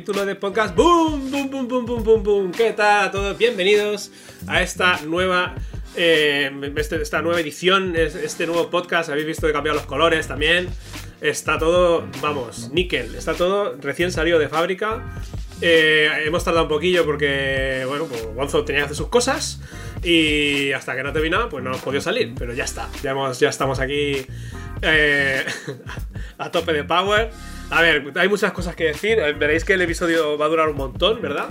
capítulo de podcast. ¡Boom! ¡Boom, boom, boom, boom, boom! ¿Qué tal a todos? Bienvenidos a esta nueva. eh, este- esta nueva edición, es- este nuevo podcast. Habéis visto que he cambiado los colores también. Está todo, vamos, níquel. Está todo recién salido de fábrica. Eh, hemos tardado un poquillo porque, bueno, pues Gonzo tenía que hacer sus cosas. Y hasta que no terminaba, pues no hemos podido salir. Pero ya está. Ya, hemos, ya estamos aquí eh, a tope de power. A ver, hay muchas cosas que decir. Eh, Veréis que el episodio va a durar un montón, ¿verdad?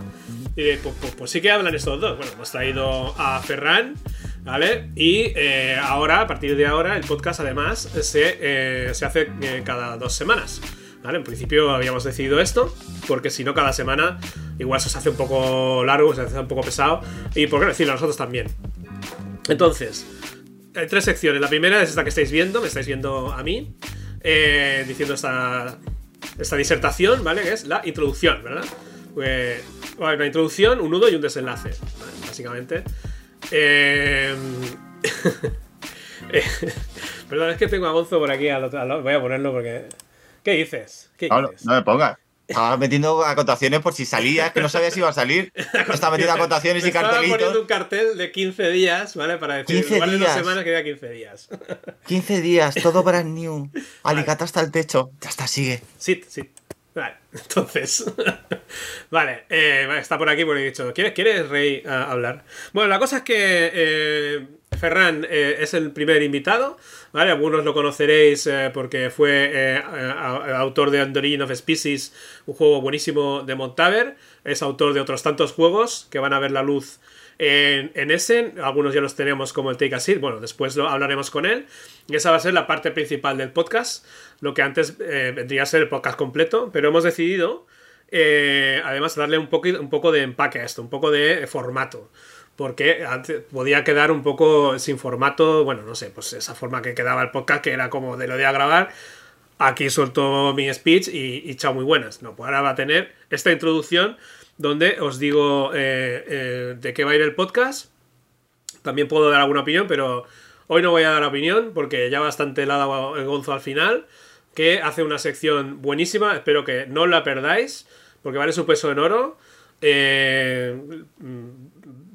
Y pues, pues- pues sí que hablan estos dos. Bueno, hemos traído a Ferran, ¿vale? Y eh, ahora, a partir de ahora, el podcast además se, eh, se hace eh, cada dos semanas. ¿Vale? En principio habíamos decidido esto, porque si no, cada semana igual se os hace un poco largo, se hace un poco pesado. Y por qué decirlo a nosotros también. Entonces, hay tres secciones. La primera es esta que estáis viendo, me estáis viendo a mí, eh, diciendo esta, esta disertación, ¿vale? Que es la introducción, ¿verdad? Pues, bueno, una introducción, un nudo y un desenlace, ¿vale? básicamente. Eh, eh, perdón, es que tengo a Gonzo por aquí al otro lado. Voy a ponerlo porque. ¿Qué dices? ¿Qué No, no, dices? no me pongas. Estaba metiendo acotaciones por si salía, que no sabía si iba a salir. Estaba metiendo acotaciones Me y estaba poniendo cartelitos. un cartel de 15 días, ¿vale? Para decir, 15 igual de dos días. semanas queda 15 días. 15 días, todo brand new. Alicate hasta el techo. Ya está, sigue. Sí, sí. Vale, entonces. vale, eh, vale, está por aquí porque he dicho. ¿Quieres, quieres Rey, a- hablar? Bueno, la cosa es que eh, Ferran eh, es el primer invitado, ¿vale? Algunos lo conoceréis eh, porque fue eh, autor de Origin of Species, un juego buenísimo de Montaver. Es autor de otros tantos juegos que van a ver la luz en, en Essen. Algunos ya los tenemos como el Take a Seat. Bueno, después lo hablaremos con él. Y esa va a ser la parte principal del podcast. Lo que antes vendría a ser el podcast completo. Pero hemos decidido, además, darle un poco, un poco de empaque a esto, un poco de formato. Porque podía quedar un poco sin formato. Bueno, no sé, pues esa forma que quedaba el podcast, que era como de lo de a grabar. Aquí suelto mi speech y, y chao, muy buenas. No, pues ahora va a tener esta introducción donde os digo eh, eh, de qué va a ir el podcast. También puedo dar alguna opinión, pero hoy no voy a dar opinión porque ya bastante la el Gonzo al final, que hace una sección buenísima. Espero que no la perdáis porque vale su peso en oro. Eh,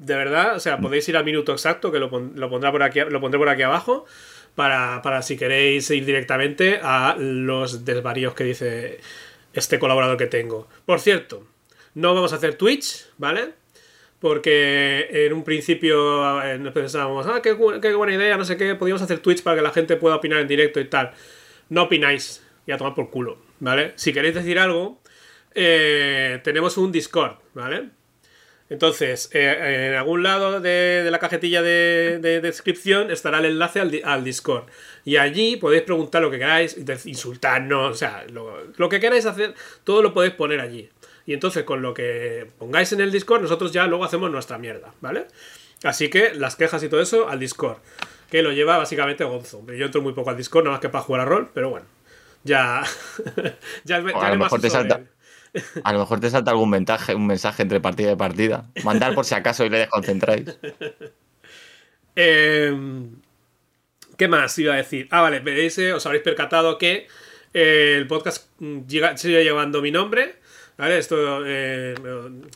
de verdad, o sea, podéis ir al minuto exacto, que lo, pon- por aquí, lo pondré por aquí abajo, para, para si queréis ir directamente a los desvaríos que dice este colaborador que tengo. Por cierto, no vamos a hacer Twitch, ¿vale? Porque en un principio eh, nos pensábamos, ah, qué, bu- qué buena idea, no sé qué, podíamos hacer Twitch para que la gente pueda opinar en directo y tal. No opináis, y a tomar por culo, ¿vale? Si queréis decir algo, eh, tenemos un Discord, ¿vale? Entonces, eh, en algún lado de, de la cajetilla de, de descripción estará el enlace al, al Discord. Y allí podéis preguntar lo que queráis, insultarnos, o sea, lo, lo que queráis hacer, todo lo podéis poner allí. Y entonces, con lo que pongáis en el Discord, nosotros ya luego hacemos nuestra mierda, ¿vale? Así que las quejas y todo eso al Discord, que lo lleva básicamente Gonzo. Yo entro muy poco al Discord, nada más que para jugar a rol, pero bueno, ya. ya, ya O a lo mejor te salta. él. A lo mejor te salta algún mensaje, un mensaje entre partida y partida. Mandar por si acaso y le desconcentráis. Eh, ¿Qué más iba a decir? Ah, vale, veréis, os habréis percatado que eh, el podcast mm, sigue llevando mi nombre. ¿Vale? Esto eh,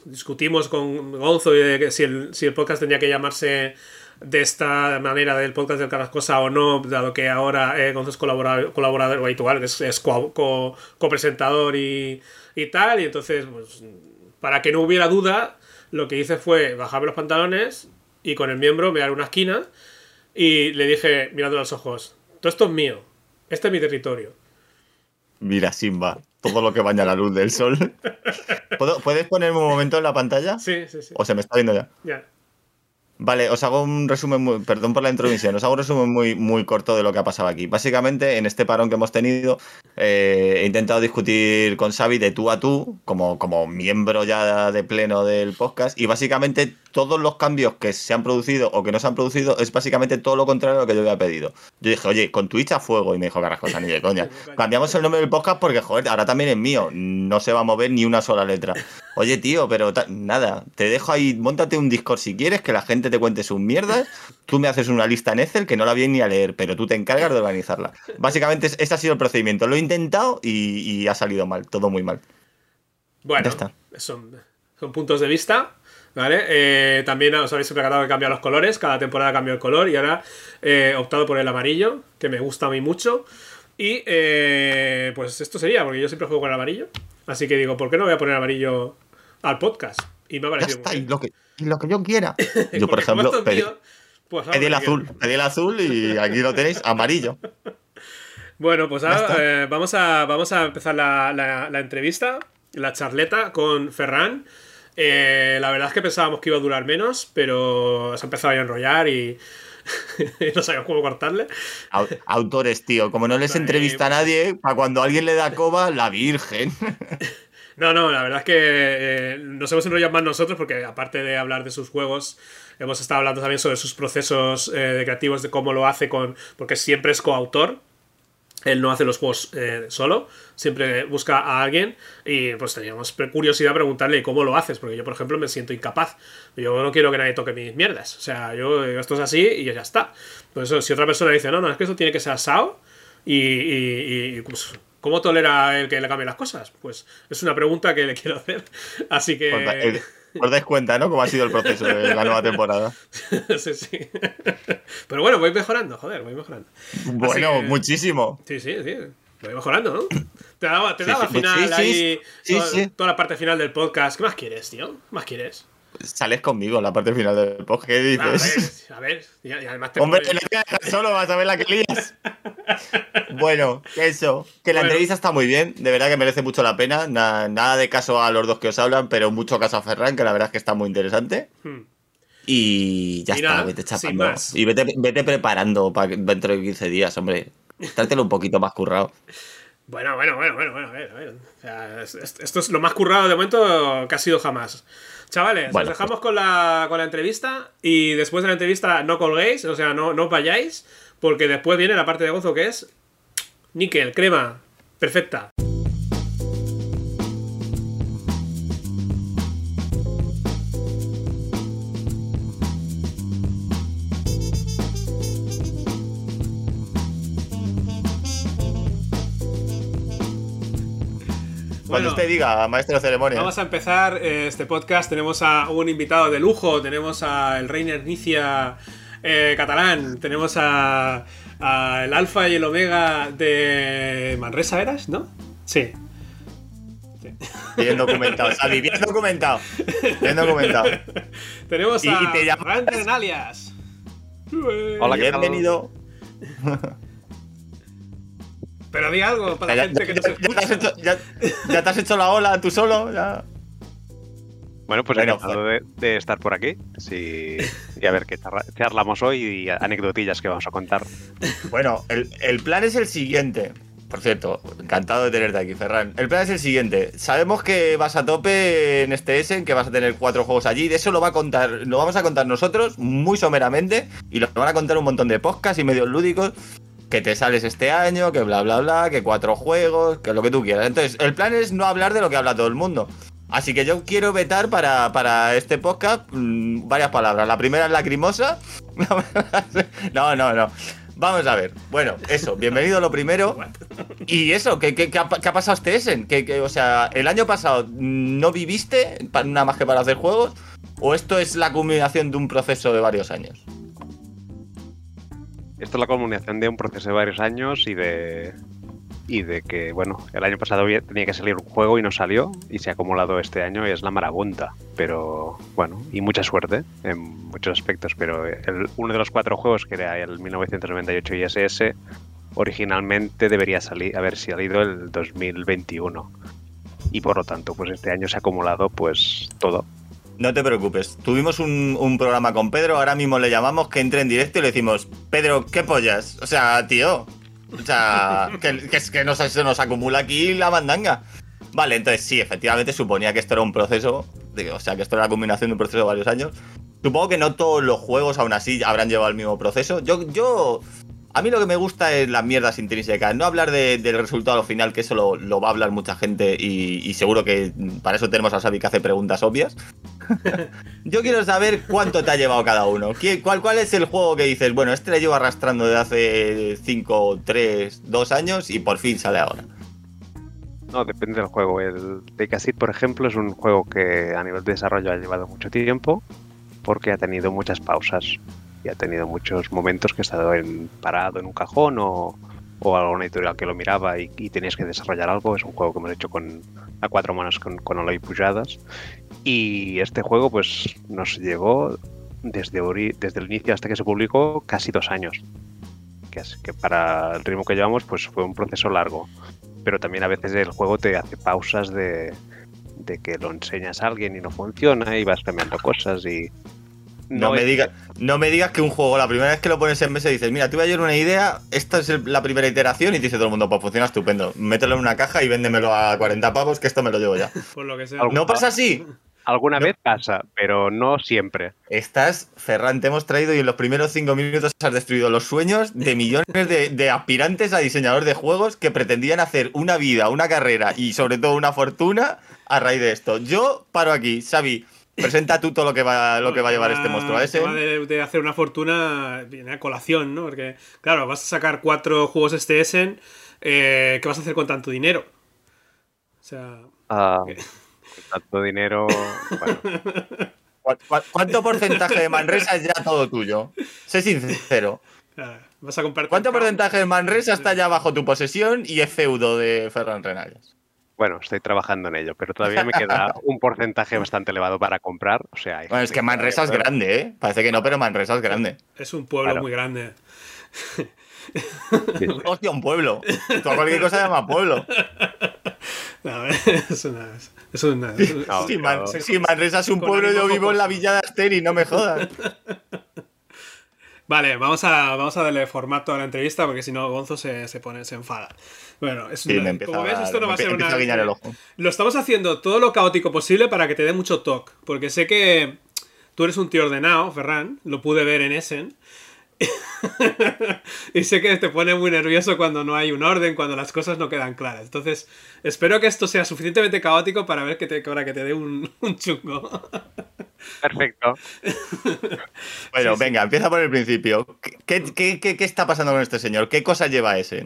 discutimos con Gonzo si el, si el podcast tenía que llamarse de esta manera del podcast del Carrascosa o no, dado que ahora eh, Gonzo es colaborador, habitual, es, es co- copresentador y, y tal. Y entonces, pues, para que no hubiera duda, lo que hice fue bajarme los pantalones y con el miembro me dar una esquina y le dije, mirando a los ojos, todo esto es mío, este es mi territorio. Mira, Simba, todo lo que baña la luz del sol. ¿Puedo- ¿Puedes ponerme un momento en la pantalla? Sí, sí, sí. ¿O se me está viendo ya? Ya. Vale, os hago un resumen, muy, perdón por la introducción, os hago un resumen muy, muy corto de lo que ha pasado aquí. Básicamente, en este parón que hemos tenido, eh, he intentado discutir con Xavi de tú a tú, como, como miembro ya de pleno del podcast, y básicamente todos los cambios que se han producido o que no se han producido es básicamente todo lo contrario a lo que yo había pedido. Yo dije, oye, con Twitch a fuego. Y me dijo, carajo, ni de coña. Cambiamos el nombre del podcast porque, joder, ahora también es mío. No se va a mover ni una sola letra. Oye, tío, pero nada, te dejo ahí, montate un Discord si quieres, que la gente te cuente sus mierdas. Tú me haces una lista en Excel que no la viene ni a leer, pero tú te encargas de organizarla. Básicamente, este ha sido el procedimiento. Lo he intentado y, ha salido mal, todo muy mal. Bueno, Son, son puntos de vista. ¿Vale? Eh, también os habéis percatado que cambia los colores, cada temporada cambia el color y ahora he optado por el amarillo, que me gusta a mí mucho. Y eh, pues esto sería, porque yo siempre juego con el amarillo. Así que digo, ¿por qué no voy a poner amarillo al podcast? Y me ha parecido ya está, lo, que, lo que yo quiera. yo, por ejemplo, pedí, pues el azul, pedí el azul y aquí lo tenéis, amarillo. Bueno, pues ahora eh, vamos, a, vamos a empezar la, la entrevista, la charleta con Ferran. Eh, la verdad es que pensábamos que iba a durar menos, pero se ha empezado a enrollar y no sabemos cómo cortarle. Autores, tío, como no les entrevista a nadie, para cuando alguien le da coba, la Virgen. No, no, la verdad es que eh, nos hemos enrollado más nosotros porque aparte de hablar de sus juegos, hemos estado hablando también sobre sus procesos eh, creativos, de cómo lo hace con... porque siempre es coautor, él no hace los juegos eh, solo, siempre busca a alguien y pues teníamos curiosidad preguntarle cómo lo haces, porque yo por ejemplo me siento incapaz, yo no quiero que nadie toque mis mierdas, o sea, yo esto es así y ya está. Por eso si otra persona dice, no, no, es que eso tiene que ser asado y, pues, ¿cómo tolera el que le cambie las cosas? Pues es una pregunta que le quiero hacer, así que... Os dais cuenta, ¿no? Cómo ha sido el proceso de la nueva temporada. sí, sí. Pero bueno, voy mejorando, joder, voy mejorando. Bueno, muchísimo. Sí, sí, sí. Voy mejorando, ¿no? Te daba, te daba final ahí. Toda, toda, la parte final del podcast. ¿Qué más quieres, tío? ¿Qué más quieres? Sales conmigo en la parte final del podcast. ¿Qué dices? A ver, a ver. Y además te Hombre, te solo, vas a ver la que lías. bueno, eso. Que la entrevista está muy bien. De verdad que merece mucho la pena. nada de caso a los dos que os hablan, pero mucho caso a Ferran, que la verdad es que está muy interesante. Hmm. Y ya está, vete chapando. Y vete, vete preparando para dentro de 15 días, hombre. Trátelo un poquito más currado. Bueno, bueno, bueno, bueno, bueno, a ver, a ver. O sea, esto es lo más currado de momento que ha sido jamás. Chavales, os dejamos con la, con la entrevista y después de la entrevista no colguéis, o sea, no, no vayáis, porque después viene la parte de gozo que es níquel, crema, perfecta. Cuando usted diga, maestro de ceremonia. Vamos a empezar eh, este podcast. Tenemos a un invitado de lujo. Tenemos al Reiner Nicia eh, catalán. Tenemos a, el Alfa y el Omega de Manresa, ¿eras? ¿No? Sí. Bien documentado, Xavi, bien documentado. Bien documentado. Tenemos a y te Alias. Hola, bienvenido. Pero di algo para la gente que ya, te has hecho, ya, te has hecho la ola tú solo, ya. Bueno, pues bueno, encantado de, de, estar por aquí sí, y a ver qué charlamos hoy y anecdotillas que vamos a contar. Bueno, el, el, plan es el siguiente. Por cierto, encantado de tenerte aquí, Ferran. El plan es el siguiente. Sabemos que vas a tope en este Essen, que vas a tener cuatro juegos allí. De eso lo va a contar, lo vamos a contar nosotros muy someramente y lo van a contar un montón de podcasts y medios lúdicos que te sales este año, que bla, bla, bla, que cuatro juegos, que lo que tú quieras. Entonces, el plan es no hablar de lo que habla todo el mundo. Así que yo quiero vetar para, este podcast mm, varias palabras. La primera es lacrimosa. no, no, no. Vamos a ver. Bueno, eso, bienvenido lo primero. Y eso, ¿qué, qué, ha, pasado este Essen? Que, o sea, el año pasado no viviste nada más que para hacer juegos. ¿O esto es la culminación de un proceso de varios años? Esto es la comunicación de un proceso de varios años y de y de que, bueno, el año pasado tenía que salir un juego y no salió y se ha acumulado este año y es la marabunta. Pero bueno, y mucha suerte en muchos aspectos, pero uno de los cuatro juegos que era el 1998 ISS originalmente debería salir, haber salido el 2021. Y por lo tanto, pues este año se ha acumulado pues todo. No te preocupes. Tuvimos un, programa con Pedro, ahora mismo le llamamos que entre en directo y le decimos, Pedro, ¿qué pollas? O sea, tío. O sea, que, es que nos, se nos acumula aquí la mandanga. Vale, entonces sí, efectivamente suponía que esto era un proceso o sea que esto era la combinación de un proceso de varios años. Supongo que no todos los juegos aún así habrán llevado el mismo proceso. Yo, yo a mí lo que me gusta es las mierdas intrínsecas, no hablar del resultado final, que eso lo, va a hablar mucha gente y, seguro que para eso tenemos a Xavi que hace preguntas obvias. Yo quiero saber cuánto te ha llevado cada uno. cuál, ¿Cuál es el juego que dices, bueno, este le llevo arrastrando de hace 5, 3, 2 años y por fin sale ahora? No, depende del juego. El Take por ejemplo, es un juego que a nivel de desarrollo ha llevado mucho tiempo porque ha tenido muchas pausas y ha tenido muchos momentos que ha estado en, parado en un cajón o, o alguna editorial que lo miraba y, y, tenías que desarrollar algo. Es un juego que hemos hecho con a cuatro manos con, con Oloy Pujadas. Y este juego pues nos llevó desde, desde el inicio hasta que se publicó casi dos años. Que, es, que para el ritmo que llevamos pues fue un proceso largo. Pero también a veces el juego te hace pausas de, de que lo enseñas a alguien y no funciona y vas cambiando cosas y no, me digas, no me digas que un juego, la primera vez que lo pones en mesa dices, mira, te voy a llevar una idea, esta es la primera iteración y te dice todo el mundo, pues funciona estupendo. Mételo en una caja y véndemelo a 40 pavos, que esto me lo llevo ya. ¿No pasa así? Alguna vez pasa, pero no siempre. Estás, Ferran, te hemos traído y en los primeros cinco minutos has destruido los sueños de millones de, de, aspirantes a diseñador de juegos que pretendían hacer una vida, una carrera y sobre todo una fortuna a raíz de esto. Yo paro aquí, Xavi. Presenta tú todo lo que va, lo que va a llevar este monstruo. ese. De, de, hacer una fortuna viene a colación, ¿no? Porque, claro, vas a sacar cuatro juegos este Essen. Eh, ¿Qué vas a hacer con tanto dinero? O sea. Ah, tanto dinero. ¿Cuánto porcentaje de Manresa es ya todo tuyo? Sé sincero. Vas a comprar ¿Cuánto porcentaje de Manresa está ya bajo tu posesión y es feudo de Ferran Renales? Bueno, estoy trabajando en ello, pero todavía me queda un porcentaje bastante elevado para comprar. O sea, bueno, es que Manresa es grande, ¿eh? Parece que no, pero Manresa es grande. Es un pueblo muy grande. Hostia, un pueblo. Todo cualquier cosa se llama pueblo. No, es una. Es una, si, Manresa es un pueblo, yo vivo en la villa de Asteri, no me jodas. Vale, vamos a, vamos a darle formato a la entrevista porque si no Gonzo se, se, pone, se enfada. Bueno, es como ves, esto no va a ser una. Lo estamos haciendo todo lo caótico posible para que te dé mucho toque. Porque sé que tú eres un tío ordenado, Ferran, lo pude ver en Essen. y sé que te pone muy nervioso cuando no hay un orden, cuando las cosas no quedan claras. Entonces, espero que esto sea suficientemente caótico para ver que te, para que te dé un, chungo. Perfecto. bueno, venga, empieza por el principio. ¿Qué, qué, qué, está pasando con este señor? ¿Qué cosa lleva ese?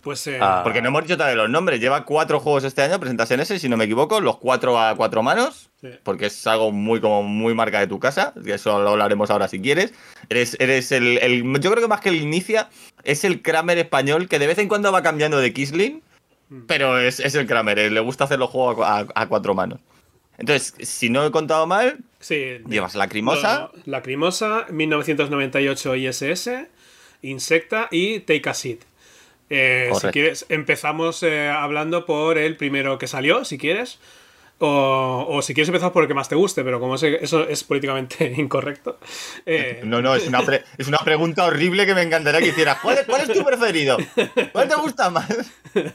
Pues. Eh, ah. Porque no hemos dicho todavía los nombres. Lleva cuatro juegos este año, presentas en ese, si no me equivoco, los cuatro a cuatro manos. Porque es algo muy como muy marca de tu casa. Y eso lo hablaremos ahora si quieres. Eres, eres el, Yo creo que más que el inicia, es el Kramer español que de vez en cuando va cambiando de Kisling. Mm. Pero es, el Kramer, eh, le gusta hacer los juegos a, cuatro manos. Entonces, si no he contado mal, llevas Lacrimosa. Lacrimosa, 1998 ISS, Insecta y Take a Seat. Eh, si quieres, empezamos eh, hablando por el primero que salió, si quieres. O, si quieres empezar por el que más te guste, pero como eso es políticamente incorrecto. Eh, no, no, es una, es una pregunta horrible que me encantaría que hicieras. ¿Cuál es, tu preferido? ¿Cuál te gusta más?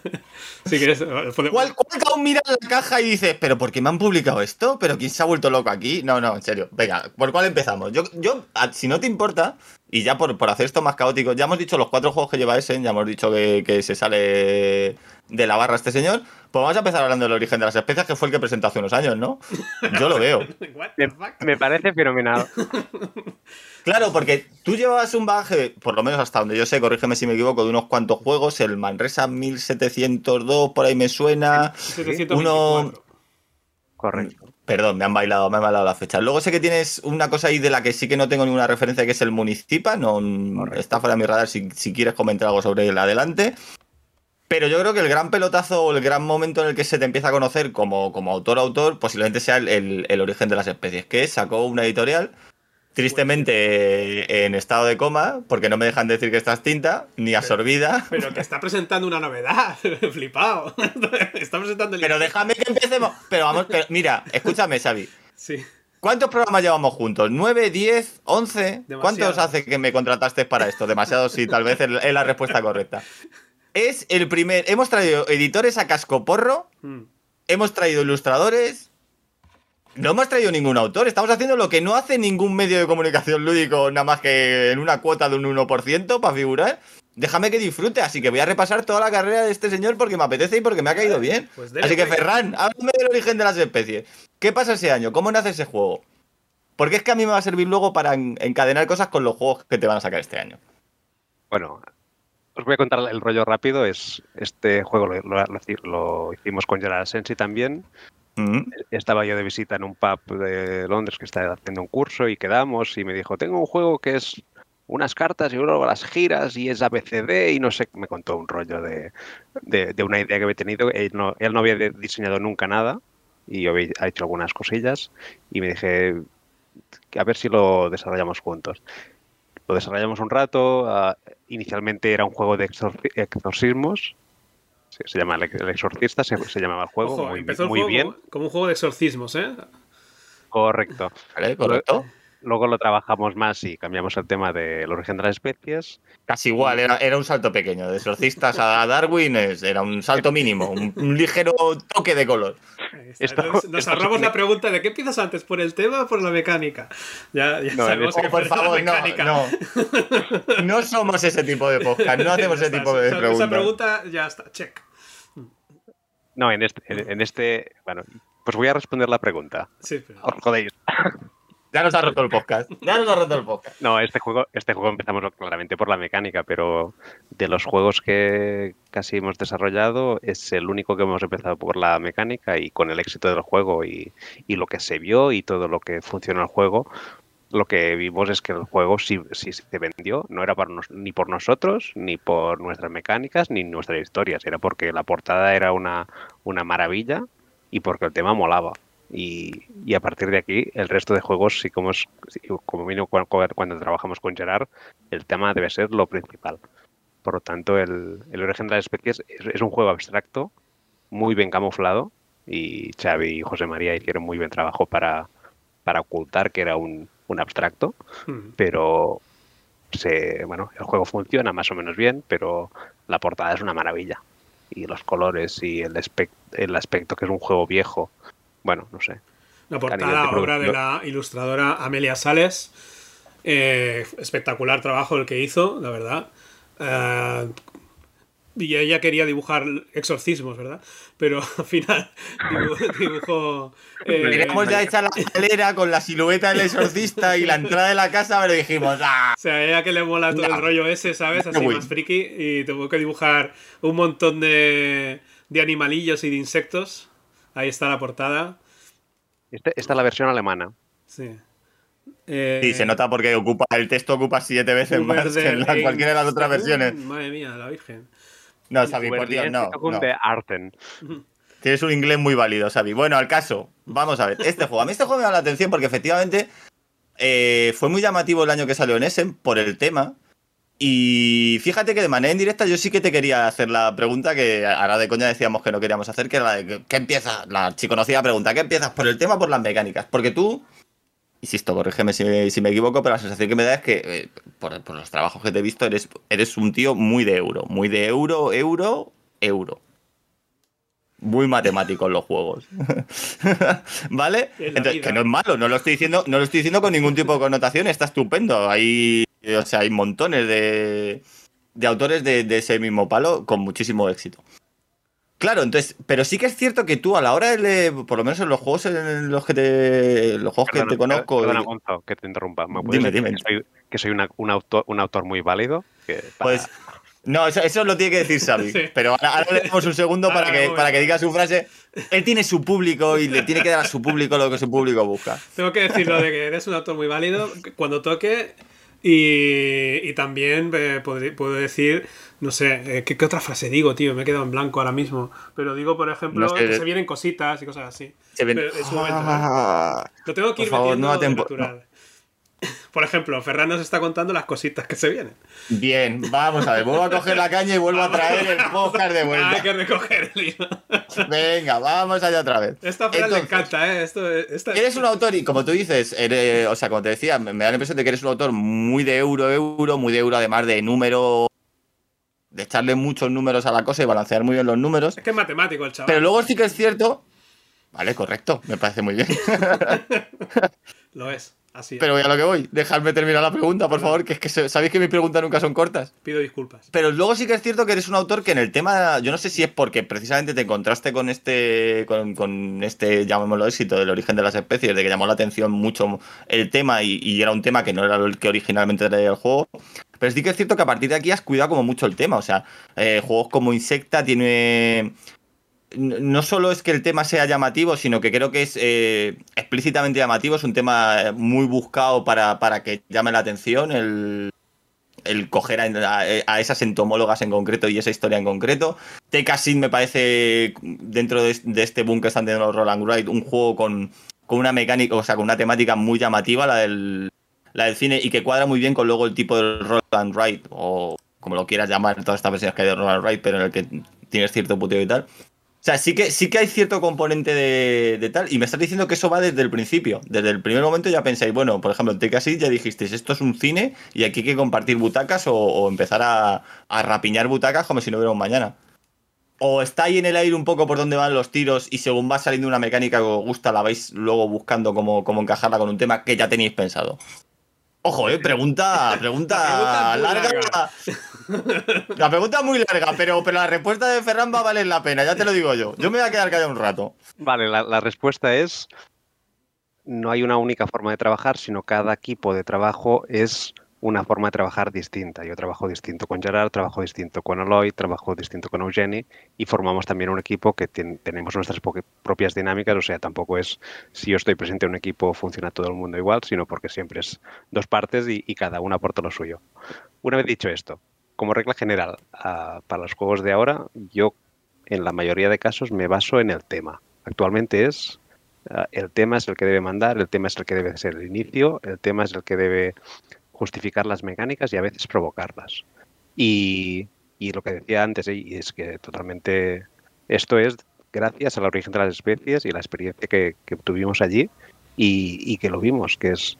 Si quieres, ¿Cuál, cuál mira la caja y dice, pero por qué me han publicado esto? ¿Pero quién se ha vuelto loco aquí? No, no, en serio. Venga, ¿por cuál empezamos? Yo, yo si no te importa, y ya por, hacer esto más caótico, ya hemos dicho los cuatro juegos que lleva ese, ya hemos dicho que, se sale de la barra este señor. Pues vamos a empezar hablando del origen de las especies, que fue el que presentó hace unos años, ¿no? Yo lo veo. me, parece fenomenal. Claro, porque tú llevabas un bagaje, por lo menos hasta donde yo sé, corrígeme si me equivoco, de unos cuantos juegos. El Manresa 1702, por ahí me suena. Uno. Correcto. Perdón, me han bailado, me han bailado la fecha. Luego sé que tienes una cosa ahí de la que sí que no tengo ninguna referencia, que es el Municipa. No, está fuera de mi radar si, quieres comentar algo sobre él adelante. Pero yo creo que el gran pelotazo o el gran momento en el que se te empieza a conocer como, como autor-autor posiblemente sea el, el, origen de las especies, que sacó una editorial tristemente en estado de coma, porque no me dejan decir que estás tinta, ni absorbida. Pero que está presentando una novedad, flipado. Está presentando el Pero déjame que empecemos. Pero vamos, mira, escúchame, Xavi. Sí. ¿Cuántos programas llevamos juntos? ¿9, 10, 11? ¿Cuántos hace que me contrataste para esto? Demasiado, sí, tal vez es la respuesta correcta. Es el primer. Hemos traído editores a cascoporro, mm. hemos traído ilustradores, no hemos traído ningún autor, estamos haciendo lo que no hace ningún medio de comunicación lúdico, nada más que en una cuota de un 1% para figurar. Déjame que disfrute, así que voy a repasar toda la carrera de este señor porque me apetece y porque me ha caído bien. Pues dele, así que venga. Ferran, háblame del origen de las especies. ¿Qué pasa ese año? ¿Cómo nace ese juego? Porque es que a mí me va a servir luego para en- encadenar cosas con los juegos que te van a sacar este año. Bueno, os voy a contar el rollo rápido. Es este juego lo, lo- lo- lo hicimos con Gerard Sensi también. Estaba yo de visita en un pub de Londres que estaba haciendo un curso y quedamos y me dijo, tengo un juego que es unas cartas y luego las giras y es ABCD y no sé, me contó un rollo de, de- de una idea que había tenido. Él no, él no había diseñado nunca nada y yo había ha hecho algunas cosillas y me dije, a ver si lo desarrollamos juntos. Lo desarrollamos un rato. ah, inicialmente era un juego de exorci- exorcismos. Se, se llama El Exorcista, se, se llamaba el juego. Ojo, muy empezó el muy juego bien. Como, como un juego de exorcismos, ¿eh? Correcto. ¿Vale? ¿Correcto? Luego lo trabajamos más y cambiamos el tema del origen de las especies. Casi igual, era, era un salto pequeño. De exorcistas a Darwin es- era un salto mínimo, un, un ligero toque de color. Esto- Entonces, nos ahorramos la pregunta de ¿qué empiezas antes? ¿Por el tema o por la mecánica? Ya, ya No, sabemos en que Oh, por la favor, no, mecánica. no. No somos ese tipo de podcast, no hacemos ese tipo de preguntas. Esa pregunta ya está, check. No, en este, en, en este. Bueno, pues voy a responder la pregunta. Sí, pero- Os jodéis. Ya nos ha roto el podcast. Ya nos ha roto el podcast. No, este juego, este juego empezamos claramente por la mecánica, pero de los juegos que casi hemos desarrollado es el único que hemos empezado por la mecánica y con el éxito del juego y, y lo que se vio y todo lo que funcionó el juego, lo que vimos es que el juego sí, sí se vendió, no era para nos- ni por nosotros, ni por nuestras mecánicas, ni nuestras historias, era porque la portada era una, una maravilla y porque el tema molaba. Y, y a partir de aquí, el resto de juegos, sí como, es, como vino cu- cu- cuando, trabajamos con Gerard, el tema debe ser lo principal. Por lo tanto, el, el origen de las especies es, es un juego abstracto, muy bien camuflado, y Xavi y José María hicieron muy buen trabajo para, para ocultar que era un, un abstracto, Hmm. pero se, bueno, el juego funciona más o menos bien, pero la portada es una maravilla. Y los colores y el, el aspecto que es un juego viejo, bueno, no sé. La portada, de obra de la ilustradora Amelia Sales. Eh, espectacular trabajo el que hizo, la verdad. Eh, y ella quería dibujar exorcismos, ¿verdad? Pero al final dibu- dibujó. eh, Teníamos ya hecha la escalera con la silueta del exorcista y la entrada de la casa, pero dijimos, ¡ah! O sea, a ella que le mola todo No. el rollo ese, ¿sabes? Así más friki. Y tuvo que dibujar un montón de, de animalillos y de insectos. Ahí está la portada. Este- esta es la versión alemana. Sí. Eh, Sí, se nota porque ocupa el texto ocupa siete veces más que en la- cualquiera de las otras versiones. Madre mía, la Virgen. No, Xavi, por Dios, no. no. de Arten. Tienes un inglés muy válido, Xavi. Bueno, al caso, vamos a ver. Este juego, a mí este juego me llama la atención porque efectivamente eh, fue muy llamativo el año que salió en Essen por el tema. Y fíjate que de manera indirecta yo sí que te quería hacer la pregunta que ahora de coña decíamos que no queríamos hacer, que era la de que- ¿qué empiezas? La archiconocida pregunta, ¿qué empiezas? ¿Por el tema o por las mecánicas? Porque tú, insisto, corrígeme si me, si me equivoco, pero la sensación que me da es que eh, por, por los trabajos que te he visto eres, eres un tío muy de euro, muy de euro, euro, euro. Muy matemático en los juegos. ¿Vale? Entonces, que no es malo, no lo estoy diciendo, no lo estoy diciendo con ningún tipo de connotación, está estupendo. Hay, o sea, hay montones de, de autores de, de ese mismo palo con muchísimo éxito. Claro, entonces, pero sí que es cierto que tú a la hora de leer, por lo menos en los juegos en los que te, los juegos que te conozco, Perdona, y- Gonzo, que te interrumpa. ¿Me puedes Dime, decir dime. Que soy, que soy una- un, autor, un autor muy válido. Que para- pues no, eso, eso lo tiene que decir Xavi. Sí. Pero ahora, ahora le damos un segundo para que, para que diga su frase. Él tiene su público y le tiene que dar a su público lo que su público busca. Tengo que decirlo de que eres un autor muy válido cuando toque. Y, y también eh, podré- puedo decir, no sé, eh, ¿qué, qué otra frase digo, tío? Me he quedado en blanco ahora mismo. Pero digo, por ejemplo, No sé. que se vienen cositas y cosas así. Se Pero es un momento, ¿eh? Ah, Lo tengo que Por ir favor, metiendo natural. Por ejemplo, Ferran nos está contando las cositas que se vienen. Bien, vamos a ver, vuelvo a coger la caña y vuelvo a traer el podcast de Hay vuelta. que recoger el hilo. Venga, vamos allá otra vez. Esta Fran le encanta, ¿eh? Esto, esta... Eres un autor y como tú dices, eres, o sea, como te decía, me, me da la impresión de que eres un autor muy de euro, euro, muy de euro además de número, de echarle muchos números a la cosa y balancear muy bien los números. Es que es matemático el chaval. Pero luego sí que es cierto, Vale, correcto, me parece muy bien. Lo es. Así es. Pero voy a lo que voy. Dejadme terminar la pregunta, por favor, que es que se- sabéis que mis preguntas nunca son cortas. Pido disculpas. Pero luego sí que es cierto que eres un autor que en el tema, yo no sé si es porque precisamente te encontraste con este, con, con este, llamémoslo éxito del origen de las especies, de que llamó la atención mucho el tema y, y era un tema que no era el que originalmente traía el juego. Pero sí que es cierto que a partir de aquí has cuidado como mucho el tema. O sea, eh, juegos como Insecta tiene no solo es que el tema sea llamativo, sino que creo que es eh, explícitamente llamativo, es un tema muy buscado para, para que llame la atención, el, el coger a, esas entomólogas en concreto y esa historia en concreto. TK Sid me parece, dentro de, de este boom que están teniendo los Roland Wright, un juego con, con una mecánica, o sea, con una temática muy llamativa, la del, la del cine, y que cuadra muy bien con luego el tipo del Roland Wright, o como lo quieras llamar, todas estas versiones que hay de Roland Wright, pero en el que tienes cierto puteo y tal. O sea, sí que, sí que hay cierto componente de, de tal. Y me estás diciendo que eso va desde el principio. Desde el primer momento ya pensáis, bueno, por ejemplo, en TKC ya dijisteis, esto es un cine y aquí hay que compartir butacas o, o empezar a, a rapiñar butacas como si no hubiera un mañana. O está ahí en el aire un poco por donde van los tiros y según va saliendo una mecánica que os gusta, la vais luego buscando cómo, cómo encajarla con un tema que ya tenéis pensado. Ojo, eh, pregunta, pregunta, larga. La pregunta es muy larga, pero, pero la respuesta de Ferran va a valer la pena, ya te lo digo yo. Yo me voy a quedar callado un rato. Vale, la, respuesta es, no hay una única forma de trabajar, sino cada equipo de trabajo es una forma de trabajar distinta. Yo trabajo distinto con Gerard, trabajo distinto con Aloy, trabajo distinto con Eugeni y formamos también un equipo que tenemos nuestras propias dinámicas, o sea, tampoco es si yo estoy presente en un equipo funciona todo el mundo igual, sino porque siempre es dos partes y, y cada uno aporta lo suyo. Una vez dicho esto, como regla general, ah, para los juegos de ahora, yo en la mayoría de casos me baso en el tema. Actualmente es ah, el tema es el que debe mandar, el tema es el que debe ser el inicio, el tema es el que debe justificar las mecánicas y a veces provocarlas. Y, y lo que decía antes, y es que totalmente esto es gracias al origen de las especies y la experiencia que, que tuvimos allí y, y que lo vimos, que es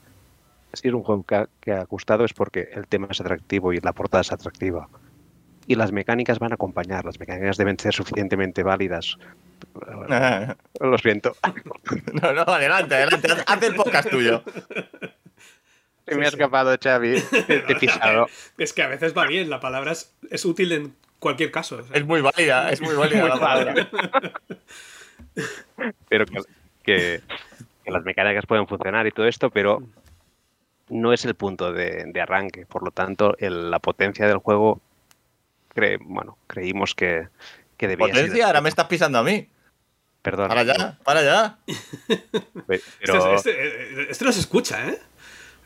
si es un juego que ha, que ha gustado es porque el tema es atractivo y la portada es atractiva. Y las mecánicas van a acompañar, las mecánicas deben ser suficientemente válidas. No, Lo siento. no, adelante, adelante, haz- haz el podcast tuyo. Se me ha escapado, Xavi. Te he pisado. Es que a veces va bien, la palabra es, es útil en cualquier caso. o sea. Es muy válida, es muy válida Muy la palabra. Pero que, que- que las mecánicas pueden funcionar y todo esto, pero no es el punto de, de arranque. Por lo tanto, el- la potencia del juego, cre- bueno, creímos que, que debía ser- Potencia, ahora me estás pisando a mí. Perdón. Para allá, para allá. Este, Pero, este- este no se escucha, ¿eh?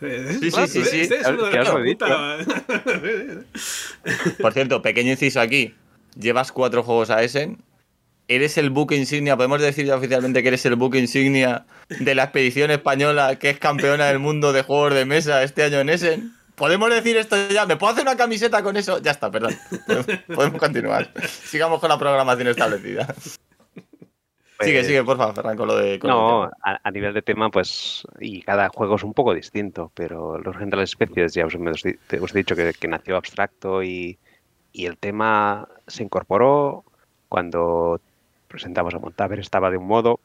Eh, Sí, sí, sí, sí. Este es uno de Ya os lo la he dicho. puta. Por cierto, pequeño inciso aquí. Llevas cuatro juegos a Essen. Eres el buque insignia, podemos decir ya oficialmente que eres el buque insignia de la expedición española que es campeona del mundo de juegos de mesa este año en Essen. Podemos decir esto ya. ¿Me puedo hacer una camiseta con eso? Ya está, perdón. Podemos- continuar. Sigamos con la programación establecida. Sigue, pues, sigue, por favor, Ferran, con lo de. con No, a, a nivel de tema, pues, y cada juego es un poco distinto, pero los las especies, ya os, me os di- te- os he dicho que, que nació abstracto y, y el tema se incorporó cuando presentamos a Montaver, estaba de un modo,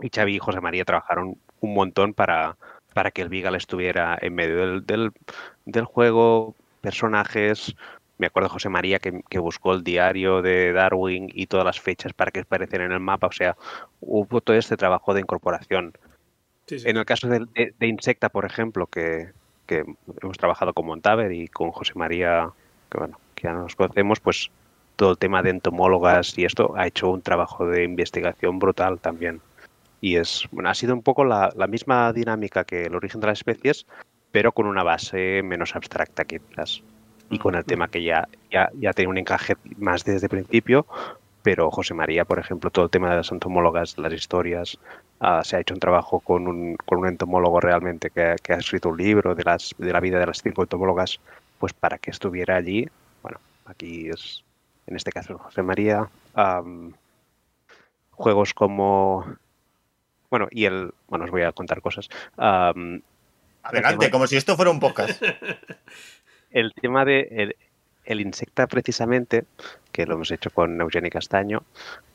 y Xavi y José María trabajaron un montón para, para que el Vigal estuviera en medio del, del, del juego, personajes. Me acuerdo José María que, que buscó el diario de Darwin y todas las fechas para que aparecieran en el mapa. O sea, hubo todo este trabajo de incorporación. Sí, sí. En el caso de, de- de Insecta, por ejemplo, que, que hemos trabajado con Montaver y con José María, que bueno, que ya nos conocemos, pues todo el tema de entomólogas y esto ha hecho un trabajo de investigación brutal también. Y es, bueno, ha sido un poco la, la misma dinámica que el origen de las especies, pero con una base menos abstracta quizás. Y con el tema que ya, ya, ya tiene un encaje más desde el principio, pero José María, por ejemplo, todo el tema de las entomólogas, las historias, ah, se ha hecho un trabajo con un, con un entomólogo realmente que, que ha escrito un libro de, las, de la vida de las cinco entomólogas, pues para que estuviera allí. Bueno, aquí es, en este caso, José María. juegos como. Bueno, y el. Bueno, os voy a contar cosas. Am, Adelante, como si esto fuera un podcast. el tema de el, el Insecta precisamente, que lo hemos hecho con Eugeni Castaño,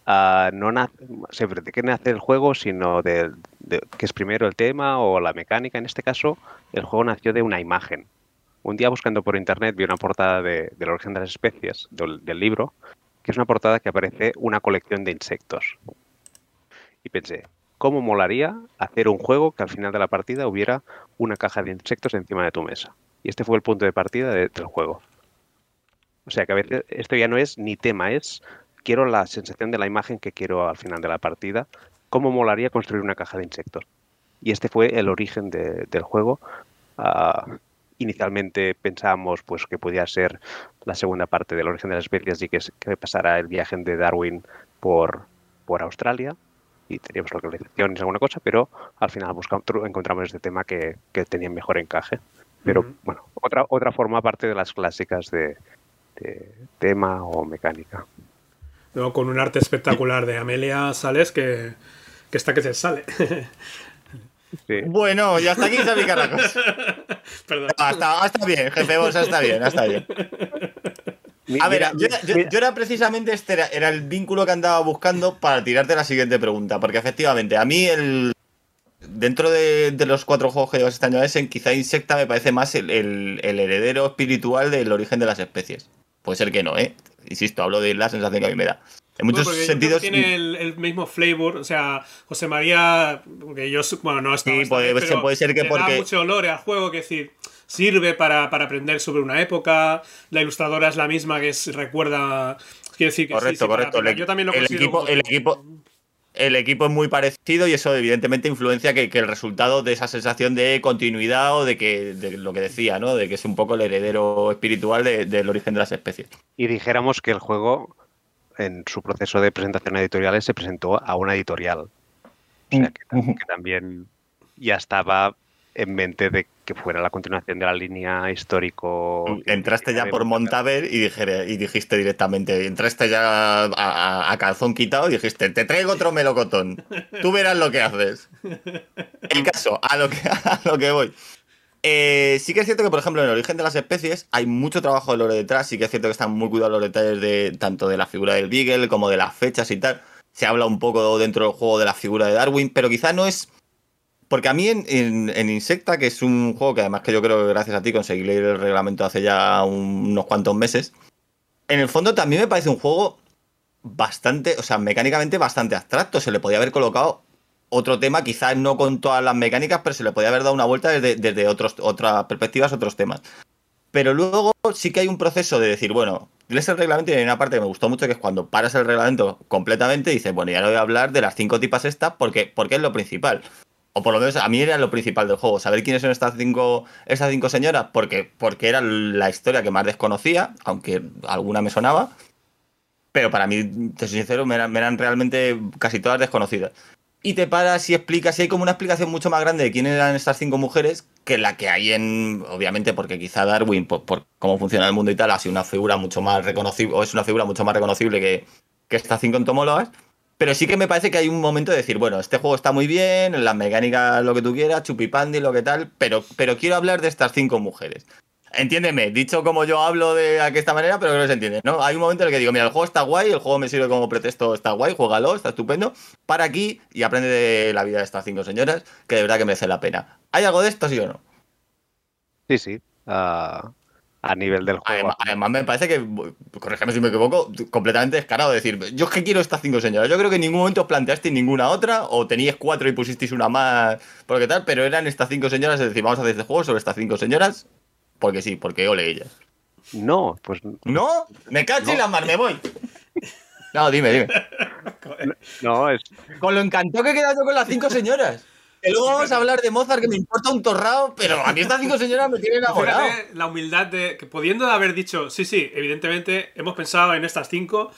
ah, no nace, siempre de qué nace el juego, sino de, de- que es primero el tema o la mecánica. En este caso, el juego nació de una imagen. Un día buscando por internet vi una portada de, del origen de las especies, del, libro, que es una portada que aparece una colección de insectos. Y pensé, ¿cómo molaría hacer un juego que al final de la partida hubiera una caja de insectos encima de tu mesa? Y este fue el punto de partida de- del juego. O sea que a veces esto ya no es ni tema, es quiero la sensación de la imagen que quiero al final de la partida. ¿Cómo molaría construir una caja de insectos? Y este fue el origen de- del juego. Ah, inicialmente pensábamos pues que podía ser la segunda parte del origen de las especies y que, que pasara el viaje de Darwin por, por Australia y teníamos localizaciones alguna cosa, pero al final buscamos, encontramos este tema que, que tenía mejor encaje. Pero Ujú. bueno, otra, otra forma aparte de las clásicas de, de tema o mecánica. Luego con un arte espectacular de Amelia Sales que, que está que se sale. Sí. Bueno, ya hasta aquí cosa. Perdón. Hasta, hasta bien, jefe Bosa, está bien, está bien. A ver, mira, yo, era- yo- mira- yo era precisamente este era, era el vínculo que andaba buscando para tirarte la siguiente pregunta, porque efectivamente a mí el dentro de, de los cuatro juegos que llevas este año a Essen, quizá Insecta me parece más el, el- el heredero espiritual del origen de las especies. Puede ser que no, ¿eh? Insisto, hablo de la sensación que a mí me da. En muchos Bueno, sentidos... tiene el, el mismo flavor, o sea, José María, porque yo, bueno, no estaba Sí, puede- vez, pero puede ser que le porque- da mucho olor al juego, que es decir, sirve para, para aprender sobre una época, la ilustradora es la misma que es- recuerda, quiero decir que sí, Correcto, sí, para- correcto. para- yo también lo el considero equipo- el equipo- el equipo es muy parecido y eso evidentemente influencia que, que el resultado de esa sensación de continuidad o de que de lo que decía, ¿no? De que es un poco el heredero espiritual de- del origen de las especies. Y dijéramos que el juego, en su proceso de presentación a editoriales, se presentó a una editorial. O sea, que, Mm. que también ya estaba en mente de que fuera la continuación de la línea histórico. Entraste ya por Montaver. Y, dijere- y dijiste directamente, entraste ya a, a- a calzón quitado y dijiste, te traigo otro melocotón, tú verás lo que haces. El caso, a lo que, a lo que voy. Eh, sí que es cierto que, por ejemplo, en el origen de las especies hay mucho trabajo de lore detrás. Sí que es cierto que están muy cuidados los detalles de tanto de la figura del Beagle como de las fechas y tal. Se habla un poco dentro del juego de la figura de Darwin, pero quizá no es. Porque a mí en, Insecta, que es un juego que además que yo creo que gracias a ti conseguí leer el reglamento hace ya un- unos cuantos meses, en el fondo también me parece un juego bastante, o sea, mecánicamente bastante abstracto. Se le podía haber colocado otro tema, quizás no con todas las mecánicas, pero se le podía haber dado una vuelta desde, desde otros, otras perspectivas, otros temas. Pero luego sí que hay un proceso de decir, bueno, lees el reglamento y hay una parte que me gustó mucho que es cuando paras el reglamento completamente dices, bueno, ya no voy a hablar de las cinco tipas estas porque, porque es lo principal. O por lo menos a mí era lo principal del juego, saber quiénes son estas cinco, estas cinco señoras, porque, porque era la historia que más desconocía, aunque alguna me sonaba. Pero para mí, te soy sincero, me eran realmente casi todas desconocidas. Y te paras y explicas, y hay como una explicación mucho más grande de quiénes eran estas cinco mujeres que la que hay en, obviamente, porque quizá Darwin, por, por cómo funciona el mundo y tal, ha sido una figura mucho más reconocible, o es una figura mucho más reconocible que, que estas cinco entomólogas. Pero sí que me parece que hay un momento de decir, bueno, este juego está muy bien, en las mecánicas lo que tú quieras, chupipandi, lo que tal, pero, pero quiero hablar de estas cinco mujeres. Entiéndeme, dicho como yo hablo de esta manera, pero creo que se entiende, ¿no? Hay un momento en el que digo, mira, el juego está guay, el juego me sirve como pretexto, está guay, juégalo, está estupendo, para aquí y aprende de la vida de estas cinco señoras, que de verdad que merece la pena. ¿Hay algo de esto, sí o no? Sí, sí. a nivel del juego. Además, además me parece que, corrígeme si me equivoco, completamente descarado decir, yo es que quiero estas cinco señoras. Yo creo que en ningún momento os planteasteis ninguna otra, o teníais cuatro y pusisteis una más, porque tal, pero eran estas cinco señoras, es decir, vamos a hacer este juego sobre estas cinco señoras, porque sí, porque ole ellas. No, pues ¿No? Me cacho y No. la mar, me voy. No, dime, dime. no, es, Con lo encantado que he quedado yo con las cinco señoras. Que luego vamos a hablar de Mozart, que me importa un torrao, pero a mí estas cinco señoras me tienen enamorado. Fíjate la humildad de que pudiendo haber dicho, sí, sí, evidentemente hemos pensado en estas cinco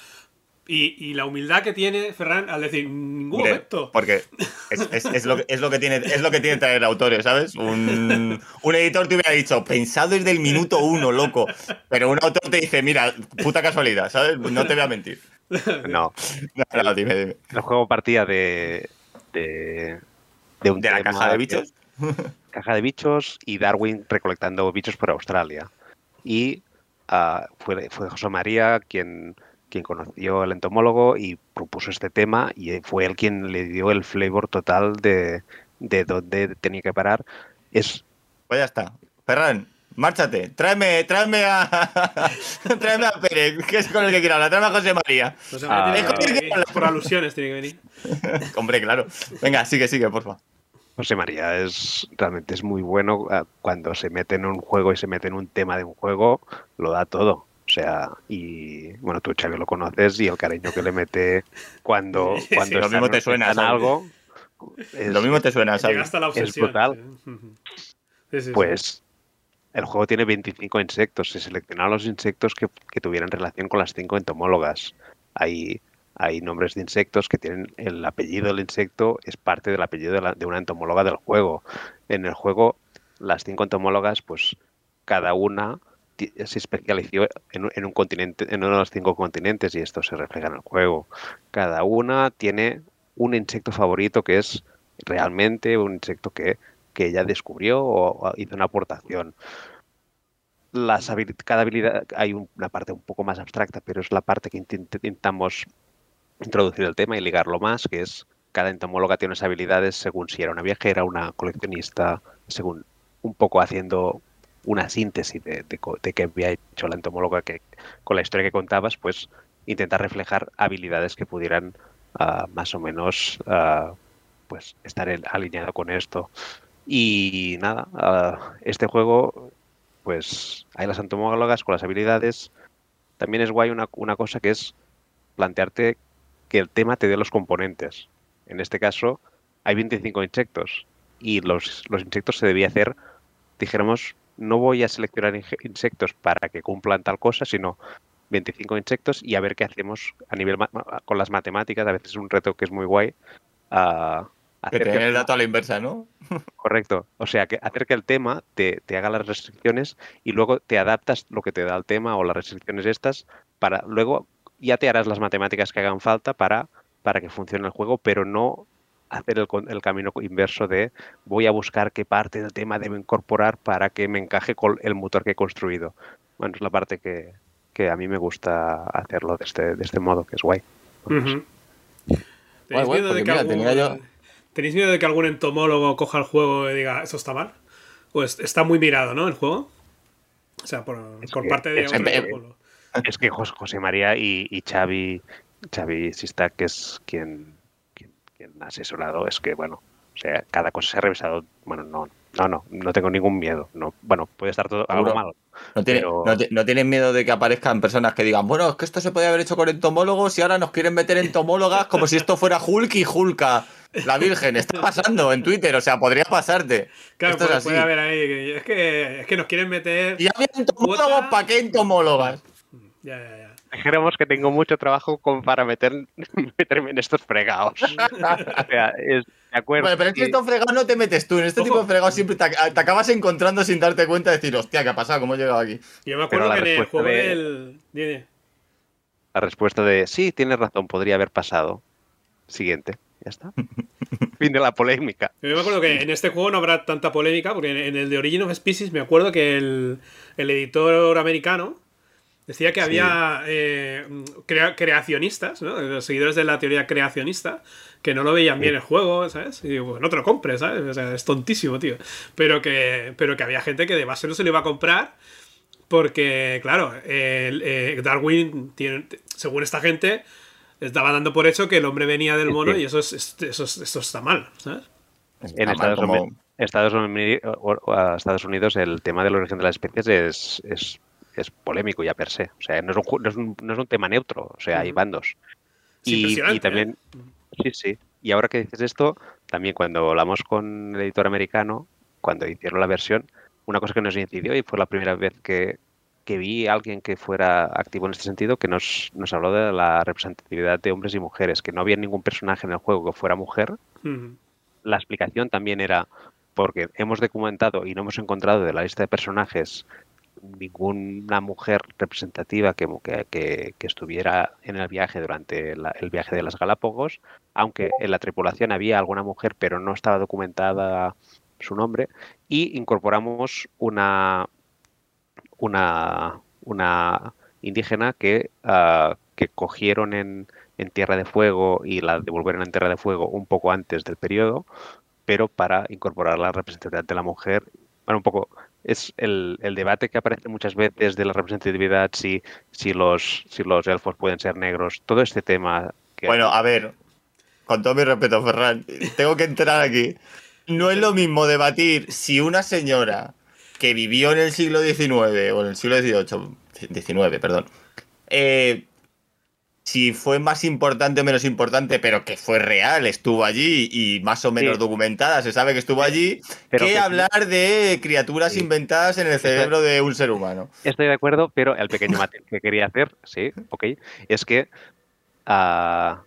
y, y la humildad que tiene Ferran al decir, en ningún Hombre, momento. Porque es, es- es lo, que- es, lo que tiene, es lo que tiene traer autores, ¿sabes? Un, un editor te hubiera dicho, pensado desde el minuto uno, loco. Pero un autor te dice, mira, puta casualidad, ¿sabes? No te voy a mentir. no. No, no, dime, dime. El juego partía de. de, de un ¿De la caja de que- bichos? caja de bichos y Darwin recolectando bichos por Australia. Y ah, fue, fue José María quien, quien conoció al entomólogo y propuso este tema y fue él quien le dio el flavor total de, de dónde tenía que parar. Es, Pues ya está. Ferran, márchate. Tráeme, tráeme a. tráeme a Pérez, que es con el que quiero hablar. Tráeme a José María. No sé, Ah, tiene que venir por alusiones tiene que venir. Hombre, claro. Venga, sigue, sigue, porfa. José María es realmente es muy bueno ah, cuando se mete en un juego y se mete en un tema de un juego, lo da todo. O sea, y bueno, tú Xavi lo conoces y el cariño que le mete cuando, Sí, cuando lo mismo te suena, algo. es- Lo mismo te suena, ¿sabes? hasta la obsesión. brutal. sí. Sí, sí, sí. Pues el juego tiene 25 insectos. Se seleccionaron los insectos que, que tuvieran relación con las cinco entomólogas. Hay, hay nombres de insectos que tienen el apellido del insecto, es parte del apellido de, la- de una entomóloga del juego. En el juego, las cinco entomólogas, pues cada una se especializó en, un- en un continente, en uno de los cinco continentes, y esto se refleja en el juego. Cada una tiene un insecto favorito que es realmente un insecto que, que ella descubrió o, hizo una aportación. Las habili- cada habilidad, hay un- una parte un poco más abstracta, pero es la parte que intent- intentamos introducir el tema y ligarlo más, que es cada entomóloga tiene unas habilidades según si era una viajera, una coleccionista, según un poco haciendo una síntesis de, de de qué había hecho la entomóloga que con la historia que contabas, pues intentar reflejar habilidades que pudieran ah, más o menos ah, pues estar alineado con esto. Y nada, ah, este juego, pues hay las entomólogas con las habilidades. También es guay una, una cosa que es plantearte que el tema te dé los componentes. En este caso, hay 25 insectos y los, los insectos se debía hacer, dijéramos, no voy a seleccionar insectos para que cumplan tal cosa, sino 25 insectos y a ver qué hacemos a nivel con las matemáticas. A veces es un reto que es muy guay. Que que tener el dato a la inversa, ¿no? Correcto. O sea, que hacer que el tema te, te haga las restricciones y luego te adaptas lo que te da el tema o las restricciones estas para luego ya te harás las matemáticas que hagan falta para, para que funcione el juego, pero no hacer el, con- el camino inverso de voy a buscar qué parte del tema debo incorporar para que me encaje con el motor que he construido. Bueno, es la parte que, que a mí me gusta hacerlo de este, de este modo, que es guay. Ujú. Guay, guay, miedo de porque que mira, algún- tenía yo- ¿Tenéis miedo de que algún entomólogo coja el juego y diga, esto está mal? ¿O es- está muy mirado, ¿no? El juego. O sea, por, por que- parte de es otro entomólogo. Es que Jos- José María y, y Xavi, Xavi Sista, que es quien, quien, ha asesorado, es que, bueno, o sea, cada cosa se ha revisado. Bueno, no, no, no, no tengo ningún miedo. No, bueno, puede estar todo algo Seguro. mal. No, tiene- Pero- no, ti- no tienen miedo de que aparezcan personas que digan, bueno, es que esto se podía haber hecho con entomólogos y ahora nos quieren meter entomólogas como si esto fuera Hulk y Hulka. La Virgen, está pasando en Twitter, o sea, podría pasarte. Claro, esto es puede, así. puede haber ahí. que- Es que, es que nos quieren meter. Y había entomólogos, ¿para qué entomólogas? Ya, ya, ya. Dijéramos que tengo mucho trabajo con, para meter, meterme en estos fregados. o sea, es, de acuerdo. Pero es que sí. estos fregados no te metes tú. En este Ojo. tipo de fregados siempre te, ac- te acabas encontrando sin darte cuenta de decir, hostia, ¿qué ha pasado? ¿Cómo he llegado aquí? Yo me acuerdo que en el juego de- del. dime. La respuesta de sí, tienes razón, podría haber pasado. Siguiente, ya está. fin de la polémica. Yo me acuerdo que en este juego no habrá tanta polémica, porque en, en el de Origin of Species me acuerdo que el, el editor americano decía que Sí. había eh, crea- creacionistas, ¿no? los seguidores de la teoría creacionista, que no lo veían bien el juego, ¿sabes? Y digo, pues no te lo compres, ¿sabes? O sea, es tontísimo, tío. Pero que, pero que había gente que de base no se lo iba a comprar porque, claro, el, eh, Darwin, tiene, según esta gente, estaba dando por hecho que el hombre venía del mono sí. y eso, es, es- eso, es- eso está mal, ¿sabes? Está En mal Estados, como- Unidos el tema del origen de las especies es, es, es polémico ya per se. O sea, no es un, no es un, no es un tema neutro, o sea, hay bandos. Y, también, sí, sí. Y ahora que dices esto, también cuando hablamos con el editor americano, cuando hicieron la versión, una cosa que nos incidió y fue la primera vez que, que vi a alguien que fuera activo en este sentido, que nos, nos habló de la representatividad de hombres y mujeres, que no había ningún personaje en el juego que fuera mujer, la explicación también era porque hemos documentado y no hemos encontrado de la lista de personajes ninguna mujer representativa que, que- que- estuviera en el viaje durante la- el viaje de las Galápagos, aunque en la tripulación había alguna mujer pero no estaba documentada su nombre, y incorporamos una, una, una indígena que, ah, que cogieron en, en Tierra de Fuego y la devolvieron en Tierra de Fuego un poco antes del periodo, pero para incorporar la representatividad de la mujer. Bueno, un poco es el, el debate que aparece muchas veces de la representatividad, si, si, los, si los elfos pueden ser negros, todo este tema. Que Bueno, a ver, con todo mi respeto, Ferran, tengo que entrar aquí. No es lo mismo debatir si una señora que vivió en el siglo XIX o en el siglo XVIII, XIX, perdón, eh, si fue más importante o menos importante, pero que fue real, estuvo allí y más o menos Sí. documentada, se sabe que estuvo allí, Pero que que- hablar de criaturas Sí. inventadas en el cerebro de un ser humano. Estoy de acuerdo, pero el pequeño matiz que quería hacer, sí, ok, es que ah,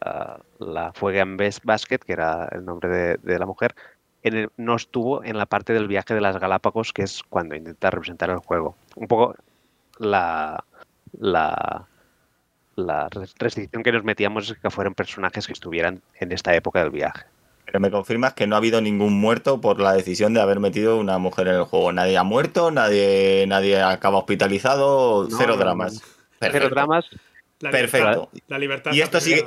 ah, la Fuegan Basket, que era el nombre de, de la mujer, en el- no estuvo en la parte del viaje de las Galápagos, que es cuando intenta representar el juego. Un poco la, la, la res- restricción que nos metíamos es que fueran personajes que estuvieran en esta época del viaje. Pero me confirmas que no ha habido ningún muerto por la decisión de haber metido una mujer en el juego. Nadie ha muerto, nadie, nadie acaba hospitalizado, No, cero no, dramas. no. Pero dramas, La Perfecto. libertad- La libertad. Y esto está sigue-.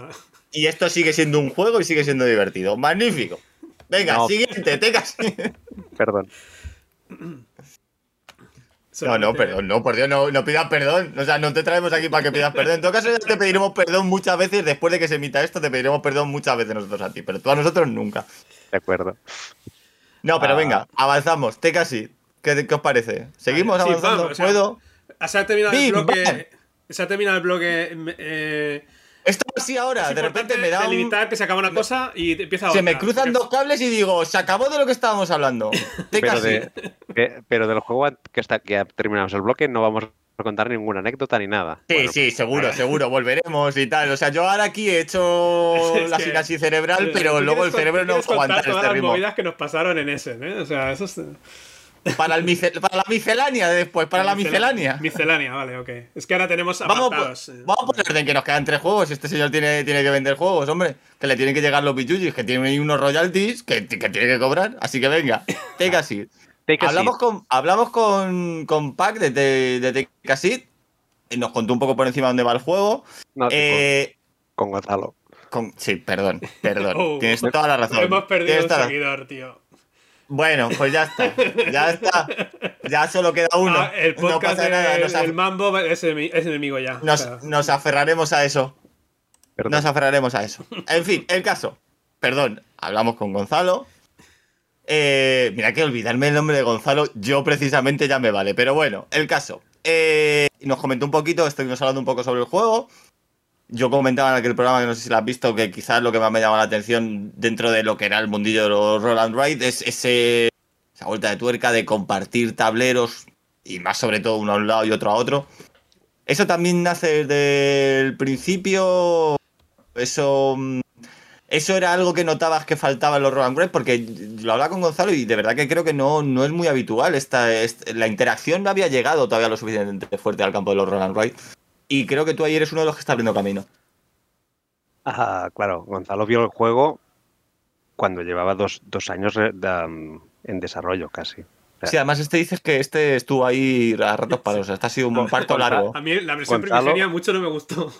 Y esto sigue siendo un juego y sigue siendo divertido. Magnífico. Venga, No. siguiente, te cas- perdón. No, no, perdón, no, por Dios, no, no pidas perdón. O sea, no te traemos aquí para que pidas perdón. En todo caso, ya te pediremos perdón muchas veces. Después de que se emita esto, te pediremos perdón muchas veces nosotros a ti, pero tú a nosotros nunca. De acuerdo. No, pero Ah. venga, avanzamos. Te casi. ¿Qué, ¿Qué os parece? ¿Seguimos Sí, avanzando? vamos, o sea, ¿Puedo? Se ha terminado el bam. bloque. Se ha terminado el bloque. eh, Esto así ahora, es de repente me da un... delimitar que se acaba una cosa y empieza Se otra. me cruzan dos cables y digo, se acabó de lo que estábamos hablando. Pero, casi. de, que- pero del juego que, está, que ya terminamos el bloque no vamos a contar ninguna anécdota ni nada. Sí, Bueno, sí, seguro, seguro, volveremos y tal. O sea, yo ahora aquí he hecho Es la sinapsis cerebral, pero luego el cerebro no aguanta todas este las ritmo. movidas que nos pasaron en ese, ¿eh? O sea, eso es. Para, el mice- para la miscelánea de después, para la miscelánea. Miscelánea, vale, ok. Es que ahora tenemos Vamos, apartados. eh. vamos por orden, que nos quedan tres juegos. Este señor tiene, tiene que vender juegos, hombre. Que le tienen que llegar los bichullis, que tiene ahí unos royalties que, que tiene que cobrar. Así que venga, Take a Seat. Take a Hablamos seat. con, hablamos con, con Pac de, de, de Take a Seat, y nos contó un poco por encima dónde va el juego. No, Eh, con, con Gonzalo. con- sí, perdón, perdón. Oh. Tienes toda la razón. Hemos perdido un seguidor, tío. Bueno, pues ya está. Ya está. Ya solo queda uno. Ah, el no pasa nada. Nos, del Mambo es, enemi- es enemigo ya. nos- aferraremos a eso. Perdón. Nos aferraremos a eso. En fin, el caso. Perdón, hablamos con Gonzalo. Eh, mira que olvidarme el nombre de Gonzalo, yo precisamente ya me vale. Pero bueno, el caso. Eh, nos comentó un poquito, estuvimos hablando un poco sobre el juego. Yo comentaba en aquel programa, que no sé si lo has visto, que quizás lo que más me llama la atención dentro de lo que era el mundillo de los Roll and Ride es ese, esa vuelta de tuerca de compartir tableros y más sobre todo uno a un lado y otro a otro. ¿Eso también nace desde el principio? Eso, eso era algo que notabas que faltaba en los Roll and Ride, porque lo hablaba con Gonzalo y de verdad que creo que no, no es muy habitual. Esta, esta- la interacción no había llegado todavía lo suficientemente fuerte al campo de los Roll and Ride. Y creo que tú ahí eres uno de los que está abriendo camino. Ah, claro, Gonzalo vio el juego cuando llevaba dos, dos años eh, en desarrollo casi. Sí, además este dices que este estuvo ahí a ratos para. O sea, este ha sido un buen parto largo. A mí la versión Gonzalo. primigenia mucho no me gustó.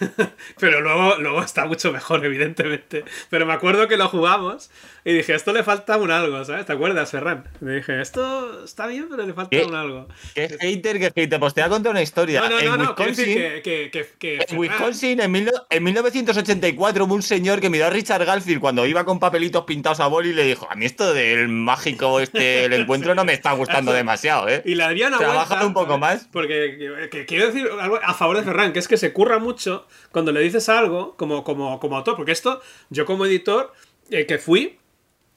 Pero luego, luego está mucho mejor, evidentemente. Pero me acuerdo que lo jugamos y dije, esto le falta un algo, ¿sabes? ¿Te acuerdas, Ferran? Me dije, esto está bien, pero le falta ¿Qué? un algo. Que hater, que hater. Pues te voy a contar una historia. No, no, en no, no, Wisconsin, que, que, que, que En Ferran- Wisconsin, en, mil- en 1984, hubo un señor que miró a Richard Garfield cuando iba con papelitos pintados a boli y le dijo: A mí esto del mágico, este, el encuentro no me está gustando demasiado, ¿eh? Y le daría una Trabaja un poco más. Porque que- que quiero decir algo a favor de Ferran, que es que se curra mucho cuando le dices algo como, como, como autor. Porque esto, yo como editor, eh, que fui,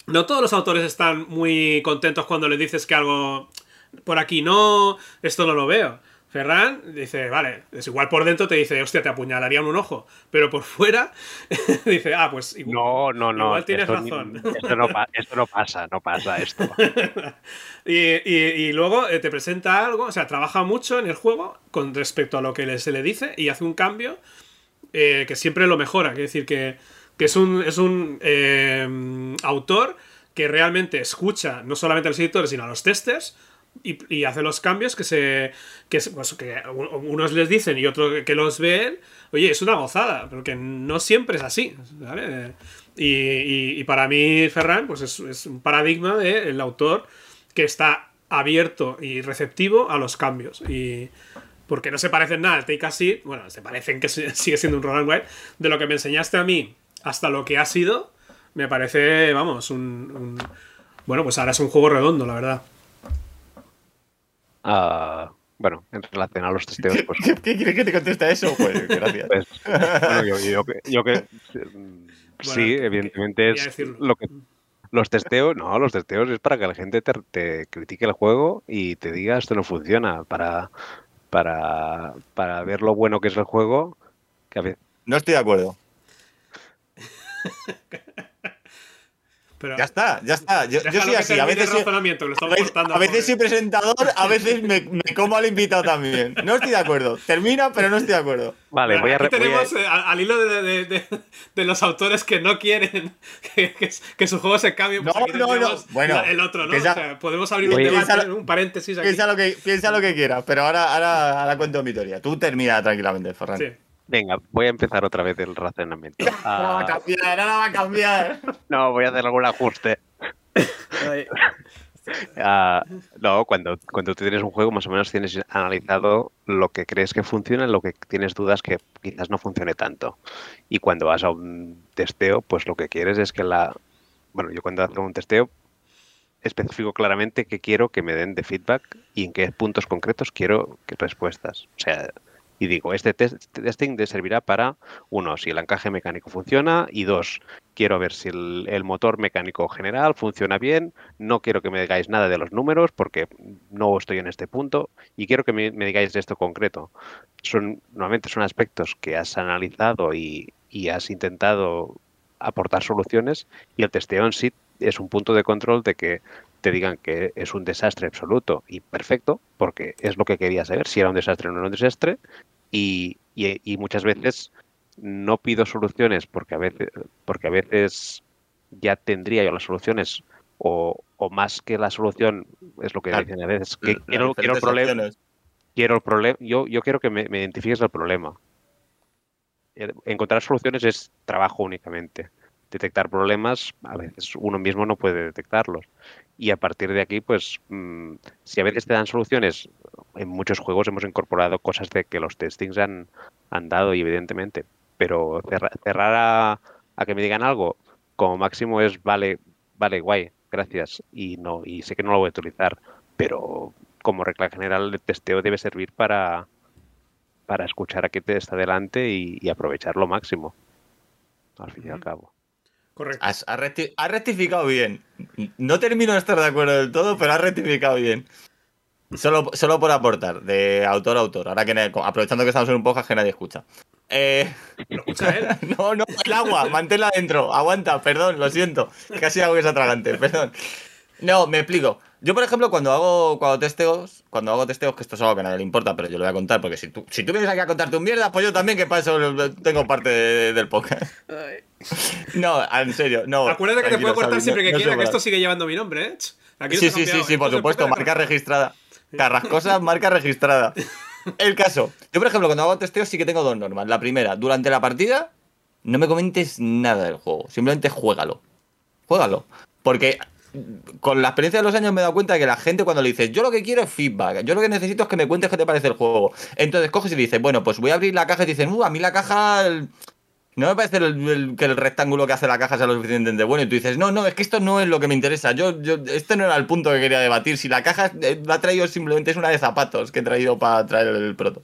no todos los autores están muy contentos cuando le dices que algo por aquí no, esto no lo veo. Ferran dice, vale, es igual por dentro te dice, hostia, te apuñalarían un ojo. Pero por fuera dice, ah, pues igual, no, no, no. igual tienes esto, razón. Esto no, esto no pasa, no pasa esto. y, y- y luego eh, te presenta algo, o sea, trabaja mucho en el juego con respecto a lo que se le dice y hace un cambio eh, que siempre lo mejora. Es decir, que, que es un, es un eh, autor que realmente escucha no solamente a los editores, sino a los testers. Y, hace los cambios que se. Que, pues, que unos les dicen y otros que los ven. Oye, es una gozada, porque no siempre es así. Y, y- para mí, Ferran, pues es, es un paradigma del autor que está abierto y receptivo a los cambios. Y. Porque no se parecen nada al Take a Seat, bueno, se parecen que sigue siendo un roll and ride. De lo que me enseñaste a mí hasta lo que ha sido, me parece, vamos, un, un- Bueno, pues ahora es un juego redondo, la verdad. Ah, bueno, en relación a los testeos, pues, ¿Qué, qué quieres que te conteste a eso? Pues gracias. pues, bueno, yo, yo que- yo que sí, evidentemente es lo que los testeos, no, los testeos es para que la gente te, te critique el juego y te diga esto no funciona, para, para, para ver lo bueno que es el juego, que a veces No estoy de acuerdo. Pero Ya está, ya está. Yo, yo soy así. A veces, razonamiento, que lo a veces, a veces soy presentador, a veces me, me como al invitado también. No estoy de acuerdo. Termina, pero no estoy de acuerdo. Vale, Bueno, voy a, aquí a- tenemos eh, al, al hilo de, de- de- de los autores que no quieren que, que- que su juego se cambie. Pues No, aquí no, no. Bueno, el otro, ¿no? ya- O sea, podemos abrir un debate, piensa- un paréntesis aquí. Piensa lo que, piensa lo que quieras, pero ahora, ahora, ahora cuento mi teoría. Tú termina tranquilamente, Ferran. Sí. Venga, voy a empezar otra vez el razonamiento. Ahora va a Ah, cambiar, ahora va a cambiar. no, voy a hacer algún ajuste. Ah, no, cuando, cuando tú tienes un juego, más o menos tienes analizado lo que crees que funciona y lo que tienes dudas que quizás no funcione tanto. Y cuando vas a un testeo, pues lo que quieres es que la. Bueno, yo cuando hago un testeo especifico claramente qué quiero que me den de feedback y en qué puntos concretos quiero que respuestas. O sea, y digo, este test- testing te servirá para, uno, si el encaje mecánico funciona, y dos, quiero ver si el, motor mecánico general funciona bien, no quiero que me digáis nada de los números porque no estoy en este punto, y quiero que me, digáis esto concreto. Son, normalmente son aspectos que has analizado y, y has intentado aportar soluciones, y el testeo en sí es un punto de control de que te digan que es un desastre absoluto y perfecto, porque es lo que quería saber, si era un desastre o no era un desastre, y, y- y muchas veces no pido soluciones porque a veces, porque a veces ya tendría yo las soluciones, o, o más que la solución, es lo que Claro. dicen a veces, que quiero, quiero el problema, quiero el problema, yo, yo quiero que me, me identifiques el problema. El- Encontrar soluciones es trabajo únicamente. Detectar problemas, a veces uno mismo no puede detectarlos. Y a partir de aquí, pues, mm, si a veces te dan soluciones, en muchos juegos hemos incorporado cosas de que los testings han, han dado, y evidentemente, pero cerra- cerrar a, a que me digan algo, como máximo es, vale, vale, guay, gracias, y no, y sé que no lo voy a utilizar, pero como regla general el testeo debe servir para, para escuchar a quien te está delante y, y aprovechar lo máximo, al fin y al cabo. Correcto. Has, has recti- has rectificado bien. No termino de estar de acuerdo del todo, pero has rectificado bien. Solo, solo por aportar, de autor a autor. Ahora que aprovechando que estamos en un podcast que nadie escucha. Eh, Lo escucha él. no, no, el agua, manténla dentro. Aguanta, perdón, lo siento. Casi hago que es atragante, perdón. No, me explico. Yo, por ejemplo, cuando hago cuando testeos, cuando hago testeos, que esto es algo que a nadie le importa, pero yo lo voy a contar, porque si tú, si tú vienes aquí a contarte un mierda, pues yo también, que para eso tengo parte de- del podcast. No, en serio, no. Acuérdate que te puedo cortar siempre que no quiera, soy que esto sigue llevando mi nombre, ¿eh? Aquí Sí, sí, sí, sí, por supuesto, marca registrada. Carrascosa, marca registrada. El caso. Yo, por ejemplo, cuando hago testeos sí que tengo dos normas. La primera, durante la partida, no me comentes nada del juego. Simplemente juégalo. Juégalo. Porque con la experiencia de los años me he dado cuenta de que la gente cuando le dices, yo lo que quiero es feedback, yo lo que necesito es que me cuentes qué te parece el juego. Entonces coges y dices, bueno, pues voy a abrir la caja y te dicen, uh, a mí la caja... No me parece el- que el rectángulo que hace la caja sea lo suficientemente bueno. Y tú dices, no, no, es que esto no es lo que me interesa. Yo, yo, este no era el punto que quería debatir. Si la caja eh, la ha traído simplemente es una de zapatos que he traído para traer el proto.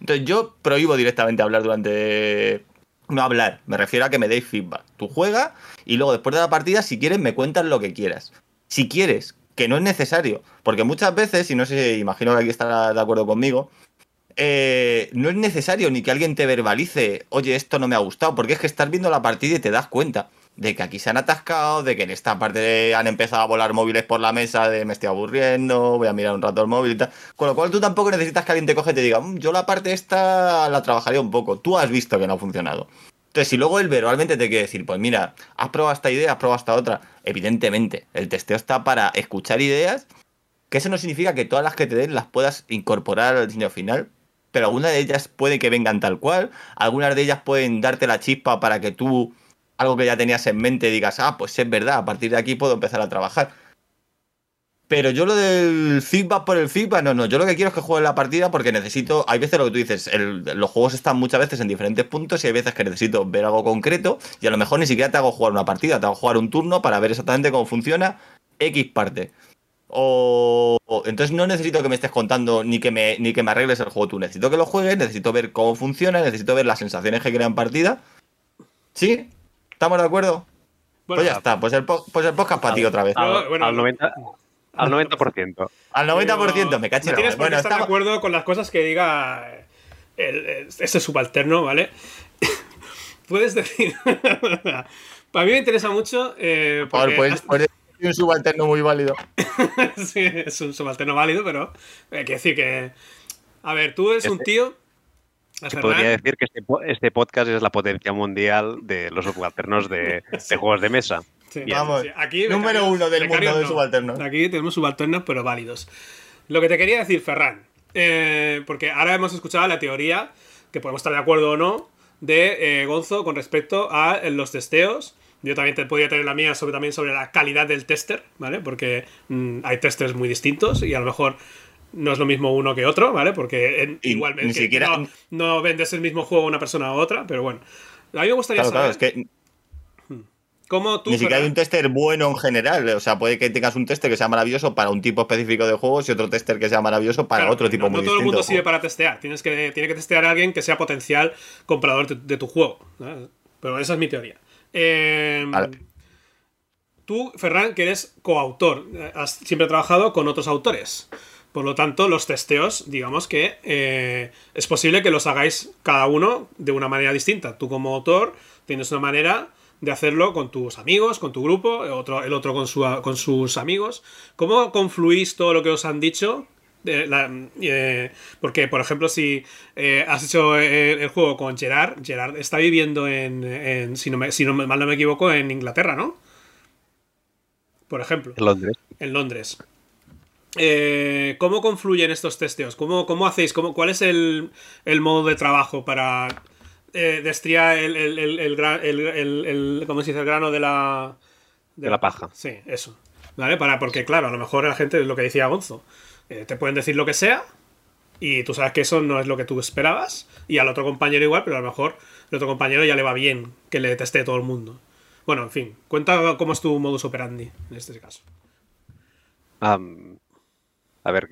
Entonces yo prohíbo directamente hablar durante... No hablar, me refiero a que me deis feedback. Tú juegas y luego después de la partida, si quieres, me cuentas lo que quieras. Si quieres, que no es necesario. Porque muchas veces, y no sé, imagino que aquí estará de acuerdo conmigo, eh, no es necesario ni que alguien te verbalice, oye, esto no me ha gustado, porque es que estás viendo la partida y te das cuenta de que aquí se han atascado, de que en esta parte han empezado a volar móviles por la mesa, de me estoy aburriendo, voy a mirar un rato el móvil y tal. Con lo cual tú tampoco necesitas que alguien te coge y te diga, "Mm, yo la parte esta la trabajaría un poco. Tú has visto que no ha funcionado. Entonces, si luego él verbalmente te quiere decir, pues mira, has probado esta idea, has probado esta otra, evidentemente, el testeo está para escuchar ideas que eso no significa que todas las que te den las puedas incorporar al diseño final, pero algunas de ellas puede que vengan tal cual, algunas de ellas pueden darte la chispa para que tú, algo que ya tenías en mente, digas, ah, pues es verdad, a partir de aquí puedo empezar a trabajar. Pero yo lo del feedback por el feedback, no, no. Yo lo que quiero es que juegue la partida porque necesito. Hay veces lo que tú dices, el- los juegos están muchas veces en diferentes puntos y hay veces que necesito ver algo concreto y a lo mejor ni siquiera te hago jugar una partida, te hago jugar un turno para ver exactamente cómo funciona X parte. O, o- entonces no necesito que me estés contando ni que me ni que me arregles el juego tú. Necesito que lo juegues, necesito ver cómo funciona, necesito ver las sensaciones que crea en partida. ¿Sí? ¿Estamos de acuerdo? Bueno, pues ya está, pues el, pues el podcast para ti otra vez. Al, bueno, al no. 90%. Al 90%. Al 90% pero me caché no tienes Bueno, estar de acuerdo con las cosas que diga eh, el- el- este subalterno, ¿vale? Puedes decir. Para mí me interesa mucho. Eh, Por porque pues, pues un subalterno muy válido. sí, es un subalterno válido, pero hay que decir que. A ver, tú eres un Este- tío. Se podría decir que este, este podcast es la potencia mundial de los subalternos de, de juegos de mesa. Sí. Vamos, sí, aquí número becarios- uno del becarios mundo de no. subalternos. Aquí tenemos subalternos, pero válidos. Lo que te quería decir, Ferran, eh, porque ahora hemos escuchado la teoría, que podemos estar de acuerdo o no, de eh, Gonzo con respecto a eh, los testeos. Yo también te podría tener la mía sobre, también sobre la calidad del tester, ¿vale? Porque mm, hay testers muy distintos y a lo mejor no es lo mismo uno que otro, ¿vale? Porque en- Y igual ni siquiera- no, no vendes el mismo juego a una persona a otra, pero bueno. A mí me gustaría Claro, claro, saber es que tú, ni siquiera hay un tester bueno en general. O sea, puede que tengas un tester que sea maravilloso para un tipo específico de juegos y otro tester que sea maravilloso para Claro, otro tipo no, muy no todo el mundo sirve para testear. Tienes que, tiene que testear a alguien que sea potencial comprador de, de tu juego. ¿no? Pero esa es mi teoría. Eh, Vale. Tú, Ferran, que eres coautor, has siempre trabajado con otros autores. Por lo tanto, los testeos, digamos que eh, es posible que los hagáis cada uno de una manera distinta. Tú como autor tienes una manera de hacerlo con tus amigos, con tu grupo, otro, el otro con, su, con sus amigos. ¿Cómo confluís todo lo que os han dicho? La- eh, porque, por ejemplo, si eh, has hecho el, el juego con Gerard, Gerard está viviendo en, en- si, no me, si no mal no me equivoco, en Inglaterra, ¿no? Por ejemplo En Londres. en Londres. Eh, ¿Cómo confluyen estos testeos? ¿Cómo, cómo hacéis? ¿Cómo, ¿Cuál es el, el modo de trabajo para eh, destriar el, el, el, el gra- el- el- el- ¿cómo se dice? el grano de la... De la paja. Sí, eso. ¿Vale? Para, porque claro, a lo mejor la gente, es lo que decía Gonzo, eh, te pueden decir lo que sea y tú sabes que eso no es lo que tú esperabas y al otro compañero igual, pero a lo mejor el otro compañero ya le va bien que le teste todo el mundo. Bueno, en fin, cuenta cómo es tu modus operandi en este caso. A ver,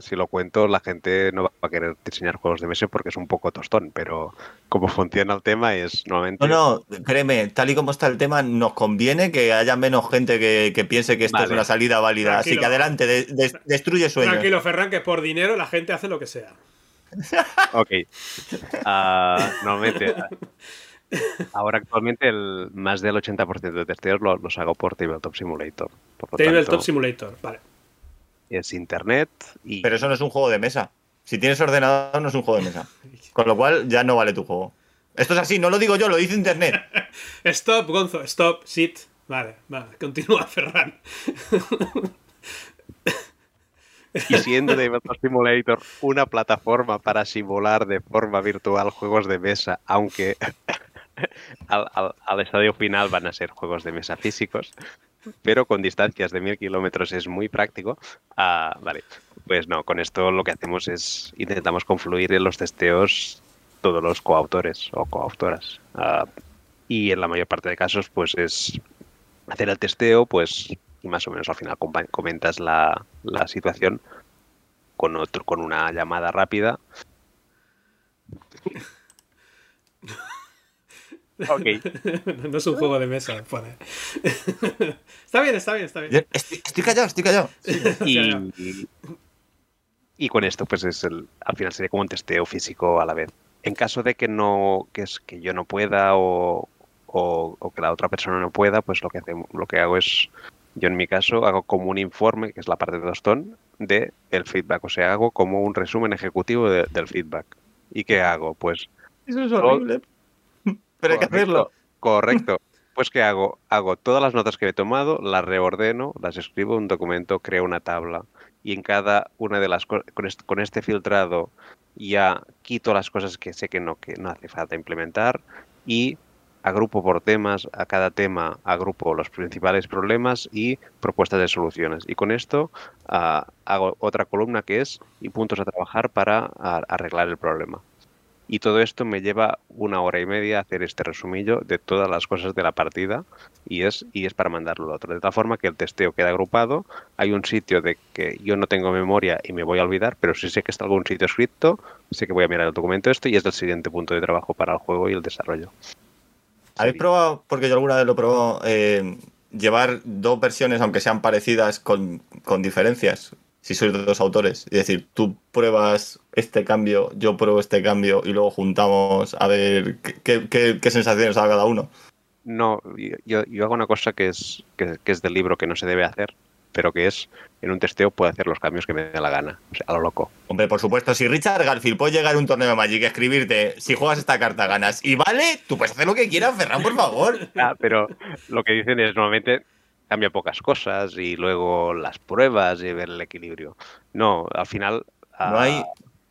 si lo cuento, la gente no va a querer diseñar juegos de mesa porque es un poco tostón, pero como funciona el tema es normalmente... No, no, créeme, tal y como está el tema, nos conviene que haya menos gente que, que piense que esto es una salida válida. Así que adelante, de- de- destruye sueños. Tranquilo, Ferran, que por dinero la gente hace lo que sea. Ok. Ah, normalmente... ah, Ahora actualmente el más del 80% de testeos lo- los hago por Tabletop Simulator. Por lo Tabletop tanto, Simulator, vale. Es internet y Pero eso no es un juego de mesa. Si tienes ordenador, no es un juego de mesa. Con lo cual, ya no vale tu juego. Esto es así, no lo digo yo, lo dice internet. Stop, Gonzo, stop, sit. Vale, vale, continúa, Ferran. Y siendo Tabletop Simulator una plataforma para simular de forma virtual juegos de mesa, aunque al, al- al estadio final van a ser juegos de mesa físicos, pero con distancias de mil kilómetros es muy práctico. ah, vale, pues no, con esto lo que hacemos es intentamos confluir en los testeos todos los coautores o coautoras. Ah, y en la mayor parte de casos, pues es hacer el testeo, pues y más o menos al final comentas la, la situación con otro, con una llamada rápida. Ok, no es un juego de mesa, pone. está bien, está bien, está bien. Estoy, estoy callado, estoy callado. y, y con esto, pues es el, al final sería como un testeo físico a la vez. En caso de que no, que es que yo no pueda o, o- o que la otra persona no pueda, pues lo que hacemos, lo que hago es, yo en mi caso hago como un informe, que es la parte de tostón, de el feedback. O sea, hago como un resumen ejecutivo de- del feedback. ¿Y qué hago? Pues Eso es horrible. Pero hay que hacerlo. Correcto. después que hago, hago todas las notas que he tomado, las reordeno, las escribo en un documento, creo una tabla y en cada una de las con este, con este filtrado ya quito las cosas que sé que no, que no hace falta implementar y agrupo por temas, a cada tema agrupo los principales problemas y propuestas de soluciones. Y con esto uh, hago otra columna que es y puntos a trabajar para arreglar el problema. Y todo esto me lleva una hora y media a hacer este resumillo de todas las cosas de la partida y es, y es para mandarlo al otro. De tal forma que el testeo queda agrupado, hay un sitio de que yo no tengo memoria y me voy a olvidar, pero si sé que está algún sitio escrito, sé que voy a mirar el documento esto y es el siguiente punto de trabajo para el juego y el desarrollo. ¿Habéis probado, porque yo alguna vez lo probó, eh, llevar dos versiones, aunque sean parecidas, con, con diferencias? Si sois dos autores. Es decir, tú pruebas este cambio, yo pruebo este cambio y luego juntamos a ver qué, qué, qué sensaciones da cada uno. No, yo, yo, hago una cosa que es, que, que, es del libro que no se debe hacer, pero que es, en un testeo puedo hacer los cambios que me dé la gana, o sea, a lo loco. Hombre, por supuesto, si Richard Garfield puede llegar a un torneo de Magic y escribirte, si juegas esta carta ganas, y vale, tú puedes hacer lo que quieras, Ferran, por favor. Ah, pero lo que dicen es, normalmente cambia pocas cosas y luego las pruebas y ver el equilibrio. No, al final... No hay...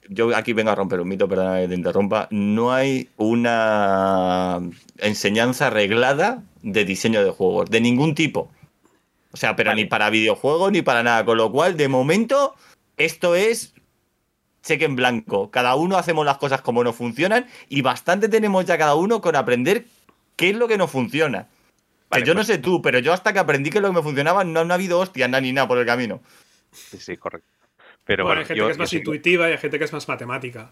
Yo aquí vengo a romper un mito, perdona que te interrumpa. No hay una enseñanza arreglada de diseño de juegos, de ningún tipo. O sea, pero vale. ni para videojuegos ni para nada. Con lo cual, de momento, esto es cheque en blanco. Cada uno hacemos las cosas como nos funcionan y bastante tenemos ya cada uno con aprender qué es lo que nos funciona. Vale, que yo pues... no sé tú, pero yo hasta que aprendí que lo que me funcionaba no, no ha habido hostias ni nada por el camino. Sí, sí, correcto. Pero bueno, bueno hay gente yo, que es más intuitiva y hay gente que es más matemática.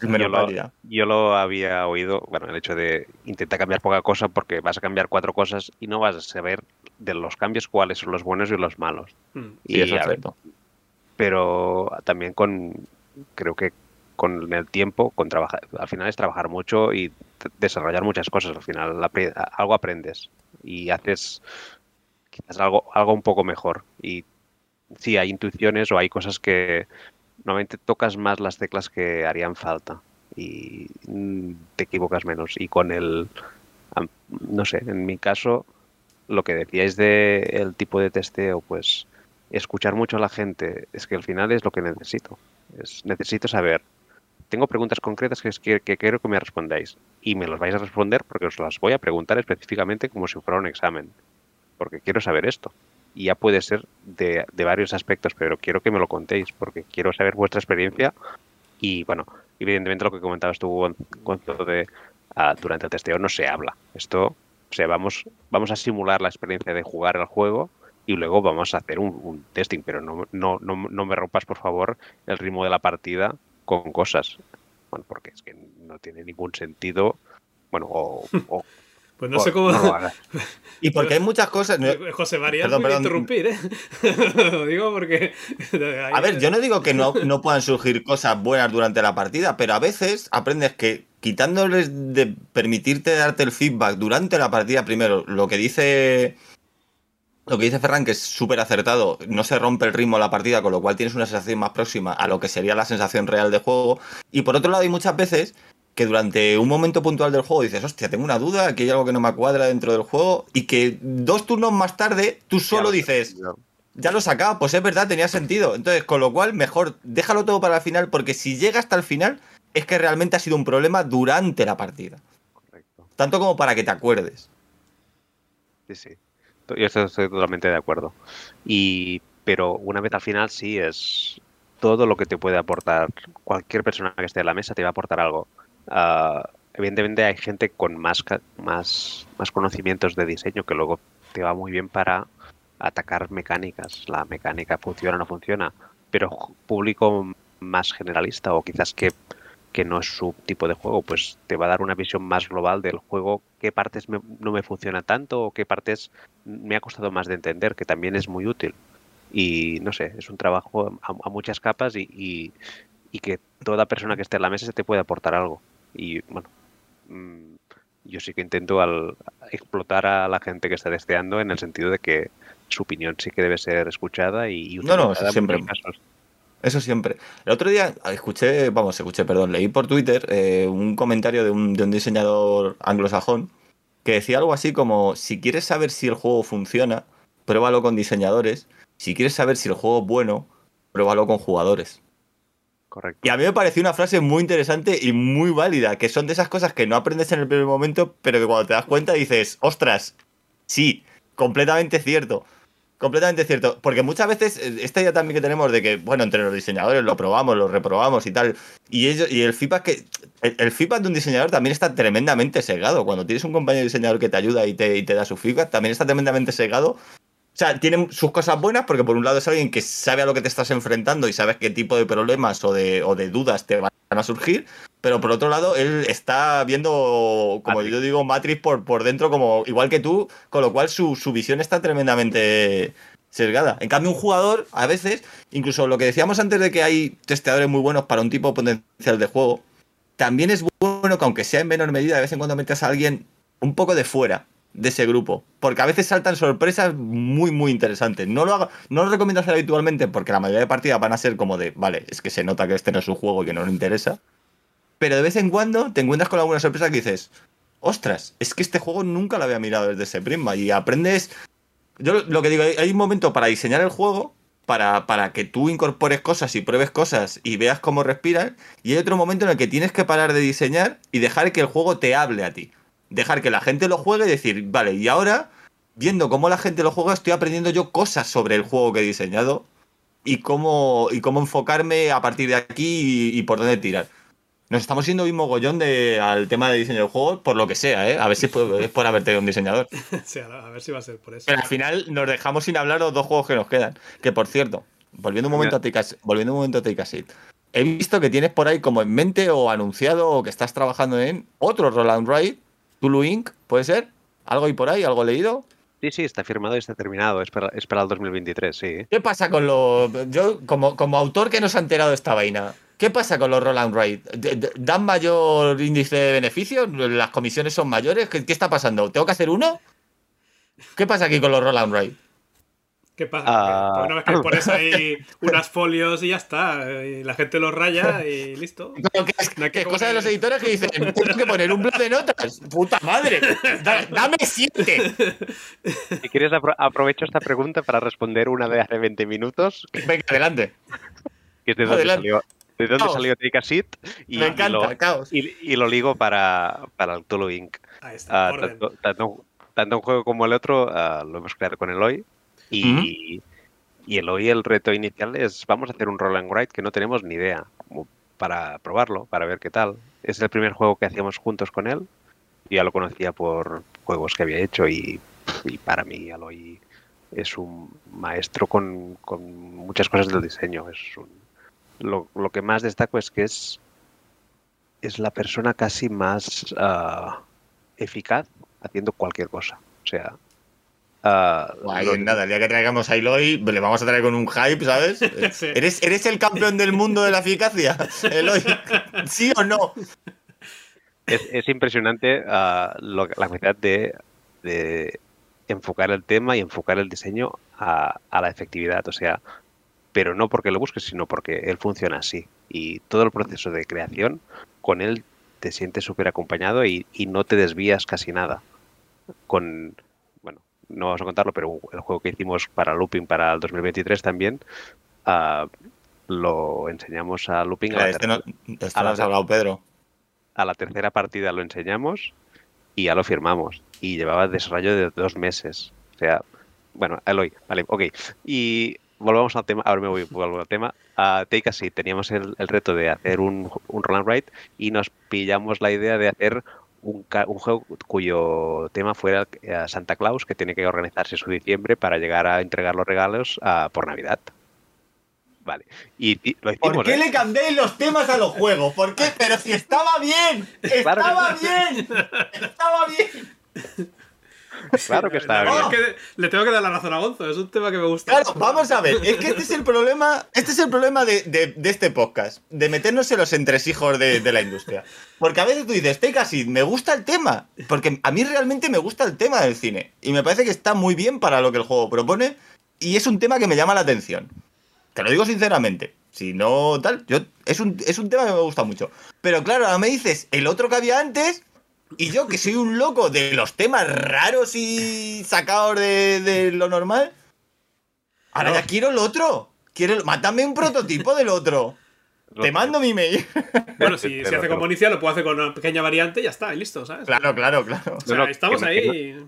Yo lo, yo lo, había oído, bueno, el hecho de intentar cambiar poca cosa porque vas a cambiar cuatro cosas y no vas a saber de los cambios cuáles son los buenos y los malos. Mm. Y, sí, eso es cierto. Pero también con, creo que con el tiempo, con trabajar, al final es trabajar mucho y desarrollar muchas cosas. Al final algo aprendes y haces quizás algo, algo un poco mejor. Y sí, hay intuiciones o hay cosas que normalmente tocas más las teclas que harían falta y te equivocas menos. Y con el, no sé, en mi caso, lo que decíais de el tipo de testeo, pues escuchar mucho a la gente es que al final es lo que necesito. Es, necesito saber tengo preguntas concretas que, que, que, quiero que me respondáis y me los vais a responder porque os las voy a preguntar específicamente como si fuera un examen, porque quiero saber esto. Y ya puede ser de, varios aspectos, pero quiero que me lo contéis porque quiero saber vuestra experiencia y, bueno, evidentemente lo que comentabas tú, Gonzalo, de uh, durante el testeo no se habla. Esto, o sea, vamos, vamos a simular la experiencia de jugar al juego y luego vamos a hacer un, un testing, pero no, no, no, no me rompas, por favor, el ritmo de la partida con cosas. Bueno, porque es que no tiene ningún sentido. Bueno, o. o pues no sé cómo. No y porque hay muchas cosas. José María, perdón, perdón. interrumpir, ¿eh? Lo digo porque. A ver, yo no digo que no, no puedan surgir cosas buenas durante la partida, pero a veces aprendes que quitándoles de permitirte darte el feedback durante la partida, primero, lo que dice lo que dice Ferran, que es súper acertado, no se rompe el ritmo de la partida, con lo cual tienes una sensación más próxima a lo que sería la sensación real de juego. Y por otro lado, hay muchas veces que durante un momento puntual del juego dices, hostia, tengo una duda, aquí hay algo que no me cuadra dentro del juego, y que dos turnos más tarde tú solo dices, ya lo he sacado, pues es verdad, tenía sentido. Entonces, con lo cual, mejor déjalo todo para el final, porque si llega hasta el final, es que realmente ha sido un problema durante la partida. Correcto. Tanto como para que te acuerdes. Sí, sí. Yo estoy totalmente de acuerdo. Y, pero una al final sí es todo lo que te puede aportar cualquier persona que esté en la mesa te va a aportar algo. Uh, evidentemente hay gente con más, más, más conocimientos de diseño que luego te va muy bien para atacar mecánicas. La mecánica funciona o no funciona. Pero público más generalista o quizás que que no es su tipo de juego, pues te va a dar una visión más global del juego, qué partes me, no me funciona tanto o qué partes me ha costado más de entender, que también es muy útil. Y no sé, es un trabajo a, a muchas capas y, y, y, que toda persona que esté en la mesa se te puede aportar algo. Y bueno, mmm, yo sí que intento al explotar a la gente que está deseando en el sentido de que su opinión sí que debe ser escuchada y, y no, no, siempre. Casos. Eso siempre. El otro día escuché, vamos, escuché, perdón, leí por Twitter eh, un comentario de un, de un diseñador anglosajón que decía algo así como, si quieres saber si el juego funciona, pruébalo con diseñadores. Si quieres saber si el juego es bueno, pruébalo con jugadores. Correcto. Y a mí me pareció una frase muy interesante y muy válida, que son de esas cosas que no aprendes en el primer momento, pero que cuando te das cuenta dices, ostras, sí, completamente cierto. Completamente cierto. Porque muchas veces, eh, esta idea también que tenemos de que, bueno, entre los diseñadores lo probamos, lo reprobamos y tal. Y ellos, y el feedback que. El, el feedback de un diseñador también está tremendamente sesgado. Cuando tienes un compañero diseñador que te ayuda y te, y te da su feedback, también está tremendamente sesgado. O sea, tiene sus cosas buenas porque por un lado es alguien que sabe a lo que te estás enfrentando y sabes qué tipo de problemas o de, o de dudas te van a surgir. Pero por otro lado, él está viendo, como Matrix. yo digo, Matrix por, por dentro, como igual que tú, con lo cual su, su visión está tremendamente sesgada. En cambio, un jugador, a veces, incluso lo que decíamos antes de que hay testeadores muy buenos para un tipo potencial de juego, también es bueno que aunque sea en menor medida, de vez en cuando metas a alguien un poco de fuera de ese grupo. Porque a veces saltan sorpresas muy, muy interesantes. No lo, haga- no lo recomiendo hacer habitualmente porque la mayoría de partidas van a ser como de, vale, es que se nota que este no es un juego y que no le interesa. Pero de vez en cuando te encuentras con alguna sorpresa que dices, ostras, es que este juego nunca lo había mirado desde ese prisma y aprendes... Yo lo- que digo, hay un momento para diseñar el juego, para, para que tú incorpores cosas y pruebes cosas y veas cómo respiran, y hay otro momento en el que tienes que parar de diseñar y dejar que el juego te hable a ti. Dejar que la gente lo juegue y decir, vale, y ahora, viendo cómo la gente lo juega, estoy aprendiendo yo cosas sobre el juego que he diseñado y cómo, y cómo enfocarme a partir de aquí y, y por dónde tirar. Nos estamos yendo un mogollón de, al tema de diseño del juego, por lo que sea, ¿eh? A ver si es por, es por haber tenido un diseñador. Sí, a ver si va a ser por eso. Pero al final nos dejamos sin hablar los dos juegos que nos quedan. Que por cierto, volviendo un momento a Take a, volviendo un momento a Take a Seat, He visto que tienes por ahí como en mente o anunciado o que estás trabajando en otro Roll and Ride, Tulu Inc., ¿puede ser? ¿Algo ahí por ahí? ¿Algo leído? Sí, sí, está firmado y está terminado. Es para, es para el 2023, sí. ¿Qué pasa con los. Yo, como, como autor que no se ha enterado de esta vaina, ¿qué pasa con los Roll and Ride? ¿D- d- ¿Dan mayor índice de beneficios? ¿Las comisiones son mayores? ¿Qué, qué está pasando? ¿Tengo que hacer uno? ¿Qué pasa aquí con los Roll and Ride? ¿Qué pasa? Pues una vez que pones ahí unas folios y ya está. Y la gente los raya y listo. Pero que es, No que es cosa de los editores que dicen, tengo que poner un blog de notas. ¡Puta madre! Da- ¡Dame siete! Si quieres, apro- aprovecho esta pregunta para responder una de hace 20 minutos, Venga, adelante. que es de dónde Adelante. salió, de dónde Caos. salió Take a Seat, y, Me y encanta, lo, caos. y- y lo ligo para, para el Tulu Inc. Ahí está. Ah, orden. tanto, tanto- tanto un juego como el otro ah, lo hemos creado con Eloy. Y, y Eloy, el reto inicial es: vamos a hacer un roll and ride que no tenemos ni idea, para probarlo, para ver qué tal. Es el primer juego que hacíamos juntos con él. Yo ya lo conocía por juegos que había hecho y, y para mí Eloy es un maestro con, con muchas cosas del diseño. Es un- lo, lo que más destaco es que es, es la persona casi más ah, eficaz haciendo cualquier cosa. O sea, Guay, lo- nada, el día que traigamos a Eloy, le vamos a traer con un hype, ¿sabes? Sí. ¿Eres, ¿Eres el campeón del mundo de la eficacia, Eloy? ¿Sí o no? es, es impresionante ah, lo- la capacidad de, de enfocar el tema y enfocar el diseño a, a la efectividad. O sea, pero no porque lo busques, sino porque él funciona así. Y todo el proceso de creación, con él te sientes súper acompañado y, y no te desvías casi nada. Con, bueno, no vamos a contarlo, pero el juego que hicimos para Looping para el 2023 también, ah, lo enseñamos a Looping a la Este no, esto a no la- has hablado, Pedro. a la tercera partida lo enseñamos y ya lo firmamos. Y llevaba desarrollo de dos meses. O sea, bueno, Eloy, vale, ok. Y volvamos al tema, ahora me voy vuelvo al tema. A Take a Seat teníamos el, el reto de hacer un, un roll and ride y nos pillamos la idea de hacer un, un juego cuyo tema fuera eh, Santa Claus, que tiene que organizarse su diciembre para llegar a entregar los regalos ah, por Navidad. Vale. Y, y lo hicimos. ¿Por qué ¿eh? le cambiáis los temas a los juegos? ¿Por qué? Pero si estaba bien, Claro estaba bien, estaba bien. Claro que está bien. es que le tengo que dar la razón a Gonzo, es un tema que me gusta. Claro, vamos a ver, es que este es el problema, este es el problema de, de- de este podcast, de meternos en los entresijos de, de la industria. Porque a veces tú dices, a Seat, me gusta el tema, porque a mí realmente me gusta el tema del cine, y me parece que está muy bien para lo que el juego propone, y es un tema que me llama la atención. Te lo digo sinceramente, si no tal, yo es un, es un tema que me gusta mucho. Pero claro, ahora me dices, el otro que había antes, Y yo, que soy un loco de los temas raros y sacados de, de lo normal, ahora No. ya quiero el otro. Quiero el- Mátame un prototipo del otro. Te mando mi mail. Bueno, si, si hace con pero- Bonicia, lo puedo hacer con una pequeña variante y ya está, y listo, ¿sabes? Claro, claro, claro. O sea, No, no, estamos ahí.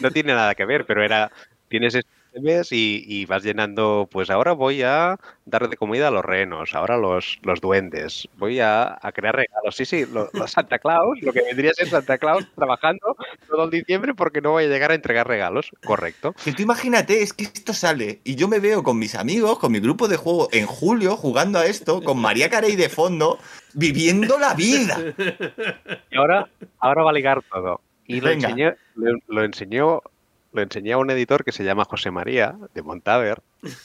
no tiene nada que ver, pero era, tienes mes y, y vas llenando, pues ahora voy a dar de comida a los renos, ahora los, los duendes, voy a, a crear regalos. Sí, sí, lo- los Santa Claus, lo que vendría a ser Santa Claus trabajando todo el diciembre porque no voy a llegar a entregar regalos, correcto. Que tú imagínate, es que esto sale y yo me veo con mis amigos, con mi grupo de juego en julio jugando a esto, con María Carey de fondo, viviendo la vida. Y ahora, ahora va a ligar todo. Y lo Venga. enseñé, lo, lo enseñó, lo enseñé a un editor que se llama José María, de Montaver,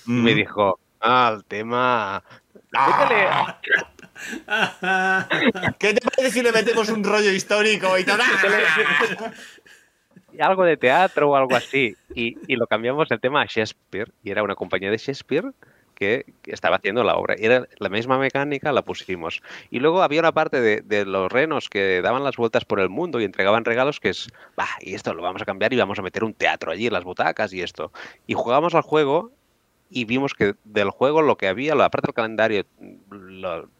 y me dijo, ah, el tema... Ah, ¿Qué te parece si le metemos un rollo histórico y todo? algo de teatro o algo así. Y, y lo cambiamos el tema a Shakespeare. Y era una compañía de Shakespeare estaba haciendo la obra. Era la misma mecánica, la pusimos. Y luego había una parte de, los renos que daban las vueltas por el mundo y entregaban regalos que es, va, y esto lo vamos a cambiar y vamos a meter un teatro allí las butacas y esto. Y jugamos al juego y vimos que del juego lo que había, la parte del calendario,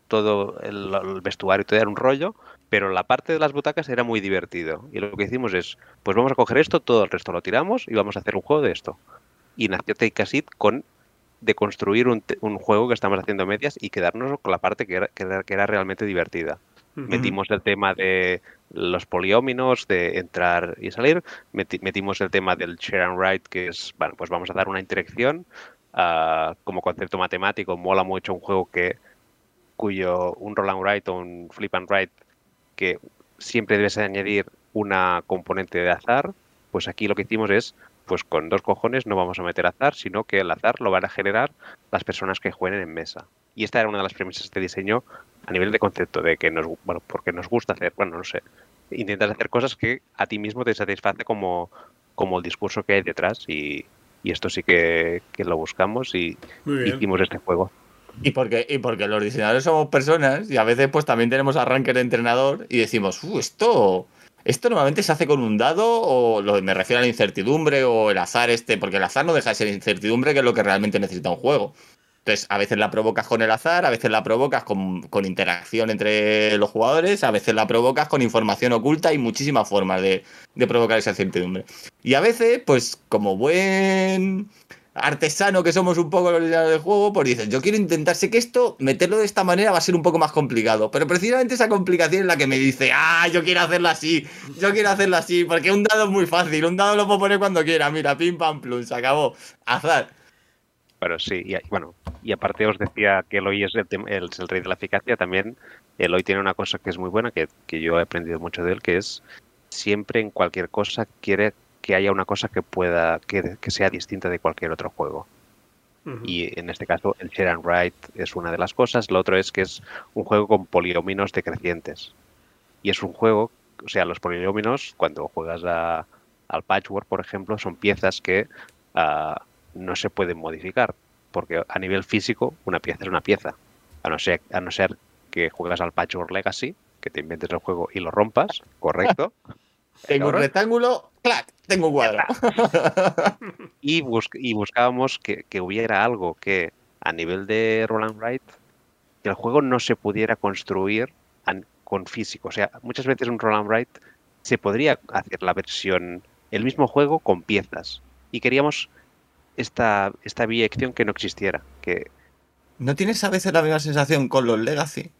todo el, el vestuario, todo era un rollo, pero la parte de las butacas era muy divertido. Y lo que hicimos es, pues vamos a coger esto, todo el resto lo tiramos y vamos a hacer un juego de esto. Y nació Take a Seat con de construir un, un juego que estamos haciendo medias y quedarnos con la parte que era, que era, que era realmente divertida. Metimos el tema de los polióminos, de entrar y salir. Meti- metimos el tema del share and write, que es, bueno, pues vamos a dar una interacción. ah, como concepto matemático, mola mucho un juego que cuyo un roll and write o un flip and write que siempre debes añadir una componente de azar, pues aquí lo que hicimos es, pues con dos cojones no vamos a meter azar, sino que el azar lo van a generar las personas que jueguen en mesa. Y esta era una de las premisas de diseño a nivel de concepto, de que nos, bueno, porque nos gusta hacer, bueno, no sé, intentas hacer cosas que a ti mismo te satisface como, como el discurso que hay detrás y, y esto sí que, que lo buscamos y hicimos este juego. Y porque, y porque los diseñadores somos personas y a veces pues también tenemos arranque de entrenador y decimos, uh, esto, esto normalmente se hace con un dado o lo, me refiero a la incertidumbre o el azar este, porque el azar no deja de ser incertidumbre que es lo que realmente necesita un juego. Entonces, a veces la provocas con el azar, a veces la provocas con, con interacción entre los jugadores, a veces la provocas con información oculta y muchísimas formas de, de provocar esa incertidumbre. Y a veces, pues como buen artesano que somos un poco los del juego, pues dices, yo quiero intentar, sé que esto, meterlo de esta manera va a ser un poco más complicado, pero precisamente esa complicación es la que me dice, ah, yo quiero hacerlo así, yo quiero hacerlo así, porque un dado es muy fácil, un dado lo puedo poner cuando quiera, mira, pim pam plum, se acabó, azar. Pero sí, y, bueno, y aparte os decía que Eloy es el, el rey de la eficacia, también Eloy tiene una cosa que es muy buena, que, que yo he aprendido mucho de él, que es siempre en cualquier cosa quiere que haya una cosa que pueda, que, que sea distinta de cualquier otro juego. Y en este caso el share and write es una de las cosas, lo otro es que es un juego con polióminos decrecientes. Y es un juego, o sea, los polióminos, cuando juegas a- al patchwork, por ejemplo, son piezas que ah, no se pueden modificar, porque a nivel físico una pieza es una pieza, a no ser, a no ser que juegas al patchwork legacy, que te inventes el juego y lo rompas, correcto. Tengo un rectángulo, clac, tengo un cuadro. y, bus- y buscábamos que, que hubiera algo que a nivel de roll and write que el juego no se pudiera construir con físico. O sea, muchas veces un roll and write se podría hacer la versión, el mismo juego con piezas. Y queríamos esta, esta que no existiera. Que ¿No tienes a veces la misma sensación con los Legacy?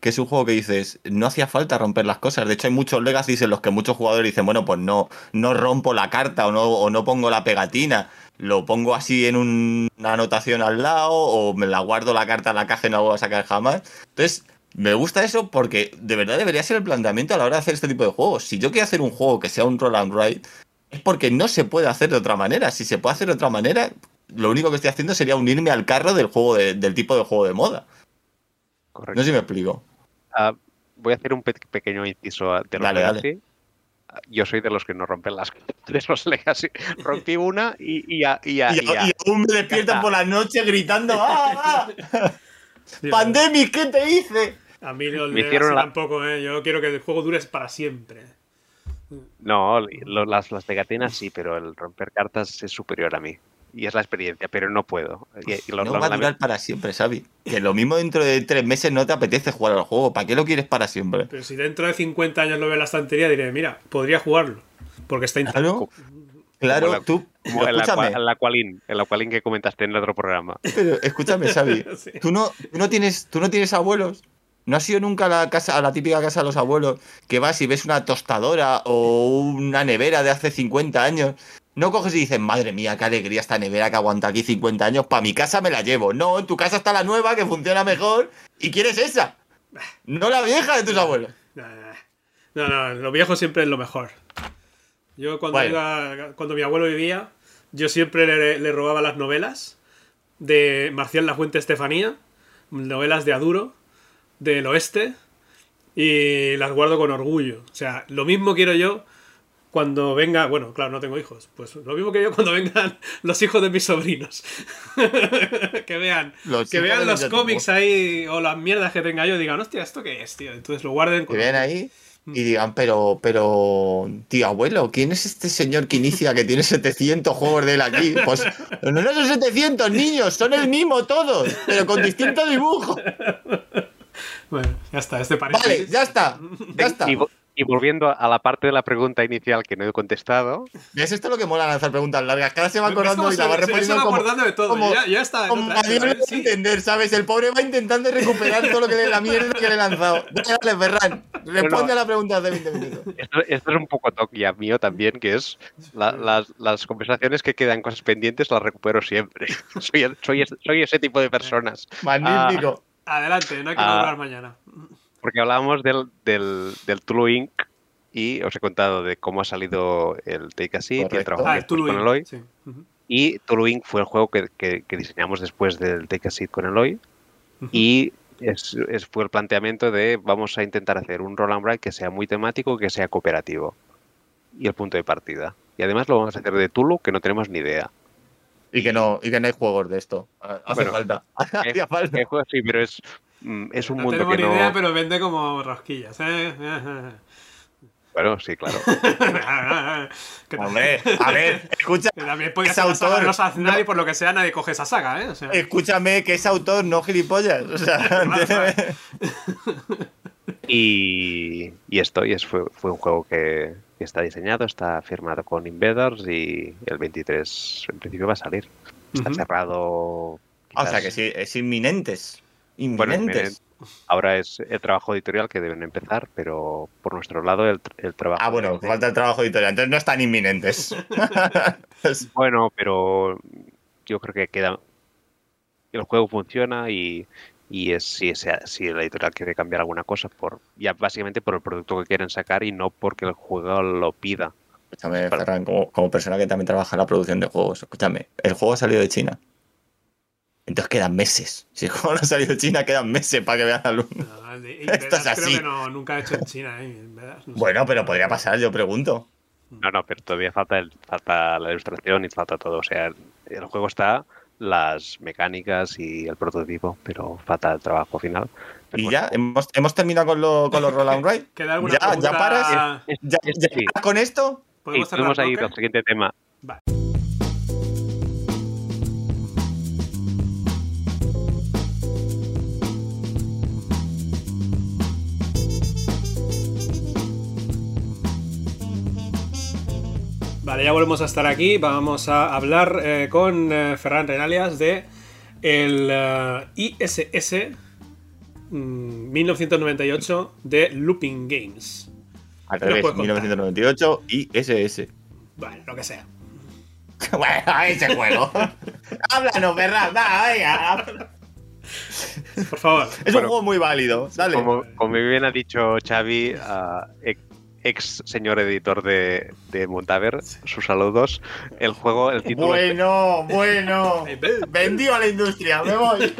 Que es un juego que dices, no hacía falta romper las cosas. De hecho, hay muchos Legacies en los que muchos jugadores dicen, bueno, pues no, no rompo la carta o no, o no pongo la pegatina. Lo pongo así en un- una anotación al lado o me la guardo la carta en la caja y no la voy a sacar jamás. Entonces, me gusta eso porque de verdad debería ser el planteamiento a la hora de hacer este tipo de juegos. Si yo quiero hacer un juego que sea un roll and write, es porque no se puede hacer de otra manera. Si se puede hacer de otra manera, lo único que estoy haciendo sería unirme al carro del juego de- del tipo de juego de moda. Correcto. No sé si me explico. Ah, voy a hacer un pe- pequeño inciso a- de los Dale, dale. Legacy. Yo soy de los que no rompen las de los Legacy. Rompí una y, y, ya- y Y, y aún me despiertan por la noche gritando ¡Ah, ah! Sí, ¡Pandemic, ¿qué te hice? A mí no Me hicieron la- tampoco, ¿eh? Yo quiero que el juego dure para siempre. No, lo- las, las pegatinas sí, pero el romper cartas es superior a mí. Y es la experiencia, pero no puedo. Y- y lo- No lo- va a la- durar para siempre, Xavi. Que lo mismo dentro de tres meses no te apetece jugar al juego. ¿Para qué lo quieres para siempre? Pero si dentro de 50 años lo veo en la estantería, diré, mira, podría jugarlo. Porque está intacto. Claro, claro, Como la- tú. como la, la Qualin, en la Qualin que comentaste en el otro programa. pero escúchame, Xavi. Sí. ¿Tú no, tú no tienes, tú no tienes abuelos. ¿No has ido nunca a la casa, a la típica casa de los abuelos, que vas y ves una tostadora o una nevera de hace 50 años? No coges y dices, madre mía, qué alegría esta nevera que aguanta aquí 50 años, para mi casa me la llevo. No, en tu casa está la nueva que funciona mejor y quieres esa. No la vieja de tus abuelos. No, no, lo viejo siempre es lo mejor. Yo cuando, Bueno. iba- cuando mi abuelo vivía, yo siempre le, le robaba las novelas de Marcial La Fuente Estefanía, novelas de Aduro, del oeste, y las guardo con orgullo. O sea, lo mismo quiero yo cuando venga, bueno, claro, no tengo hijos, pues lo mismo que yo cuando vengan los hijos de mis sobrinos. que vean, Los que vean los cómics ahí o las mierdas que tenga yo y digan, hostia, ¿esto qué es, tío? Entonces lo guarden Que vean ahí y digan, pero, pero, tío abuelo, ¿quién es este señor que inicia que tiene 700 juegos de él aquí? Pues no, son 700 niños, son el mismo todos, pero con distinto dibujo. Bueno, ya está, este paréntesis. Vale, ya está, ya está. Y, y volviendo a la parte de la pregunta inicial que no he contestado, ¿Ves esto es lo que mola lanzar preguntas largas? Cada se va ¿Ves cómo acordando y se- la va va como, acordando de todo? como, Ya- ya está, como otra, puede Sí. entender, ¿sabes? El pobre va intentando recuperar todo lo que le la mierda que le he lanzado. Dale, dale, Ferran, responde a la pregunta de 20 minutos. esto, esto es un poco toquia mío también, que es la- las, las conversaciones que quedan cosas pendientes las recupero siempre. soy, soy, soy ese tipo de personas. Magnífico. Adelante, no hay que Ah. hablar mañana. Porque hablábamos del, del, del Tulu Inc. y os he contado de cómo ha salido el Take a Seat y el trabajo Ah, que el hicimos Tulu con Eloy. sí. Y Tulu Inc. fue el juego que, que- que diseñamos después del Take a Seat con Eloy. Y es, es- fue el planteamiento de vamos a intentar hacer un roll and write que sea muy temático, que sea cooperativo. Y el punto de partida. Y además lo vamos a hacer de Tulu, que no tenemos ni idea. Y que no, y que no hay juegos de esto. Hace Bueno, falta. ¿Qué- Hacía falta. juego? Sí, pero es, es un no mundo que ni no... idea, pero vende como rosquillas. ¿eh? Bueno, sí, claro. Hombre, a ver, escucha, también podía ser autor, los Aznar y por lo que sea nadie coge esa saga, ¿eh? O sea, escúchame que es autor, no gilipollas. O sea. Y, y esto, y es, fue, fue un juego que, que está diseñado, está firmado con Invaders y el 23 en principio va a salir. Está Ujú. cerrado. o quizás- sea que sí, es inminentes. Bueno, Inminentes. Ahora es el trabajo editorial que deben empezar, pero por nuestro lado el, el trabajo. ah, bueno, falta el trabajo editorial, entonces no están inminentes. Bueno, pero yo creo que queda. El juego funciona y, y es si, ese- si la editorial quiere cambiar alguna cosa, por ya básicamente por el producto que quieren sacar y no porque el juego lo pida. escúchame. Ferran, como, como persona que también trabaja en la producción de juegos, escúchame, el juego ha salido de China. Entonces quedan meses. Si el juego no ha salido de China, quedan meses para que vean la luz. no, Esto es así. Creo que no, nunca ha hecho en China, ¿eh? En no sé. Bueno, pero podría pasar, yo pregunto. No, no, pero todavía falta, el, falta la ilustración y falta todo. O sea, el, el juego está, las mecánicas y el prototipo, pero falta el trabajo final. Pero Y bueno, ya, hemos, hemos terminado con, lo, con los roll and ride. ¿Queda alguna ¿Ya, pregunta? ya paras? ¿Ya, ya sí. con esto? Y ¿Podemos podemos ahí bloque? al siguiente tema. Vale. Vale, ya volvemos a estar aquí. Vamos a hablar eh, con eh, Ferran Renalias de el eh, ISS mm, 1998 de Looping Games. Al ¿Qué nos revés, puedes contar? 1998 y SS. Vale, lo que sea. bueno, ese juego. Háblanos, Ferran, va, venga. Por favor. Es Bueno, un juego muy válido. Dale. Como, como bien ha dicho Xavi, ah, ex, señor editor de, de Montaver, sus saludos. El juego, el título. es- Bueno, bueno. Vendido a la industria, me voy.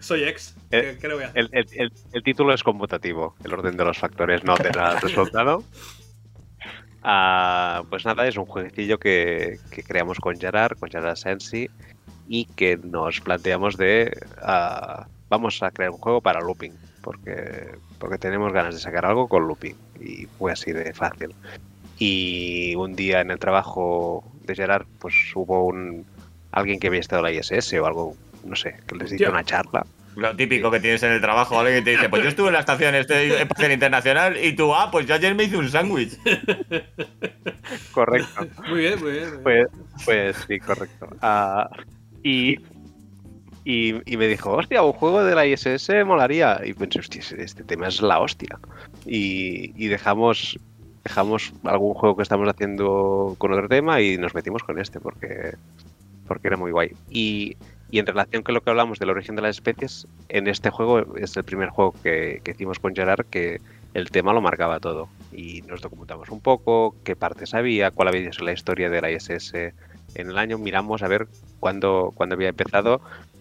Soy ex. Eh, ¿Qué, qué le voy a hacer? El, el- el- el título es conmutativo, el orden de los factores no altera el resultado. Ah, pues nada, es un jueguecillo que, que creamos con Gerard, con Gerard Sensi, y que nos planteamos de ah, vamos a crear un juego para looping porque porque tenemos ganas de sacar algo con looping y fue así de fácil y un día en el trabajo de Gerard pues hubo un alguien que había estado en la ISS o algo no sé que les hizo una charla Lo típico que tienes en el trabajo, alguien que te dice, pues yo estuve en la estación este, espacial internacional y tú, ah, pues yo ayer me hice un sándwich. correcto Muy bien, muy bien. muy bien. Pues, pues sí, correcto. Ah, y, y, y me dijo, hostia, un juego de la ISS molaría. Y pensé, hostia, este tema es la hostia. Y, y dejamos, dejamos algún juego que estamos haciendo con otro tema y nos metimos con este porque, porque era muy guay. Y, y en relación con lo que hablamos del origen de las especies, en este juego es el primer juego que, que hicimos con Gerard que el tema lo marcaba todo. Y nos documentamos un poco, qué partes había, cuál había sido la historia de la ISS en el año, miramos a ver cuándo, cuándo había empezado.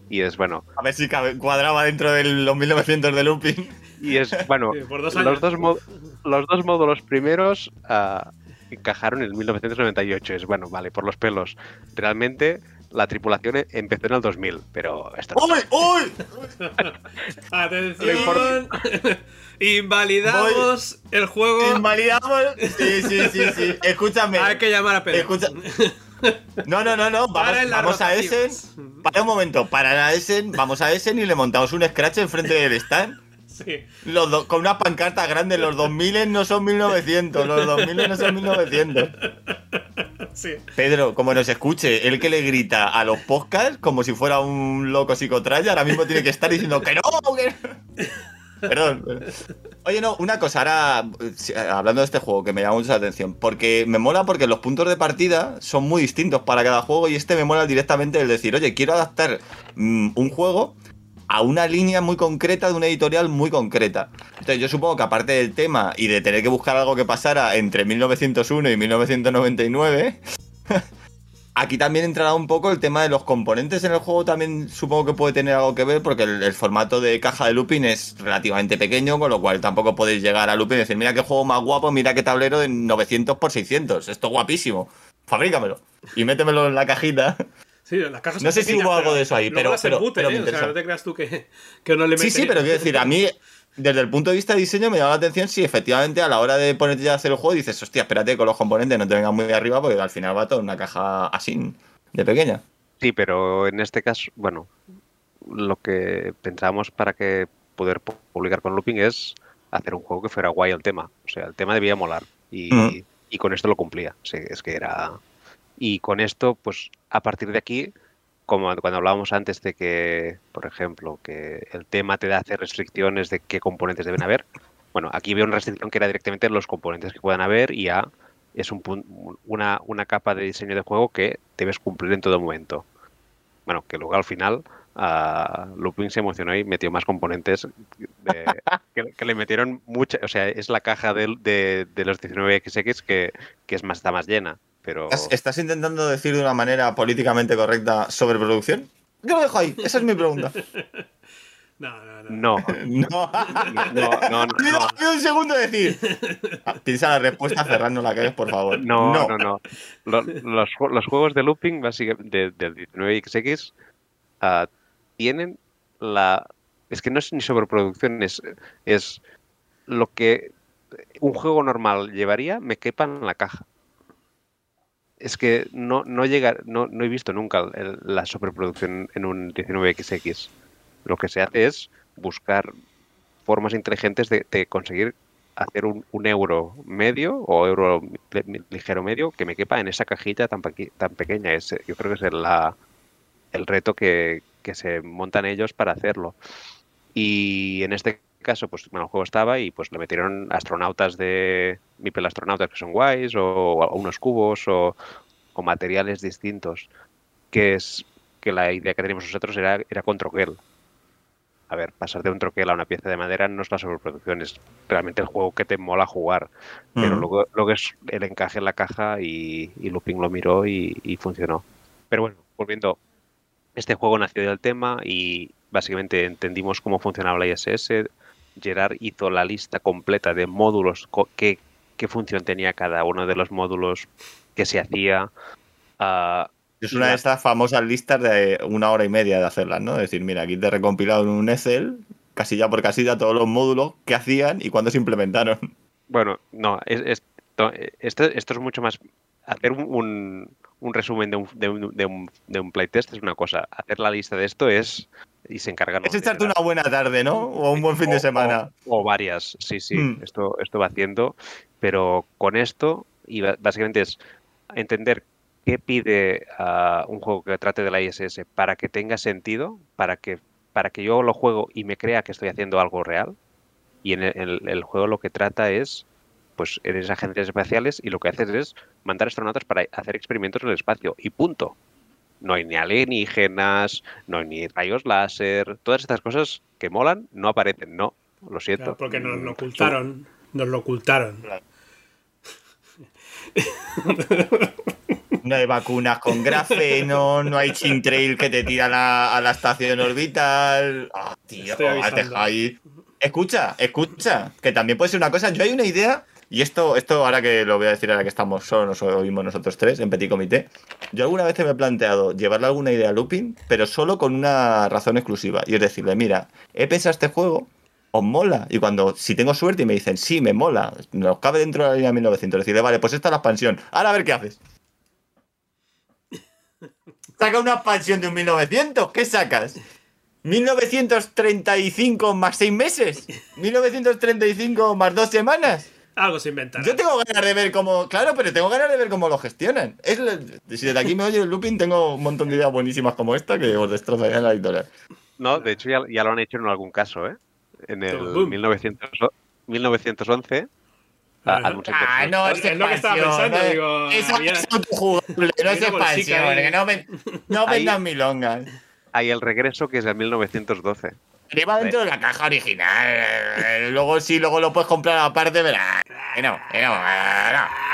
Y es bueno, A ver si cabe- cuadraba dentro de los 1900 de looping. y es bueno, dos los dos, los dos módulos primeros ah, encajaron en el 1998. Es bueno, vale, por los pelos. Realmente la tripulación e- empezó en el 2000, pero esto ¡Uy! ¡Uy! Atención. Invalidamos el juego. Invalidamos. Sí, sí, sí, sí. Escúchame. Hay que llamar a Pedro. Escucha. No, no, no, no. Vamos, a Essen. Para un momento, para a Essen, vamos a Essen y le montamos un scratch enfrente del stand. Sí. Los do- con una pancarta grande, los 2000 no son 1900, los 2000 no son 1900. Sí. Pedro, como nos escuche, el que le grita a los podcasts como si fuera un loco psicotraya, ahora mismo tiene que estar diciendo que no, que no. Perdón. Oye, no, una cosa, ahora eh, hablando de este juego que me llama mucho la atención, porque me mola porque los puntos de partida son muy distintos para cada juego y este me mola directamente el decir, oye, quiero adaptar mm, un juego a una línea muy concreta de una editorial muy concreta. Entonces yo supongo que aparte del tema y de tener que buscar algo que pasara entre 1901 y 1999, aquí también entrará un poco el tema de los componentes en el juego, también supongo que puede tener algo que ver porque el, el formato de caja de looping es relativamente pequeño, con lo cual tampoco podéis llegar a looping y decir, mira qué juego más guapo, mira qué tablero de 900 por 600, esto es guapísimo, fabrícamelo y métemelo en la cajita. Sí, las cajas No sé si hubo algo de eso ahí, pero- pero- embuten, pero ¿eh? O sea, no te creas tú que, que no le Sí, meten. sí, pero quiero decir, a mí, desde el punto de vista de diseño, me llama la atención si efectivamente a la hora de ponerte ya a hacer el juego dices, hostia, espérate con los componentes, no te vengas muy arriba, porque al final va toda una caja así, de pequeña. Sí, pero en este caso, bueno, lo que pensamos para que poder pu- publicar con Looping es hacer un juego que fuera guay el tema. O sea, el tema debía molar. Y, Mm. y con esto lo cumplía. Sí, es que era. Y con esto, pues a partir de aquí, como cuando hablábamos antes de que, por ejemplo, que el tema te da hacer restricciones de qué componentes deben haber. Bueno, aquí veo una restricción que era directamente los componentes que puedan haber y ya es un una, una capa de diseño de juego que debes cumplir en todo momento. Bueno, que luego al final ah, Looping se emocionó y metió más componentes de- que, le metieron mucha, o sea, es la caja de, de los 19XX que, que es más, está más llena, pero ¿Estás, intentando decir de una manera políticamente correcta sobreproducción? Yo lo dejo ahí, esa es mi pregunta. No, no, no. no, No, no, no, no, un segundo de decir. Ah, Piensa la respuesta, cerrando la cabeza, por favor. No, no, no. Lo- Los, los juegos de looping básicamente de- del 19XX ah, tienen la... Es que no es ni sobreproducción, es, es lo que un juego normal llevaría, me quepa en la caja. Es que no, no llega, no, no he visto nunca el- la sobreproducción en un 19XX. Lo que se hace es buscar formas inteligentes de, conseguir hacer un, un euro medio o euro li- ligero medio que me quepa en esa cajita tan, tan pequeña. Es, yo creo que es el, la- el reto que, que se montan ellos para hacerlo. Y en este caso, pues bueno, el juego estaba y pues le metieron astronautas de Mipel astronautas que son guays o, o unos cubos o, o materiales distintos. Que es que la idea que teníamos nosotros era, era con troquel. A ver, pasar de un troquel a una pieza de madera no es la sobreproducción, es realmente el juego que te mola jugar. Pero Mm. luego, luego es el encaje en la caja y, y Looping lo miró y, y funcionó. Pero bueno, volviendo, este juego nació del tema y básicamente entendimos cómo funcionaba la ISS. Gerard hizo la lista completa de módulos, qué, qué función tenía cada uno de los módulos, qué se hacía. Ah, Es una de estas famosas listas de una hora y media de hacerlas, ¿no? Es decir, mira, aquí te he recompilado en un Excel, casilla por casilla, todos los módulos que hacían y cuándo se implementaron. Bueno, no, es, esto, esto, esto es mucho más. Hacer un, un resumen de un, de, un, de, un, de un playtest es una cosa. Hacer la lista de esto es. Y se encargan. Es echarte una buena tarde, ¿no? O un buen fin de semana. O, o varias, sí, sí. Mm. Esto, esto va haciendo. Pero con esto, y básicamente es entender qué pide uh, un juego que trate de la ISS para que tenga sentido, para que, para que yo lo juego y me crea que estoy haciendo algo real. Y en el, el, el juego lo que trata es pues eres agencias espaciales y lo que haces es mandar astronautas para hacer experimentos en el espacio y punto. No hay ni alienígenas, no hay ni rayos láser, todas estas cosas que molan no aparecen, no, lo siento. Claro, porque nos lo ocultaron, nos lo ocultaron. Claro. No hay vacunas con grafeno, no hay chintrail que te tira a la, a la estación orbital. Oh, tío, ahí. Escucha, escucha, que también puede ser una cosa. Yo hay una idea y esto, esto ahora que lo voy a decir ahora que estamos solo, nos oímos nosotros tres en Petit Comité, yo alguna vez me he planteado llevarle alguna idea a Looping, pero solo con una razón exclusiva. Y es decirle, mira, he pensado este juego, os mola. Y cuando, si tengo suerte y me dicen, sí, me mola, nos cabe dentro de la línea 1900, decirle, vale, pues esta es la expansión. Ahora a ver qué haces. Saca una expansión de un 1900, ¿qué sacas? 1935 más 6 meses. 1935 más 2 semanas. Algo se inventa. Yo tengo ganas de ver cómo. Claro, pero tengo ganas de ver cómo lo gestionan. Es, si desde aquí me oye el looping, tengo un montón de ideas buenísimas como esta que os destrozarían la editorial. No, de hecho ya, ya, lo han hecho en algún caso, ¿eh? En el 1900, 1911. Ah, ah, no, es, es lo que estaba pensando. No, digo, es había... autojugable, no es expansión. Que no, ven, no vendan milongas. Hay el regreso que es el 1912. Pero va dentro de la caja original. Luego sí, luego lo puedes comprar aparte, verás. Que no, no, no.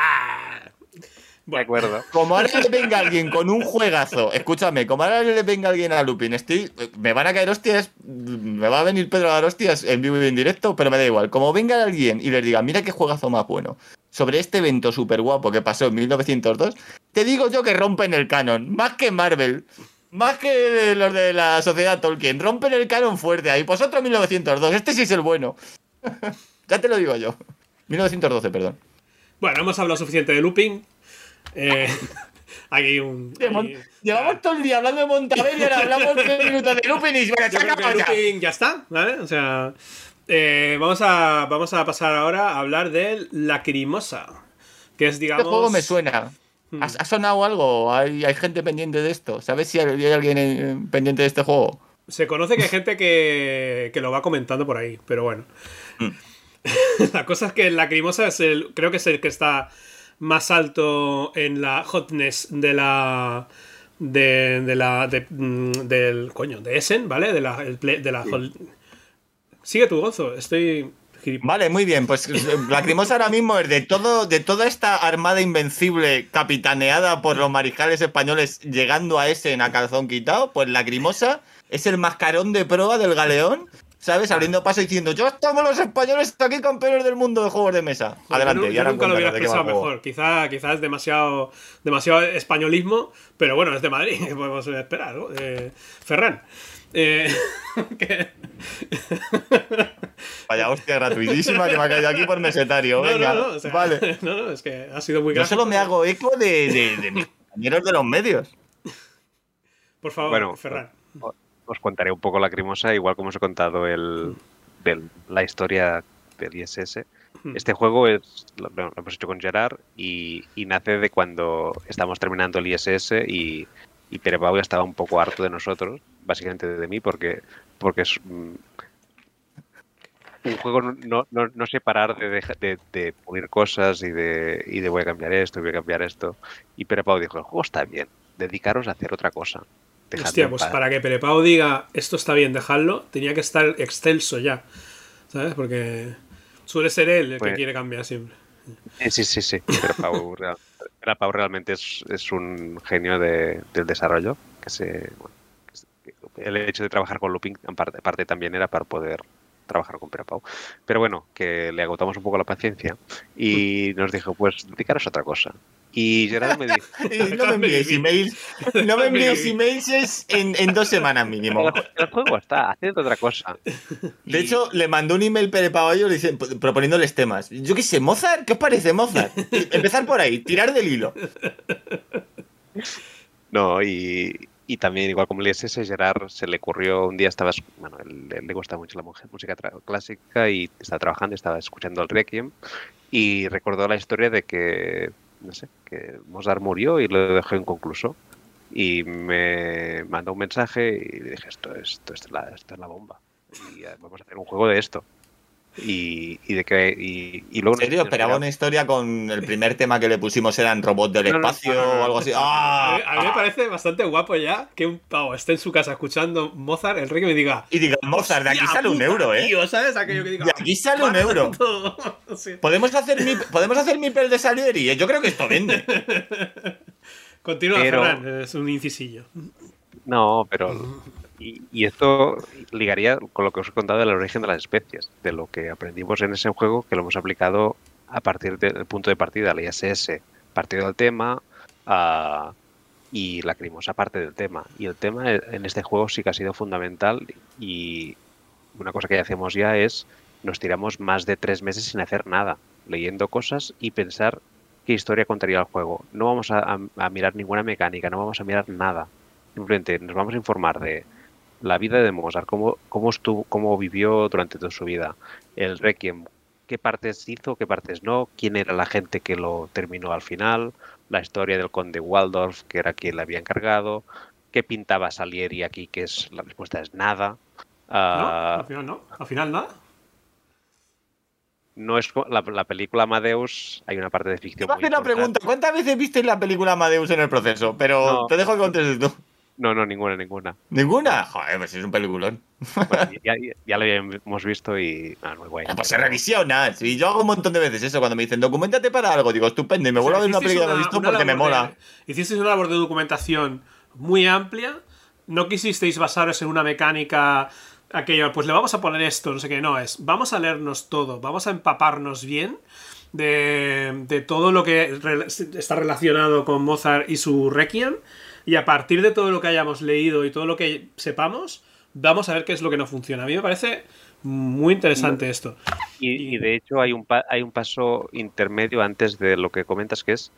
De acuerdo. Como ahora le venga alguien con un juegazo, escúchame, como ahora le venga alguien a Lupin, estoy, me van a caer hostias, me va a venir Pedro a dar hostias en vivo y en directo, pero me da igual. Como venga alguien y les diga, mira qué juegazo más bueno, sobre este evento súper guapo que pasó en 1902, te digo yo que rompen el canon, más que Marvel. Más que los de la sociedad Tolkien. Rompen el canon fuerte ahí. Pues otro 1902. Este sí es el bueno. ya te lo digo yo. 1912, perdón. Bueno, hemos hablado suficiente de looping. Eh, aquí un. Aquí, Llevamos todo el día hablando de Montabel y ahora hablamos de minutos de looping y bueno, Yo creo que looping ya está, ¿vale? O sea. Eh, vamos, a, vamos a pasar ahora a hablar de Lacrimosa. Que es, digamos. Este juego me suena. ¿Ha, ¿Ha, sonado algo? ¿Hay, ¿Hay, gente pendiente de esto? ¿Sabes si hay, alguien pendiente de este juego? Se conoce que hay gente que, que lo va comentando por ahí, pero bueno. Mm. la cosa es que el Lacrimosa es el, creo que es el que está más alto en la hotness de la de, de la de, mm, del coño de Essen, ¿vale? De la, de la sí. Sigue tu gozo, estoy Vale, muy bien. Pues Lacrimosa ahora mismo es de todo, de toda esta armada invencible capitaneada por los mariscales españoles llegando a ese en a calzón quitado, pues Lacrimosa es el mascarón de proa del galeón. ¿Sabes? Abriendo paso y diciendo, yo estamos los españoles aquí campeones del mundo de juegos de mesa. Adelante. Yo, yo nunca lo hubiera expresado mejor. Quizá, quizá es demasiado, demasiado españolismo, pero bueno, es de Madrid. Podemos esperar, ¿no? Eh, Ferran. Eh, Vaya hostia gratuitísima que me ha caído aquí por mesetario. Venga, no, no, no, o sea, vale. no, no, es que ha sido muy Yo solo me hago eco de, de, de mis compañeros de los medios. Por favor, bueno, Ferran. Os, contaré un poco lacrimosa, igual como os he contado el, la historia del ISS. Este juego es, lo, lo, hemos hecho con Gerard y, y, nace de cuando estamos terminando el ISS y, y Pere Pau estaba un poco harto de nosotros, básicamente de mí, porque, porque es un juego no, no, no sé parar de, de, de, pulir cosas y de, y de voy a cambiar esto, voy a cambiar esto. Y Pere Pau dijo, el juego está bien, dedicaros a hacer otra cosa. Dejadme Hostia, pues para que Pere Pau diga esto está bien, dejadlo, tenía que estar excelso ya. ¿Sabes? Porque suele ser él el pues, que quiere cambiar siempre. Sí, sí, sí. Pero Pau, real, Pau realmente es, es, un genio de, del desarrollo. Que se, bueno, el hecho de trabajar con Looping en parte, parte también era para poder trabajar con Pau. Pero bueno, que le agotamos un poco la paciencia y nos dijo, pues dedicaros a otra cosa. Y Gerard me dijo, no me envíes emails. No me envíes emails en, en dos semanas mínimo. el juego está haciendo otra cosa. De hecho, le mandó un email preparado a ellos dice- proponiéndoles temas. Yo qué sé, Mozart, ¿qué os parece Mozart? Empezar por ahí, tirar del hilo. No, y, y también, igual como el ISS, Gerard se le ocurrió un día, estaba, es- bueno, él le gusta mucho la música clásica y estaba trabajando, estaba escuchando el Requiem y recordó la historia de que, no sé, que Mozart murió y lo dejó inconcluso. Y me mandó un mensaje y le dije, esto, es- esto, es, la, esto es la bomba. Y eh, vamos a hacer un juego de esto. Y, y de que y, y luego ¿En serio? Esperaba una historia con el primer tema que le pusimos eran robots del espacio no, no, no. o algo así. A ¡Ah! mí, a mí me parece bastante guapo ya que un pavo esté en su casa escuchando Mozart, el rey que me diga. Y diga, Mozart, de aquí "Hostia sale un euro, ¿eh? Tío, ¿sabes? Aquello que diga. De aquí sale un "Para euro". todo". Sí. ¿Podemos hacer mi, podemos hacer mi pel de Salieri. Yo creo que esto vende. Continúa, Pero- Ferran, es un incisillo. No, pero. Y, y esto ligaría con lo que os he contado del origen de las especies, de lo que aprendimos en ese juego, que lo hemos aplicado a partir del punto de partida, la ISS, partido del tema, ah, y la crimosa parte del tema. Y el tema e- en este juego sí que ha sido fundamental, y una cosa que hacemos ya es nos tiramos más de tres meses sin hacer nada, leyendo cosas y pensar qué historia contaría el juego. No vamos a- a mirar ninguna mecánica, no vamos a mirar nada. Simplemente nos vamos a informar de la vida de Mozart, cómo, cómo, estuvo, cómo vivió durante toda su vida, el Requiem, qué partes hizo, qué partes no, quién era la gente que lo terminó al final, la historia del conde Waldorf, que era quien le había encargado, qué pintaba Salieri aquí, que es la respuesta es nada. ¿No? Ah, Al final no. Al final nada. no es la, la película Amadeus, hay una parte de Te ficción. voy a hacer una pregunta. ¿Cuántas veces viste la película Amadeus en el proceso? Pero No. te dejo que contestes tú. No, no, ninguna, ninguna. ¿Ninguna? Joder, pues es un peliculón. Bueno, ya, ya- ya lo hemos visto y. Ah, muy guay. Pues se revisiona. Y yo hago un montón de veces eso. Cuando me dicen, documentate para algo, digo, estupendo. Y me vuelvo a ver una película que no he visto porque me de- mola. hicisteis una labor de documentación muy amplia. No quisisteis basaros en una mecánica. Aquello, pues le vamos a poner esto, no sé qué, no, es vamos a leernos todo, vamos a empaparnos bien de, de todo lo que re- está relacionado con Mozart y su Requiem, y a partir de todo lo que hayamos leído y todo lo que sepamos, vamos a ver qué es lo que no funciona. A mí me parece muy interesante esto. Y, y de hecho hay un, pa- hay un paso intermedio antes de lo que comentas que es,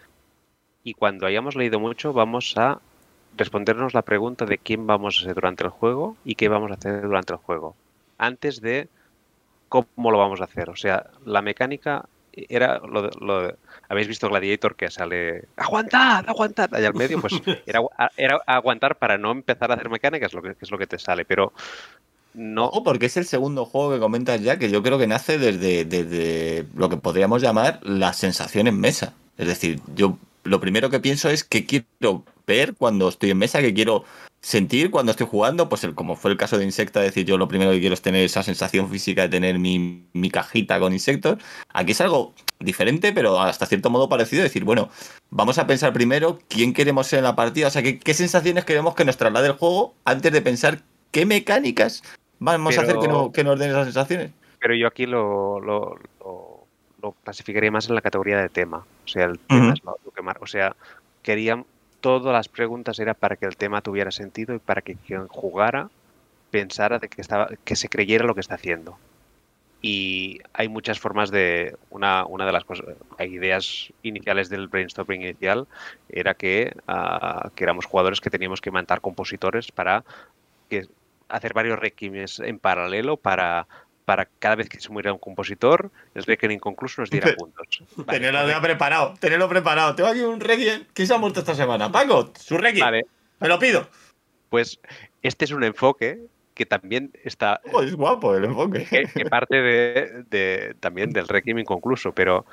y cuando hayamos leído mucho vamos a respondernos la pregunta de quién vamos a ser durante el juego y qué vamos a hacer durante el juego, antes de cómo lo vamos a hacer. O sea, la mecánica era lo, habéis visto Gladiator que sale aguantad, aguantad allá al medio, pues era, era aguantar para no empezar a hacer mecánicas, lo que, que es lo que te sale, pero no porque es el segundo juego que comentas ya, que yo creo que nace desde, desde lo que podríamos llamar la sensación en mesa. Es decir, yo lo primero que pienso es que quiero ver cuando estoy en mesa, que quiero sentir cuando estoy jugando, pues el, como fue el caso de Insecta, es decir, yo lo primero que quiero es tener esa sensación física de tener mi, mi cajita con insectos. Aquí es algo diferente, pero hasta cierto modo parecido, es decir, bueno, vamos a pensar primero quién queremos ser en la partida, o sea, qué, qué sensaciones queremos que nos traslade el juego antes de pensar qué mecánicas vamos a hacer que, no- que nos den esas sensaciones. Pero yo aquí lo, lo, lo- lo clasificaría más en la categoría de tema. O sea, el tema es lo, que mar- O sea, querían. Todas las preguntas era para que el tema tuviera sentido y para que quien jugara pensara de que estaba, que se creyera lo que está haciendo. Y hay muchas formas de. Una, una de las cosas. Ideas iniciales del brainstorming inicial. Era que, ah, que éramos jugadores que teníamos que montar compositores para que hacer varios requiemes en paralelo para, para cada vez que se muera un compositor, el requiem inconcluso nos diera puntos. Vale, tenerlo correcto. preparado, tenerlo preparado. Tengo aquí un Requiem. ¿Quién se ha muerto esta semana? Paco, su Requiem. Vale, Me lo pido. pues este es un enfoque que también está Oh, es guapo el enfoque. que, que parte de, de- también del requiem inconcluso, pero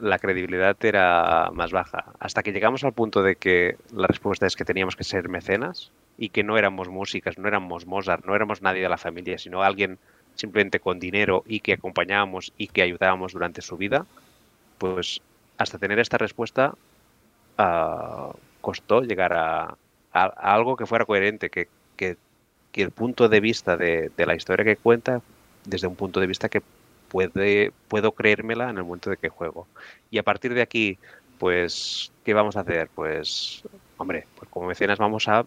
la credibilidad era más baja. Hasta que llegamos al punto de que la respuesta es que teníamos que ser mecenas y que no éramos músicas, no éramos Mozart, no éramos nadie de la familia, sino alguien simplemente con dinero y que acompañábamos y que ayudábamos durante su vida, pues hasta tener esta respuesta ah, costó llegar a, a- algo que fuera coherente, que, que- el punto de vista de, la historia que cuenta, desde un punto de vista que puede, puedo creérmela en el momento de que juego. Y a partir de aquí, pues, ¿qué vamos a hacer? Pues, hombre, pues como mecenas vamos a,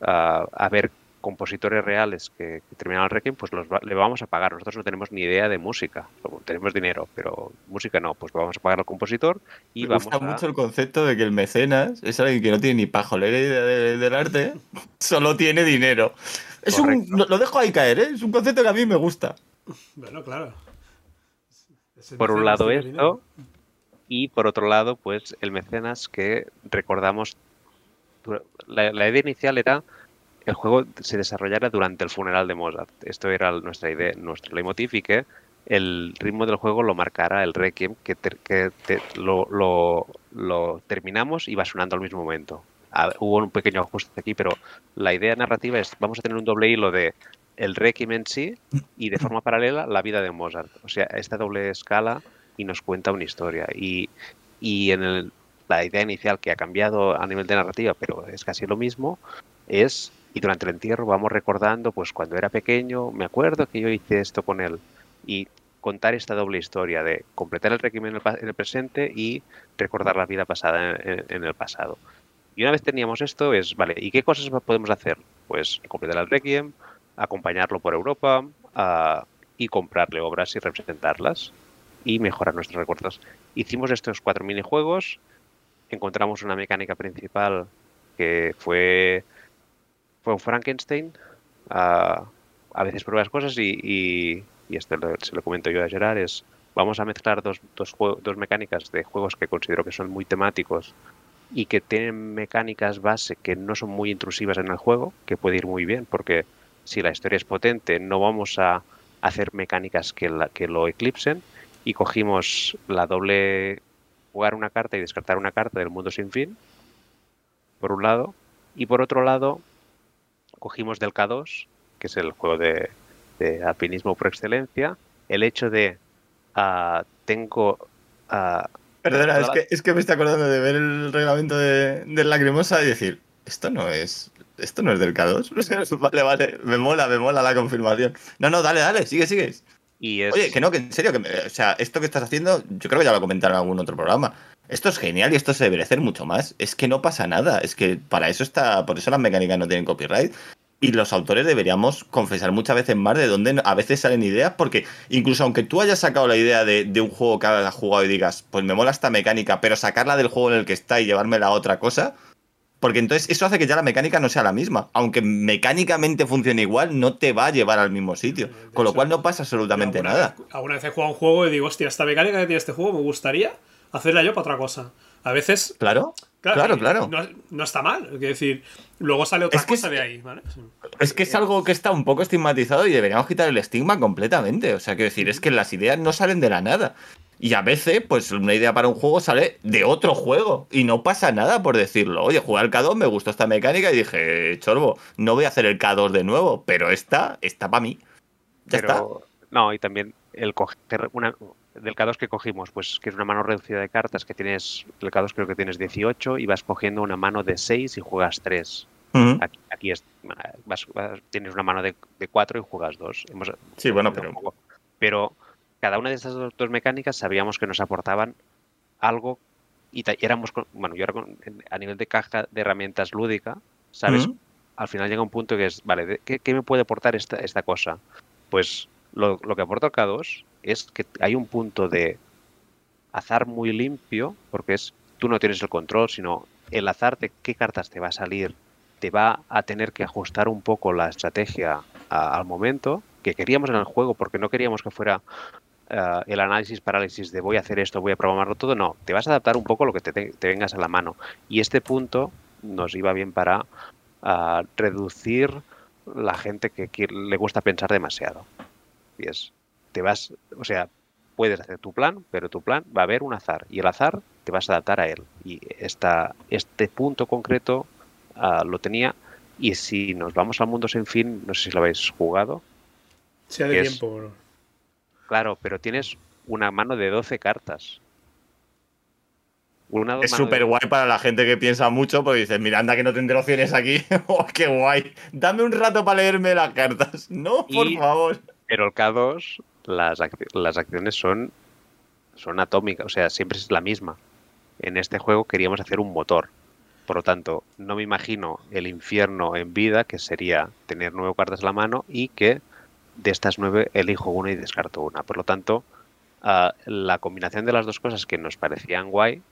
a, a ver compositores reales que, que terminaron el Requiem, pues los va- le vamos a pagar. Nosotros no tenemos ni idea de música. Tenemos dinero, pero música no. Pues vamos a pagar al compositor y Me vamos gusta a... mucho el concepto de que el mecenas es alguien que no tiene ni pajolera idea de- del arte, solo tiene dinero. Es un, lo lo dejo ahí caer, ¿eh? es un concepto que a mí me gusta. Bueno, claro. Por un lado esto dinero. y por otro lado pues el mecenas que recordamos la idea inicial era el juego se desarrollara durante el funeral de Mozart esto era nuestra idea nuestro leitmotiv y que el ritmo del juego lo marcara el requiem que, ter- que te- lo, lo- lo terminamos y va sonando al mismo momento Ah, hubo un pequeño ajuste aquí pero la idea narrativa es vamos a tener un doble hilo de el requiem en sí y de forma paralela la vida de Mozart. O sea, esta doble escala y nos cuenta una historia. Y, y en el- la idea inicial que ha cambiado a nivel de narrativa, pero es casi lo mismo, es, y durante el entierro vamos recordando, pues cuando era pequeño, me acuerdo que yo hice esto con él. Y contar esta doble historia de completar el requiem en el, presente y recordar la vida pasada en, el pasado. Y una vez teníamos esto, es, vale, ¿y qué cosas podemos hacer? Pues completar el requiem, acompañarlo por Europa y comprarle obras y representarlas y mejorar nuestros recuerdos. Hicimos estos cuatro minijuegos, encontramos una mecánica principal que fue, fue un Frankenstein. ah, a veces pruebas cosas y, y, y esto lo- se lo comento yo a Gerard, es vamos a mezclar dos, dos, dos mecánicas de juegos que considero que son muy temáticos y que tienen mecánicas base que no son muy intrusivas en el juego, que puede ir muy bien, porque si la historia es potente, no vamos a hacer mecánicas que, la- que lo eclipsen. Y cogimos la doble jugar una carta y descartar una carta del mundo sin fin, por un lado, y por otro lado, cogimos del K2, que es el juego de, de alpinismo por excelencia, el hecho de ah, tengo ah, Perdona, es que, es que me estoy acordando de ver el reglamento de, del Lacrimosa y decir, esto no es. Esto no es del K2. vale, vale, me mola, me mola la confirmación. No, no, dale, dale, sigue, sigue. y es Oye, que no, que en serio, que me- o sea, esto que estás haciendo, yo creo que ya lo comentaron en algún otro programa. Esto es genial y esto se debería hacer mucho más. Es que no pasa nada. Es que para eso está, por eso las mecánicas no tienen copyright. Y los autores deberíamos confesar muchas veces más de dónde a veces salen ideas, porque incluso aunque tú hayas sacado la idea de, de un juego que hayas jugado y digas, pues me mola esta mecánica, pero sacarla del juego en el que está y llevármela a otra cosa, porque entonces eso hace que ya la mecánica no sea la misma. Aunque mecánicamente funcione igual, no te va a llevar al mismo sitio. Con lo cual no pasa absolutamente alguna nada. Vez, alguna vez he jugado un juego y digo, hostia, esta mecánica que tiene este juego me gustaría hacerla yo para otra cosa. A veces, Claro, claro, y claro. No, no está mal. Es decir, luego sale otra Es que cosa es- de ahí, ¿vale? Sí. Es que es algo que está un poco estigmatizado y deberíamos quitar el estigma completamente. O sea, quiero decir, es que las ideas no salen de la nada. Y a veces, pues una idea para un juego sale de otro juego. Y no pasa nada por decirlo. Oye, jugué al K2, me gustó esta mecánica y dije, chorbo, no voy a hacer el K2 de nuevo, pero esta está para mí. Ya está. no, y también el coger una del K2 que cogimos, pues que es una mano reducida de cartas que tienes, el K2 creo que tienes 18 y vas cogiendo una mano de 6 y juegas 3. Ujú. Aquí, aquí es, vas- vas- tienes una mano de, de 4 y juegas 2. Hemos, Sí, bueno, un pero- poco. pero cada una de estas dos, dos mecánicas sabíamos que nos aportaban algo y y éramos, con- bueno, yo era con- a nivel de caja de herramientas lúdica, ¿sabes? Al final llega un punto que es, vale, ¿de- ¿qué, qué me puede aportar esta, esta cosa? Pues lo, lo que aporta el K2 es que hay un punto de azar muy limpio, porque es tú no tienes el control, sino el azar de qué cartas te va a salir, te va a tener que ajustar un poco la estrategia al momento que queríamos en el juego, porque no queríamos que fuera eh, el análisis parálisis de voy a hacer esto, voy a programarlo todo, no, te vas a adaptar un poco a lo que te, te- vengas a la mano. Y este punto nos iba bien para ah, reducir la gente que quiere- le gusta pensar demasiado. Y es, te vas, o sea, puedes hacer tu plan, pero tu plan va a haber un azar y el azar te vas a adaptar a él. Y esta, este punto concreto ah, lo tenía. Y si nos vamos al mundo sin fin, no sé si lo habéis jugado, Sea de Es- tiempo. bro. Claro, pero tienes una mano de 12 cartas. Una Es súper guay para la gente que piensa mucho, porque dices, mira, anda que no tendré opciones aquí. oh, qué guay. Dame un rato para leerme las cartas. No, por Y- favor. Pero el K2, las, las acciones son, son atómicas, o sea, siempre es la misma. En este juego queríamos hacer un motor. Por lo tanto, no me imagino el infierno en vida, que sería tener nueve cartas a la mano y que de estas nueve elijo una y descarto una. Por lo tanto, ah, la combinación de las dos cosas que nos parecían guay,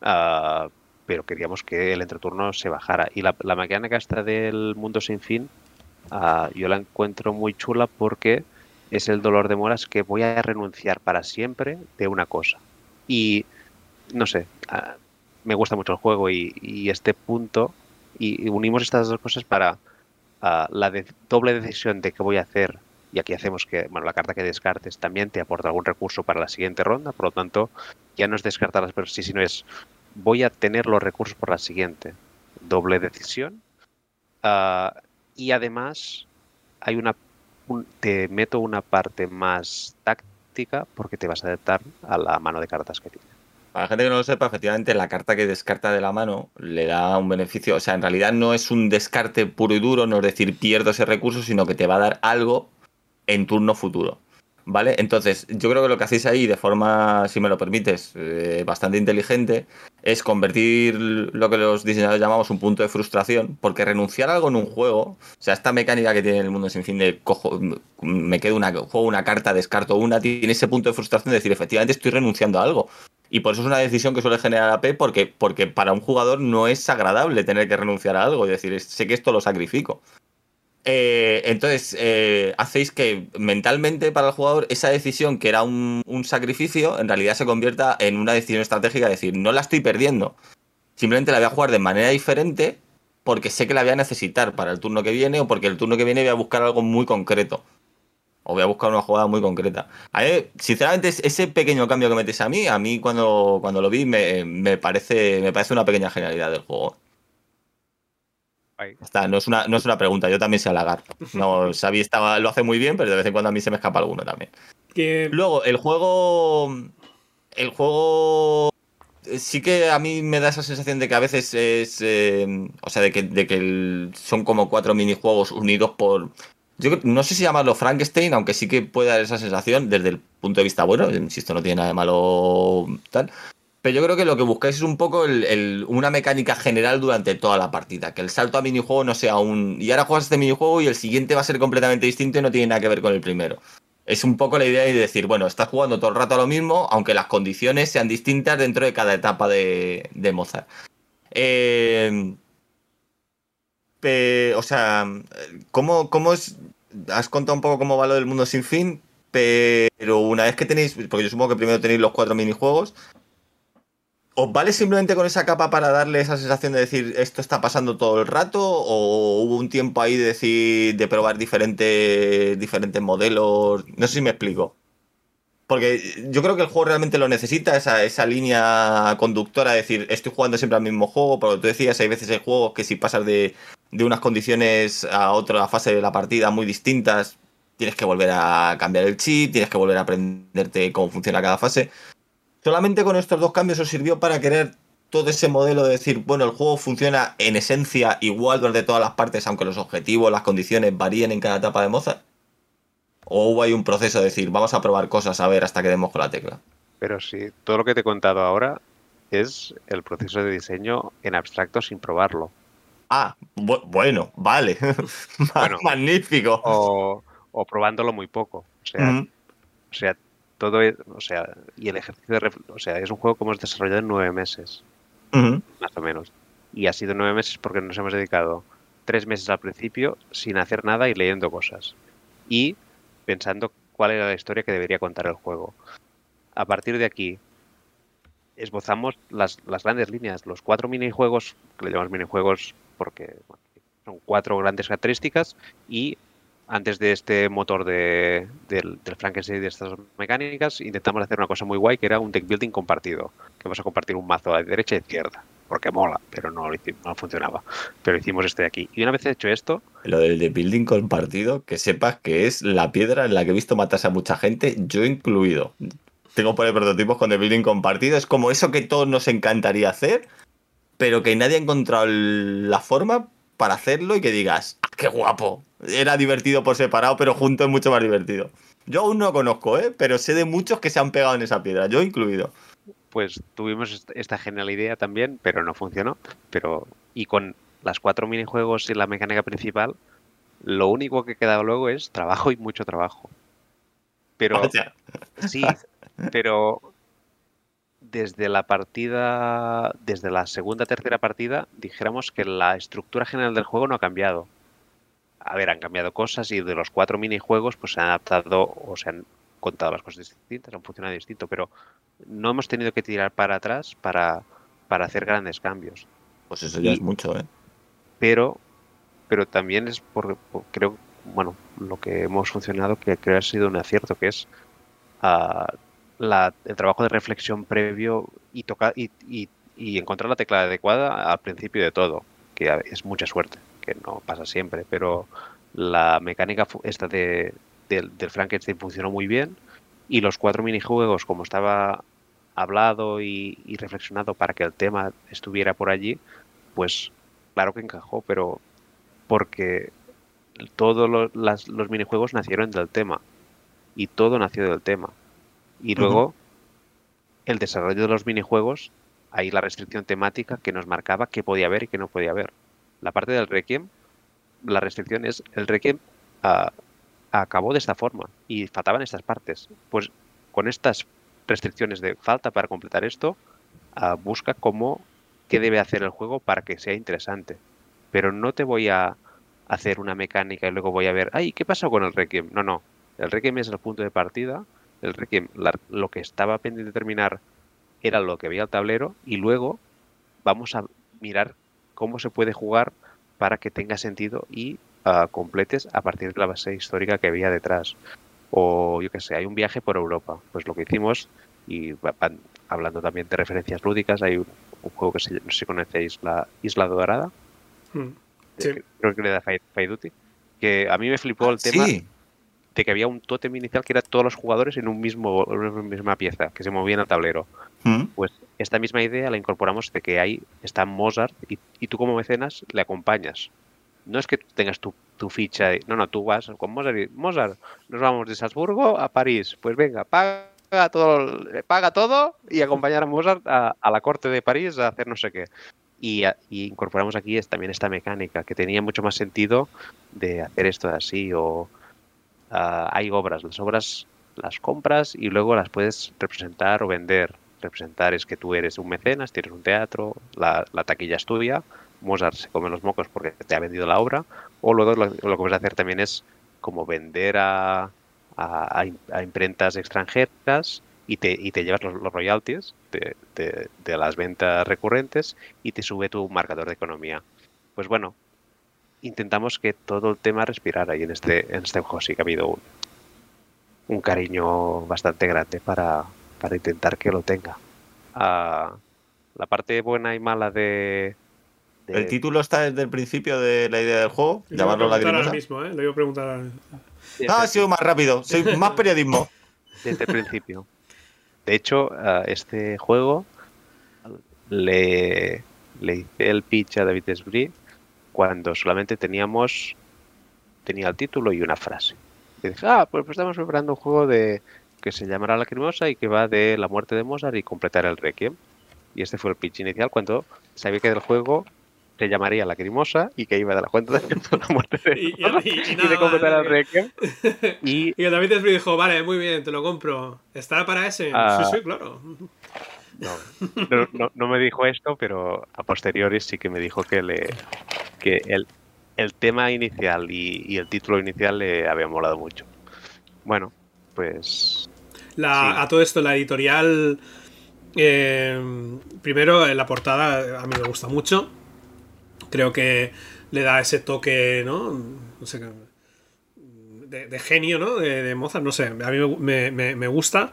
ah, pero queríamos que el entreturno se bajara. Y la, la mecánica del mundo sin fin, ah, yo la encuentro muy chula porque es el dolor de moras que voy a renunciar para siempre de una cosa. Y no sé, me gusta mucho el juego y, este punto, y, unimos estas dos cosas para ah, la doble decisión de qué voy a hacer. Y aquí hacemos que, bueno, la carta que descartes también te aporta algún recurso para la siguiente ronda, por lo tanto, ya no es descartarlas, pero sí, sino es voy a tener los recursos por la siguiente. Doble decisión. Ah, y además hay una te meto una parte más táctica porque te vas a adaptar a la mano de cartas que tiene. Para la gente que no lo sepa, efectivamente la carta que descarta de la mano le da un beneficio. O sea, en realidad no es un descarte puro y duro, no es decir pierdo ese recurso, sino que te va a dar algo en turno futuro. ¿Vale? Entonces, yo creo que lo que hacéis ahí de forma, si me lo permites, eh, bastante inteligente, es convertir lo que los diseñadores llamamos un punto de frustración, porque renunciar a algo en un juego, o sea, esta mecánica que tiene el mundo sin fin de cojo, me quedo una, juego una carta, descarto una, tiene ese punto de frustración de decir, efectivamente estoy renunciando a algo. Y por eso es una decisión que suele generar AP, porque, porque para un jugador no es agradable tener que renunciar a algo y decir, "Es- sé que esto lo sacrifico. Eh, entonces, eh, hacéis que mentalmente para el jugador esa decisión que era un, sacrificio, en realidad se convierta en una decisión estratégica, de decir, no la estoy perdiendo, simplemente la voy a jugar de manera diferente porque sé que la voy a necesitar para el turno que viene o porque el turno que viene voy a buscar algo muy concreto. O voy a buscar una jugada muy concreta. A mí, sinceramente, es- ese pequeño cambio que metes a mí, a mí cuando, cuando lo vi me, me parece, me parece una pequeña genialidad del juego. Está, no es una, no es una pregunta, yo también sé halagar. No, Xavi estaba, lo hace muy bien, pero de vez en cuando a mí se me escapa alguno también. Que- Luego, el juego. El juego. Sí que a mí me da esa sensación de que a veces es. eh, o sea, de que, de que el- son como cuatro minijuegos unidos por. Yo creo- no sé si llamarlo Frankenstein, aunque sí que puede dar esa sensación desde el punto de vista bueno. Insisto, no tiene nada de malo tal. Pero yo creo que lo que buscáis es un poco una mecánica general durante toda la partida. Que el salto a minijuego no sea un. Y ahora juegas este minijuego y el siguiente va a ser completamente distinto y no tiene nada que ver con el primero. Es un poco la idea de decir, bueno, estás jugando todo el rato a lo mismo, aunque las condiciones sean distintas dentro de cada etapa de, de Mozart. Eh, pe- o sea, ¿cómo, cómo es? Has contado un poco cómo va lo del mundo sin fin, pero una vez que tenéis, porque yo supongo que primero tenéis los cuatro minijuegos, ¿os vale simplemente con esa capa para darle esa sensación de decir esto está pasando todo el rato? ¿O hubo un tiempo ahí de decir, de probar diferentes, diferentes modelos? No sé si me explico. Porque yo creo que el juego realmente lo necesita, esa, esa línea conductora, de decir, estoy jugando siempre al mismo juego, pero tú decías, hay veces hay juegos que si pasas de, de unas condiciones a otra fase de la partida muy distintas, tienes que volver a cambiar el chip, tienes que volver a aprenderte cómo funciona cada fase. Solamente con estos dos cambios os sirvió para querer todo ese modelo de decir, bueno, el juego funciona en esencia igual durante todas las partes, aunque los objetivos, las condiciones varíen en cada etapa de Mozart. O hubo ahí un proceso de decir, vamos a probar cosas a ver hasta que demos con la tecla. Pero sí, todo lo que te he contado ahora es el proceso de diseño en abstracto sin probarlo. Ah, bu- bueno, vale. Bueno. Magnífico. O, o probándolo muy poco. O sea, o sea, todo es, o sea, y el ejercicio de, o sea, es un juego que hemos desarrollado en nueve meses, más o menos. Y ha sido nueve meses porque nos hemos dedicado tres meses al principio sin hacer nada y leyendo cosas. Y pensando cuál era la historia que debería contar el juego. A partir de aquí, esbozamos las, las grandes líneas, los cuatro minijuegos, que le llamamos minijuegos porque bueno, son cuatro grandes características y antes de este motor de, del, del Frankenstein y de estas mecánicas, intentamos hacer una cosa muy guay que era un deck building compartido, que vas a compartir un mazo a derecha e izquierda, porque mola, pero no, no funcionaba. Pero hicimos este de aquí. Y una vez hecho esto, Lo del de building compartido, que sepas que es la piedra en la que he visto matarse a mucha gente, yo incluido. Tengo por ahí prototipos con de building compartido, es como eso que todos nos encantaría hacer, pero que nadie ha encontrado el- la forma para hacerlo y que digas, "Ah, qué guapo. Era divertido por separado, pero junto es mucho más divertido. Yo aún no conozco, ¿eh? pero sé de muchos que se han pegado en esa piedra, yo incluido. pues tuvimos est- esta genial idea también, pero no funcionó. Pero, y con las cuatro minijuegos y la mecánica principal, lo único que queda luego es trabajo y mucho trabajo. Pero Vaya. sí, pero desde la partida, desde la segunda, tercera partida, dijéramos que la estructura general del juego no ha cambiado. A ver, han cambiado cosas y de los cuatro minijuegos pues se han adaptado o se han contado las cosas distintas, han funcionado distinto, pero no hemos tenido que tirar para atrás para, para hacer grandes cambios. Pues eso ya Y- es mucho, ¿eh? Pero, pero también es por, por- creo, bueno, lo que hemos funcionado que creo ha sido un acierto, que es ah, la- el trabajo de reflexión previo y, tocar y, y- y encontrar la tecla adecuada al principio de todo, que es mucha suerte, que no pasa siempre, pero la mecánica esta de, del, del Frankenstein funcionó muy bien y los cuatro minijuegos, como estaba hablado y, y reflexionado para que el tema estuviera por allí, pues claro que encajó, pero porque todos los, las- los minijuegos nacieron del tema y todo nació del tema. Y luego el desarrollo de los minijuegos, ahí la restricción temática que nos marcaba qué podía haber y qué no podía haber. La parte del Requiem, la restricción es el Requiem ah, acabó de esta forma y faltaban estas partes. Pues con estas restricciones de falta para completar esto, ah, busca cómo qué debe hacer el juego para que sea interesante. Pero no te voy a hacer una mecánica y luego voy a ver, ay, ¿qué pasó con el Requiem? No, no. El Requiem es el punto de partida. El Requiem, lo que estaba pendiente de terminar era lo que había al tablero y luego vamos a mirar cómo se puede jugar para que tenga sentido y ah, completes a partir de la base histórica que había detrás. O yo qué sé, hay un viaje por Europa. Pues lo que hicimos, y van- hablando también de referencias lúdicas, hay un, un juego que se, no sé si conocéis, la Isla Dorada, Mm. Sí. que creo que le da Duty, que a mí me flipó el tema Sí, de que había un tótem inicial que era todos los jugadores en un mismo en una misma pieza, que se movían al tablero. Mm. Pues esta misma idea la incorporamos de que ahí está Mozart y, tú como mecenas le acompañas. No es que tengas tu, ficha, y- no, no, tú vas con Mozart y Mozart, nos vamos de Salzburgo a París. Pues venga, paga todo, paga todo y acompañar a Mozart a, a la corte de París a hacer no sé qué. Y, a- y incorporamos aquí es, también esta mecánica que tenía mucho más sentido de hacer esto así o ah, hay obras, las obras las compras y luego las puedes representar o vender. Representar es que tú eres un mecenas, tienes un teatro, la, la taquilla es tuya, Mozart se come los mocos porque te ha vendido la obra, o luego lo, lo que puedes hacer también es como vender a, a- a im- a imprentas extranjeras y te, y te llevas los, royalties de las ventas recurrentes y te sube tu marcador de economía. Pues bueno, intentamos que todo el tema respirara y en este, en este juego sí que ha habido un, un cariño bastante grande para, para intentar que lo tenga. Ah, la parte buena y mala de... de- el título está desde el principio de la idea del juego, a llamarlo ahora mismo, ¿eh? Lo iba a preguntar. ahora. Ah, ha sido más rápido, soy más periodismo. desde el principio. De hecho, a este juego le, le hice el pitch a David Esbrí cuando solamente teníamos tenía el título y una frase. Y dije, ah, pues, pues estamos preparando un juego de que se llamará Lacrimosa y que va de la muerte de Mozart y completar el Requiem. Y este fue el pitch inicial cuando sabía que del juego se llamaría Lacrimosa y que iba de la cuenta de la muerte de Y- y- Mozart y- y nada de completar el. Requiem. Y Y el David Esbrí dijo, vale, muy bien, te lo compro. ¿Estará para ese? Ah. sí, sí, claro. No, no, no- no me dijo esto, pero a posteriori sí que me dijo que le que el, el tema inicial y, y el título inicial le había molado mucho. Bueno, pues La- Sí. A todo esto, la editorial. eh, primero, en la portada a mí me gusta mucho. Creo que le da ese toque, ¿no? No sé qué- De, de genio, ¿no? De, de Mozart, no sé. A mí me, me- me gusta.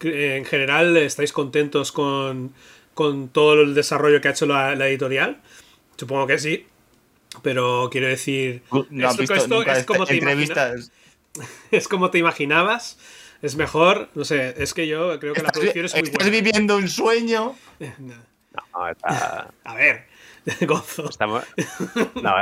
En general, ¿estáis contentos con, con todo el desarrollo que ha hecho la, la editorial? Supongo que sí. Pero quiero decir. No esto- visto esto es como te es como te imaginabas. Es mejor, no sé, es que yo creo que la Estás, producción es muy estás viviendo un sueño. No. no, está- A ver, gozo. estamos- no,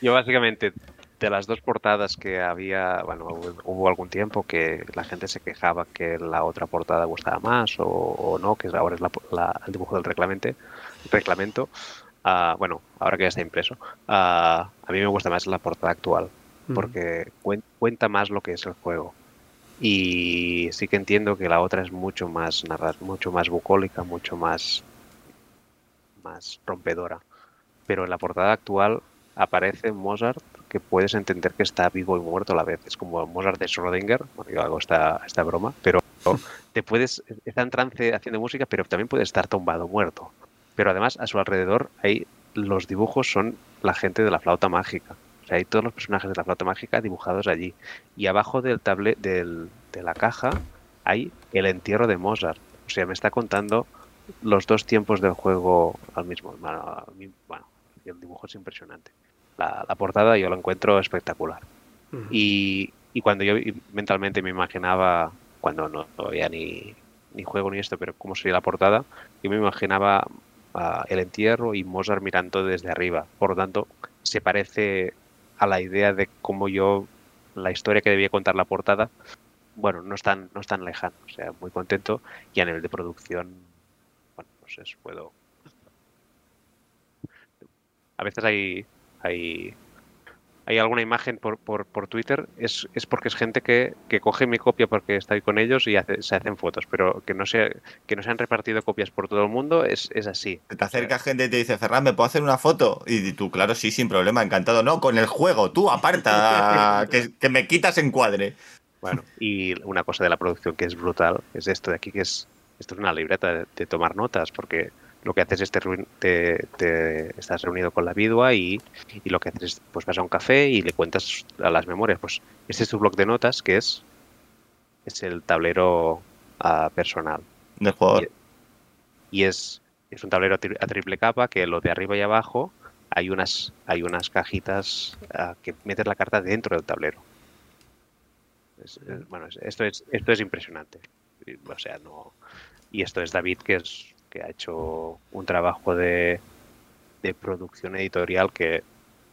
yo básicamente de las dos portadas que había, bueno, hubo algún tiempo que la gente se quejaba que la otra portada gustaba más o, no, que ahora es la, el dibujo del reglamento. reglamento. Uh, bueno, ahora que ya está impreso, uh, a mí me gusta más la portada actual porque cuenta más lo que es el juego. Y sí que entiendo que la otra es mucho más mucho más bucólica, mucho más, más rompedora. Pero en la portada actual aparece Mozart que puedes entender que está vivo y muerto a la vez. Es como Mozart de Schrödinger, bueno, yo hago esta, esta broma, pero te puedes, está en trance haciendo música, pero también puede estar tumbado, muerto. Pero además a su alrededor hay los dibujos son la gente de la flauta mágica. Sea, hay todos los personajes de la flauta mágica dibujados allí. Y abajo del tablet del, de la caja hay el entierro de Mozart. O sea, me está contando los dos tiempos del juego al mismo. Bueno, el dibujo es impresionante la, portada yo lo encuentro espectacular. y, cuando yo mentalmente me imaginaba, cuando no, había ni, ni juego ni esto, pero cómo sería la portada, yo me imaginaba el entierro y Mozart mirando desde arriba. Por lo tanto, se parece a la idea de cómo yo, la historia que debía contar la portada, bueno, no es tan, no es tan lejano. O sea, muy contento y a nivel de producción, bueno, pues puedo... A veces hay hay, hay alguna imagen por, por, por Twitter, es, es, porque es gente que, que, coge mi copia porque estoy con ellos y se hacen fotos, pero que no, se, que no se han repartido copias por todo el mundo es, es así. Te acerca gente y te dice, Ferran, ¿me puedo hacer una foto? Y tú, claro, sí, sin problema, encantado. No, con el juego, tú aparta, que, que me quitas encuadre. Bueno, y una cosa de la producción que es brutal es esto de aquí, que es, esto es una libreta de tomar notas, porque lo que haces es te, te, estás reunido con la vidua y, y, lo que haces es pues vas a un café y le cuentas a las memorias. Pues este es tu blog de notas que es es el tablero uh, personal. Del jugador. Y, es, es un tablero a triple capa que lo de arriba y abajo hay unas hay unas cajitas uh, que metes la carta dentro del tablero. Es, bueno esto es esto es impresionante. O sea no y esto es David que es que ha hecho un trabajo de, de producción editorial que,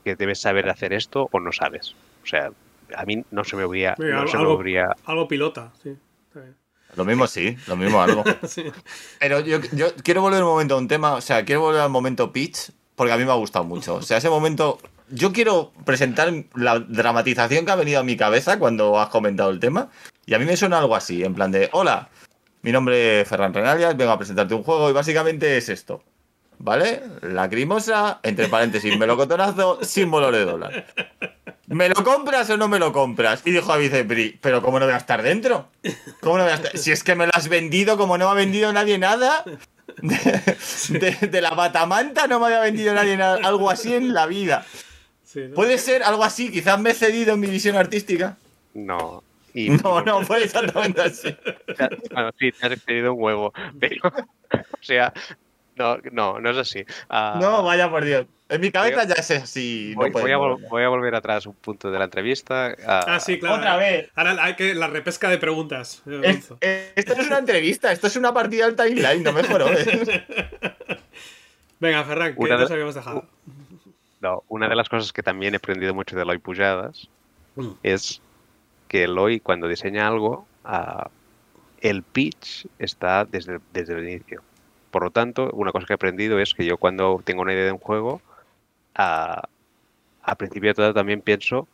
que, debes saber hacer esto o no sabes. O sea, a mí no se me hubiera... algo, algo, pilota, sí. Lo mismo sí, lo mismo algo. Pero yo, yo, quiero volver un momento a un tema, o sea, quiero volver al momento pitch, porque a mí me ha gustado mucho. O sea, ese momento, yo quiero presentar la dramatización que ha venido a mi cabeza cuando has comentado el tema, y a mí me suena algo así, en plan de, hola, mi nombre es Ferran Renalias, vengo a presentarte un juego y básicamente es esto. ¿Vale? Lacrimosa, entre paréntesis, melocotonazo, símbolo de dólar. ¿Me lo compras o no me lo compras? Y dijo a Vicepri, pero ¿cómo no voy a estar dentro? ¿Cómo no voy a estar? Si es que me lo has vendido como no me ha vendido nadie nada. De, la batamanta no me había vendido nadie nada, algo así en la vida. ¿Puede ser algo así? Quizás me he cedido en mi visión artística. No, no, no, fue exactamente así. Bueno, sí, te has excedido un huevo. Pero, o sea, no, no, no es así. Ah, no, vaya por Dios. En mi cabeza ya es así. Voy, a, voy, a, volver atrás un punto de la entrevista. Ah, ah sí, claro. Otra vez. Ahora hay que la repesca de preguntas. Eh, esto no es una entrevista, esto es una partida al timeline, no me ¿eh? Venga, Ferran, ¿qué nos habíamos dejado? No, una de las cosas que también he aprendido mucho de Loy Pujadas mm. es que Eloy cuando diseña algo, ah, el pitch está desde, desde el inicio. Por lo tanto, una cosa que he aprendido es que yo cuando tengo una idea de un juego, a, principio de todo también pienso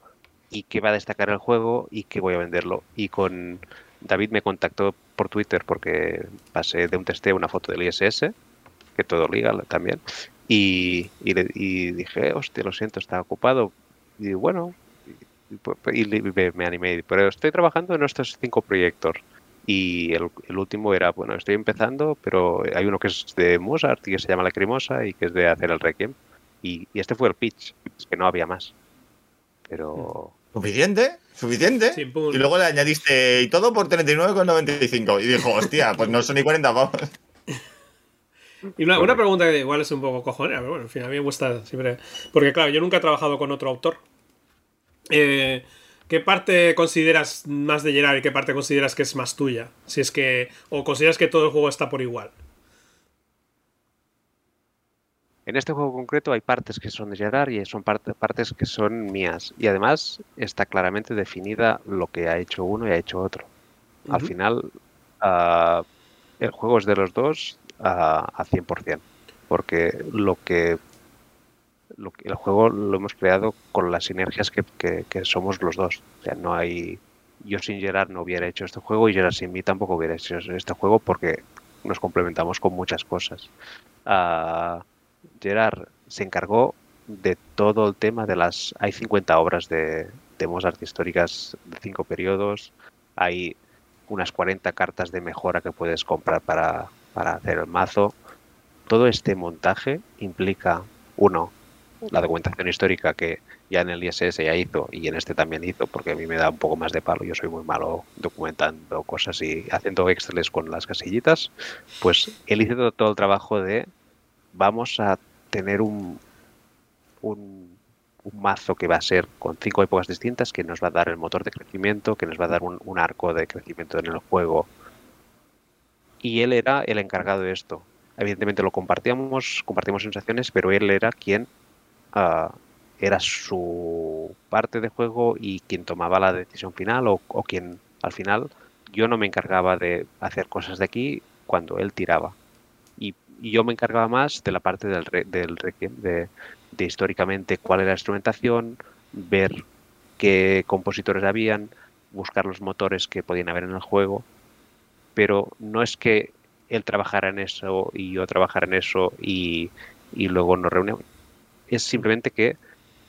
y qué va a destacar el juego y qué voy a venderlo. Y con David me contactó por Twitter porque pasé de un testeo una foto del ISS, que todo liga también, y, y, dije, hostia, lo siento, está ocupado. Y bueno, y me, animé, pero estoy trabajando en estos cinco proyectos. Y el, último era, bueno, estoy empezando, pero hay uno que es de Mozart y que se llama La Lacrimosa y que es de hacer el Requiem. Y, este fue el pitch, es que no había más. Pero... ¿Suficiente? ¿Suficiente? y luego le añadiste, y todo por 39,95. Y dijo, hostia, pues no son ni 40 pavos. Y una, una, pregunta que igual es un poco cojonera, pero bueno, en fin, a mí me gusta siempre. Porque claro, yo nunca he trabajado con otro autor. Eh, ¿Qué parte consideras más de Gerard y qué parte consideras que es más tuya? Si es que. O consideras que todo el juego está por igual. En este juego concreto hay partes que son de Gerard y son partes que son mías. Y además está claramente definida lo que ha hecho uno y ha hecho otro. Al final, uh, el juego es de los dos uh, a 100%. Porque lo que, lo el juego lo hemos creado con las sinergias que, que, somos los dos. No hay. Yo sin Gerard no hubiera hecho este juego y Gerard sin mí tampoco hubiera hecho este juego porque nos complementamos con muchas cosas. Uh, Gerard se encargó de todo el tema de las... Hay 50 obras de, de Mozart históricas de cinco periodos, hay unas 40 cartas de mejora que puedes comprar para, para hacer el mazo. Todo este montaje implica, uno, la documentación histórica que ya en el ISS ya hizo y en este también hizo, porque a mí me da un poco más de palo, yo soy muy malo documentando cosas y haciendo exceles con las casillitas, pues él hizo todo el trabajo de vamos a tener un, un, un, mazo que va a ser con cinco épocas distintas, que nos va a dar el motor de crecimiento, que nos va a dar un, un arco de crecimiento en el juego. Y él era el encargado de esto. Evidentemente lo compartíamos, compartimos sensaciones, pero él era quien uh, era su parte de juego y quien tomaba la decisión final o, quien al final yo no me encargaba de hacer cosas de aquí cuando él tiraba y yo me encargaba más de la parte del, del de, de, históricamente cuál era la instrumentación, ver qué compositores habían, buscar los motores que podían haber en el juego, pero no es que él trabajara en eso y yo trabajara en eso y, y luego nos reunimos. Es simplemente que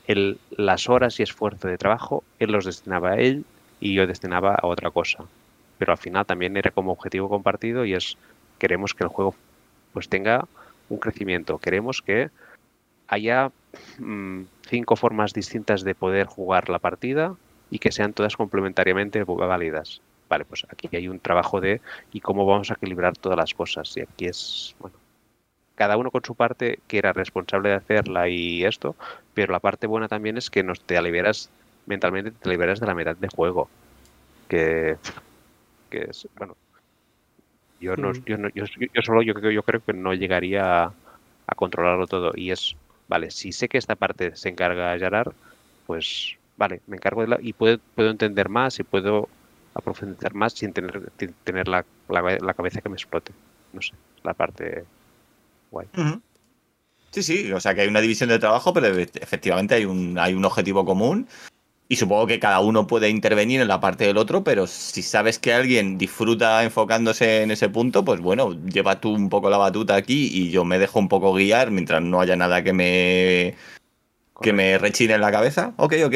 el, las horas y esfuerzo de trabajo él los destinaba a él y yo destinaba a otra cosa. Pero al final también era como objetivo compartido y es queremos que el juego pues tenga un crecimiento. Queremos que haya mmm, cinco formas distintas de poder jugar la partida y que sean todas complementariamente válidas. Vale, pues aquí hay un trabajo de y cómo vamos a equilibrar todas las cosas. Y aquí es, bueno, cada uno con su parte que era responsable de hacerla y esto, pero la parte buena también es que nos te liberas mentalmente, te liberas de la mitad de juego. Que, que es, bueno, yo, no, yo, no, yo, yo, solo yo, yo creo que no llegaría a, a, controlarlo todo. Y es, vale, si sé que esta parte se encarga Gerard, pues vale, me encargo de la, y puedo, puedo entender más y puedo profundizar más sin tener, tener la, la, la, cabeza que me explote. No sé, la parte guay. Uh -huh. Sí, sí, o sea que hay una división de trabajo, pero efectivamente hay un, hay un objetivo común y supongo que cada uno puede intervenir en la parte del otro, pero si sabes que alguien disfruta enfocándose en ese punto, pues bueno, lleva tú un poco la batuta aquí y yo me dejo un poco guiar mientras no haya nada que me que me rechine en la cabeza. Ok, ok.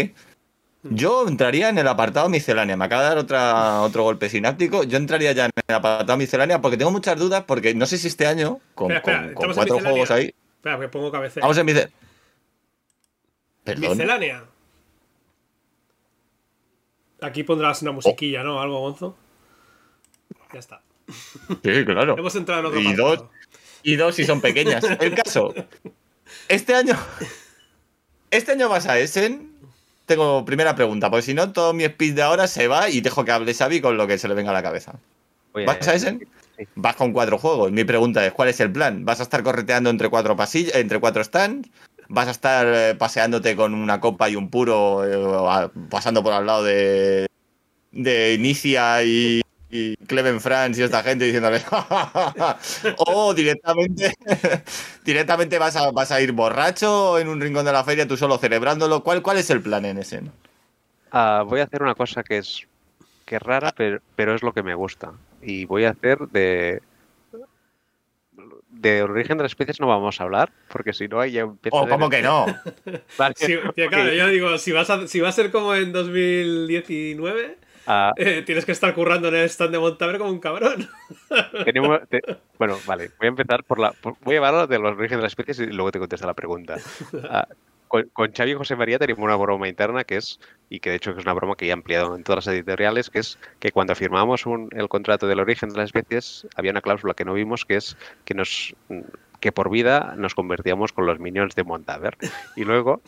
Yo entraría en el apartado miscelánea. Me acaba de dar otra, otro golpe sináptico. Yo entraría ya en el apartado miscelánea porque tengo muchas dudas. Porque no sé si este año, con, espera, espera, con, con cuatro juegos ahí. Espera, que pongo cabecera. Vamos en miscelánea. Miscelánea. Aquí pondrás una musiquilla, oh. ¿no? Algo, Gonzo. Ya está. Sí, claro. Hemos entrado en otro y dos, y dos si son pequeñas. El caso. Este año. Este año vas a Essen. Tengo primera pregunta, porque si no, todo mi speed de ahora se va y dejo que hable Xavi con lo que se le venga a la cabeza. Oye, ¿Vas a Essen? Sí. Vas con cuatro juegos. Mi pregunta es: ¿cuál es el plan? ¿Vas a estar correteando entre cuatro pasillas, entre cuatro stands? vas a estar eh, paseándote con una copa y un puro, eh, pasando por al lado de, de Inicia y, y Cleven France y esta gente diciéndole o directamente directamente vas a, vas a ir borracho en un rincón de la feria tú solo celebrándolo ¿cuál, cuál es el plan en ese? Uh, voy a hacer una cosa que es que es rara pero, pero es lo que me gusta y voy a hacer de de origen de las especies no vamos a hablar, porque si no ahí ya empieza Oh, ¿cómo que no? vale. sí, tío, claro, yo digo, si, vas a, si va a ser como en 2019, uh, eh, tienes que estar currando en el stand de Montaver como un cabrón. Tenemos, te, bueno, vale, voy a empezar por la. Por, voy a hablar de los orígenes de las especies y luego te contesto la pregunta. Uh, con, con, Xavi y José María tenemos una broma interna que es, y que de hecho es una broma que ya he ampliado en todas las editoriales, que es que cuando firmamos un, el contrato del origen de las especies había una cláusula que no vimos que es que nos que por vida nos convertíamos con los minions de Montaver. Y luego,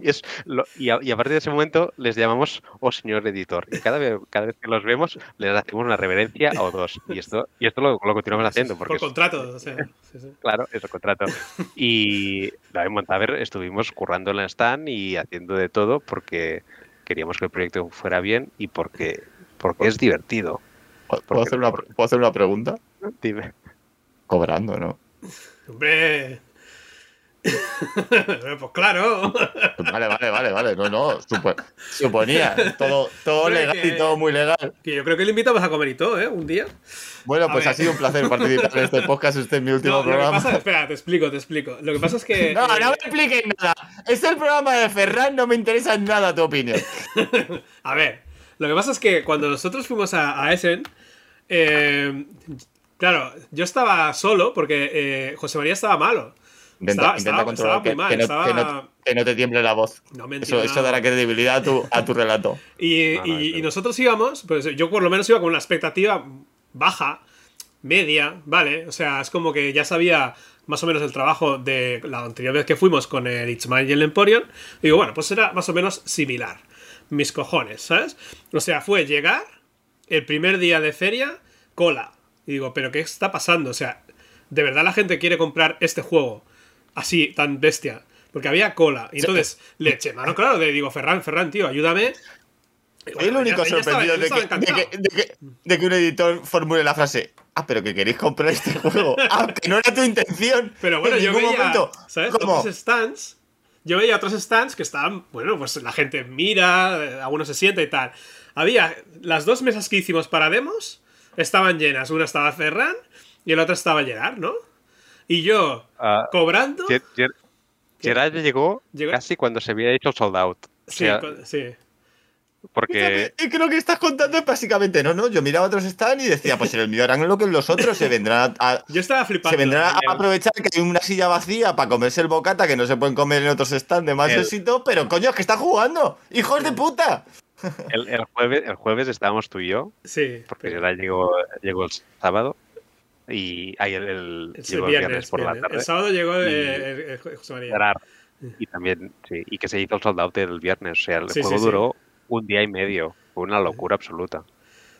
y, es lo- y, a, y a partir de ese momento les llamamos oh señor editor. Y cada vez, cada vez que los vemos les hacemos una reverencia o dos. Y esto, y esto lo, lo continuamos haciendo porque Por es- contrato, o sea, sí, sí. Claro, es el contrato. Y la en Montaver estuvimos currando en la stand y haciendo de todo porque queríamos que el proyecto fuera bien y porque, porque es divertido. ¿Puedo Porque- hacer, una, ¿Puedo hacer una pregunta? Dime. Cobrando, ¿no? Hombre. pues claro. Vale, vale, vale, vale. No, no. supo- suponía. Todo, todo legal que- y todo muy legal. Que yo creo que le invitamos a comer y todo, ¿eh? Un día. Bueno, A pues ver. ha sido un placer participar en este podcast. Este es mi último No, programa. pasa, espera, te explico, te explico. Lo que pasa es que. No, eh, no me expliques nada. Es el programa de Ferran, no me interesa en nada tu opinión. A ver, lo que pasa es que cuando nosotros fuimos a, a Essen, eh, claro, yo estaba solo porque eh, José María estaba malo. Intenta, Estaba- intenta estaba- controlar estaba que, muy mal, que no, estaba- que no- que no te tiemble la voz. No me Eso, dará credibilidad a tu, a tu relato. Y, nosotros íbamos, pues yo por lo menos iba con una expectativa baja, media, ¿vale? O sea, es como que ya sabía más o menos el trabajo de la anterior vez que fuimos con el Mine y el Emporion. Y digo, bueno, pues era más o menos similar. Mis cojones, ¿sabes? O sea, fue llegar, el primer día de feria, cola. Y digo, ¿pero qué está pasando? O sea, ¿de verdad la gente quiere comprar este juego así, tan bestia? Porque había cola. Y entonces le eché mano, claro, le digo, Ferran, Ferran, tío, ayúdame. Soy el único Ella- ella estaba- sorprendido ella de, que, de, que, de que- de que un editor formule la frase. Ah, pero que queréis comprar este juego. Ah, que no era tu intención. Pero bueno, en yo veía, momento. ¿sabes? ¿Cómo? Otros stands. Yo veía otros stands que estaban, bueno, pues la gente mira, eh, alguno se sienta y tal. Había las dos mesas que hicimos para demos, estaban llenas. Una estaba Ferran y la otra estaba Gerard, ¿no? Y yo, Ah, cobrando. Ger- Ger- Gerard llegó, Llegó- casi cuando se había hecho sold out. O Sí, sea, co- sí. porque Y creo que estás contando es básicamente, no, no, yo miraba otros stands y decía, pues en el mío harán lo que los otros se vendrán a, Yo estaba flipando. se vendrán a aprovechar que hay una silla vacía para comerse el bocata que no se pueden comer en otros stands de más El- éxito, pero coño, es que está jugando, hijos de puta. El, el jueves, el jueves estábamos tú y yo, Sí. porque pero- llegó, llegó el sábado y ahí el, el- llegó viernes, por viernes. la tarde. El sábado llegó Y- el- el José María. Gerard. Y también, sí, y que se hizo el sold out el viernes. O sea, el Sí, juego sí, sí. duró un día y medio. Fue una locura absoluta. O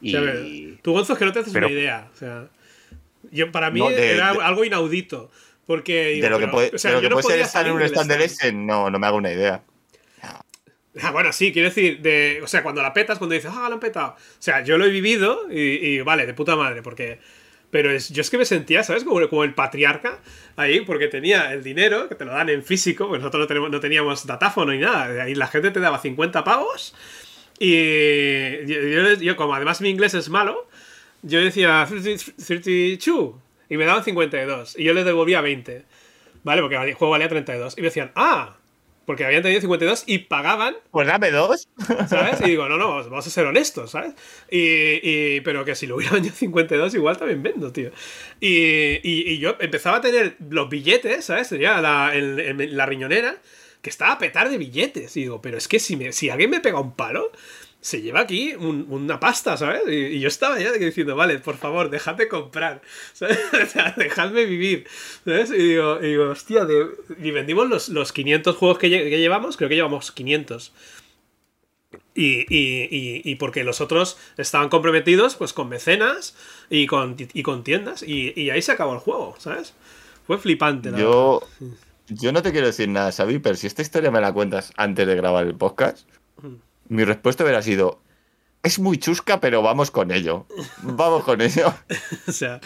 Y sea, a ver, tú, Gonzo, es que no te haces pero- una idea. O sea, yo, para mí No, de- era de- algo inaudito. Porque. digo, De lo que puede, o sea, de lo yo que no puede ser estar en un del stand del Essen, no, no me hago una idea. Ah, bueno, sí, quiero decir, de, o sea, cuando la petas, cuando dices, ah, la han petado. O sea, yo lo he vivido y, y vale, de puta madre, porque. Pero es, yo es que me sentía, ¿sabes? Como, el patriarca ahí, porque tenía el dinero, que te lo dan en físico, porque nosotros no, tenemos, no teníamos datáfono ni nada. Ahí la gente te daba 50 pavos. Y yo, yo- yo, como además mi inglés es malo, yo decía 30 32 y me daban 52 y yo les devolvía 20. ¿Vale? Porque el juego valía 32. Y me decían, ah, porque habían tenido 52 y pagaban Pues dame dos. ¿sabes? Y digo, no, no, vamos a ser honestos, ¿sabes? Y, y- pero que si lo hubiera vendido 52, igual también vendo, tío. Y, y- y yo empezaba a tener los billetes, ¿sabes? Tenía la, el- el- la riñonera que estaba a petar de billetes. Y digo, pero es que si, me, si alguien me pega un palo, se lleva aquí un- una pasta, ¿sabes? Y, y yo estaba ya diciendo, vale, por favor, dejadme comprar, ¿sabes? O sea, dejadme vivir, ¿sabes? Y digo, y digo hostia, de- y vendimos los, los 500 juegos que, lle- que llevamos, creo que llevamos 500. Y, y- porque los otros estaban comprometidos pues con mecenas y con, y con tiendas. Y, y ahí se acabó el juego, ¿sabes? Fue flipante. la Yo, yo no te quiero decir nada, Xavi, pero si esta historia me la cuentas antes de grabar el podcast, mi respuesta hubiera sido, es muy chusca, pero vamos con ello. Vamos con ello. o sea,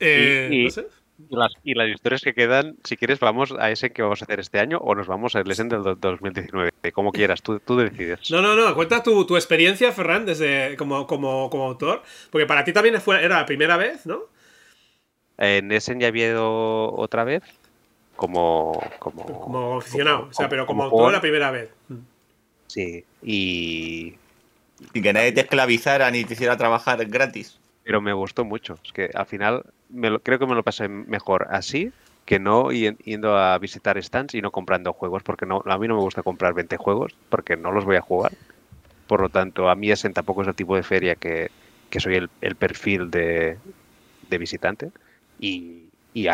eh, Y- y- no sé. y las, y las historias que quedan, si quieres, vamos a ese que vamos a hacer este año o nos vamos al Essen del do- 2019. Como quieras, tú, tú decides. No, no, no, cuenta tu, tu experiencia, Ferran, desde, como, como, como autor. Porque para ti también fue, era la primera vez, ¿no? En Essen ya había ido otra vez como... Como, Como aficionado. o sea, pero como, autor jugador. la primera vez. Sí, y... Sin que nadie te esclavizara ni te hiciera trabajar gratis. Pero me gustó mucho. Es que al final me lo- creo que me lo pasé mejor así que no y- yendo a visitar stands y no comprando juegos, porque no, a mí no me gusta comprar 20 juegos, porque no los voy a jugar. Por lo tanto, a mí Essen tampoco es el tipo de feria que, que soy el, el perfil de, de visitante. Y, y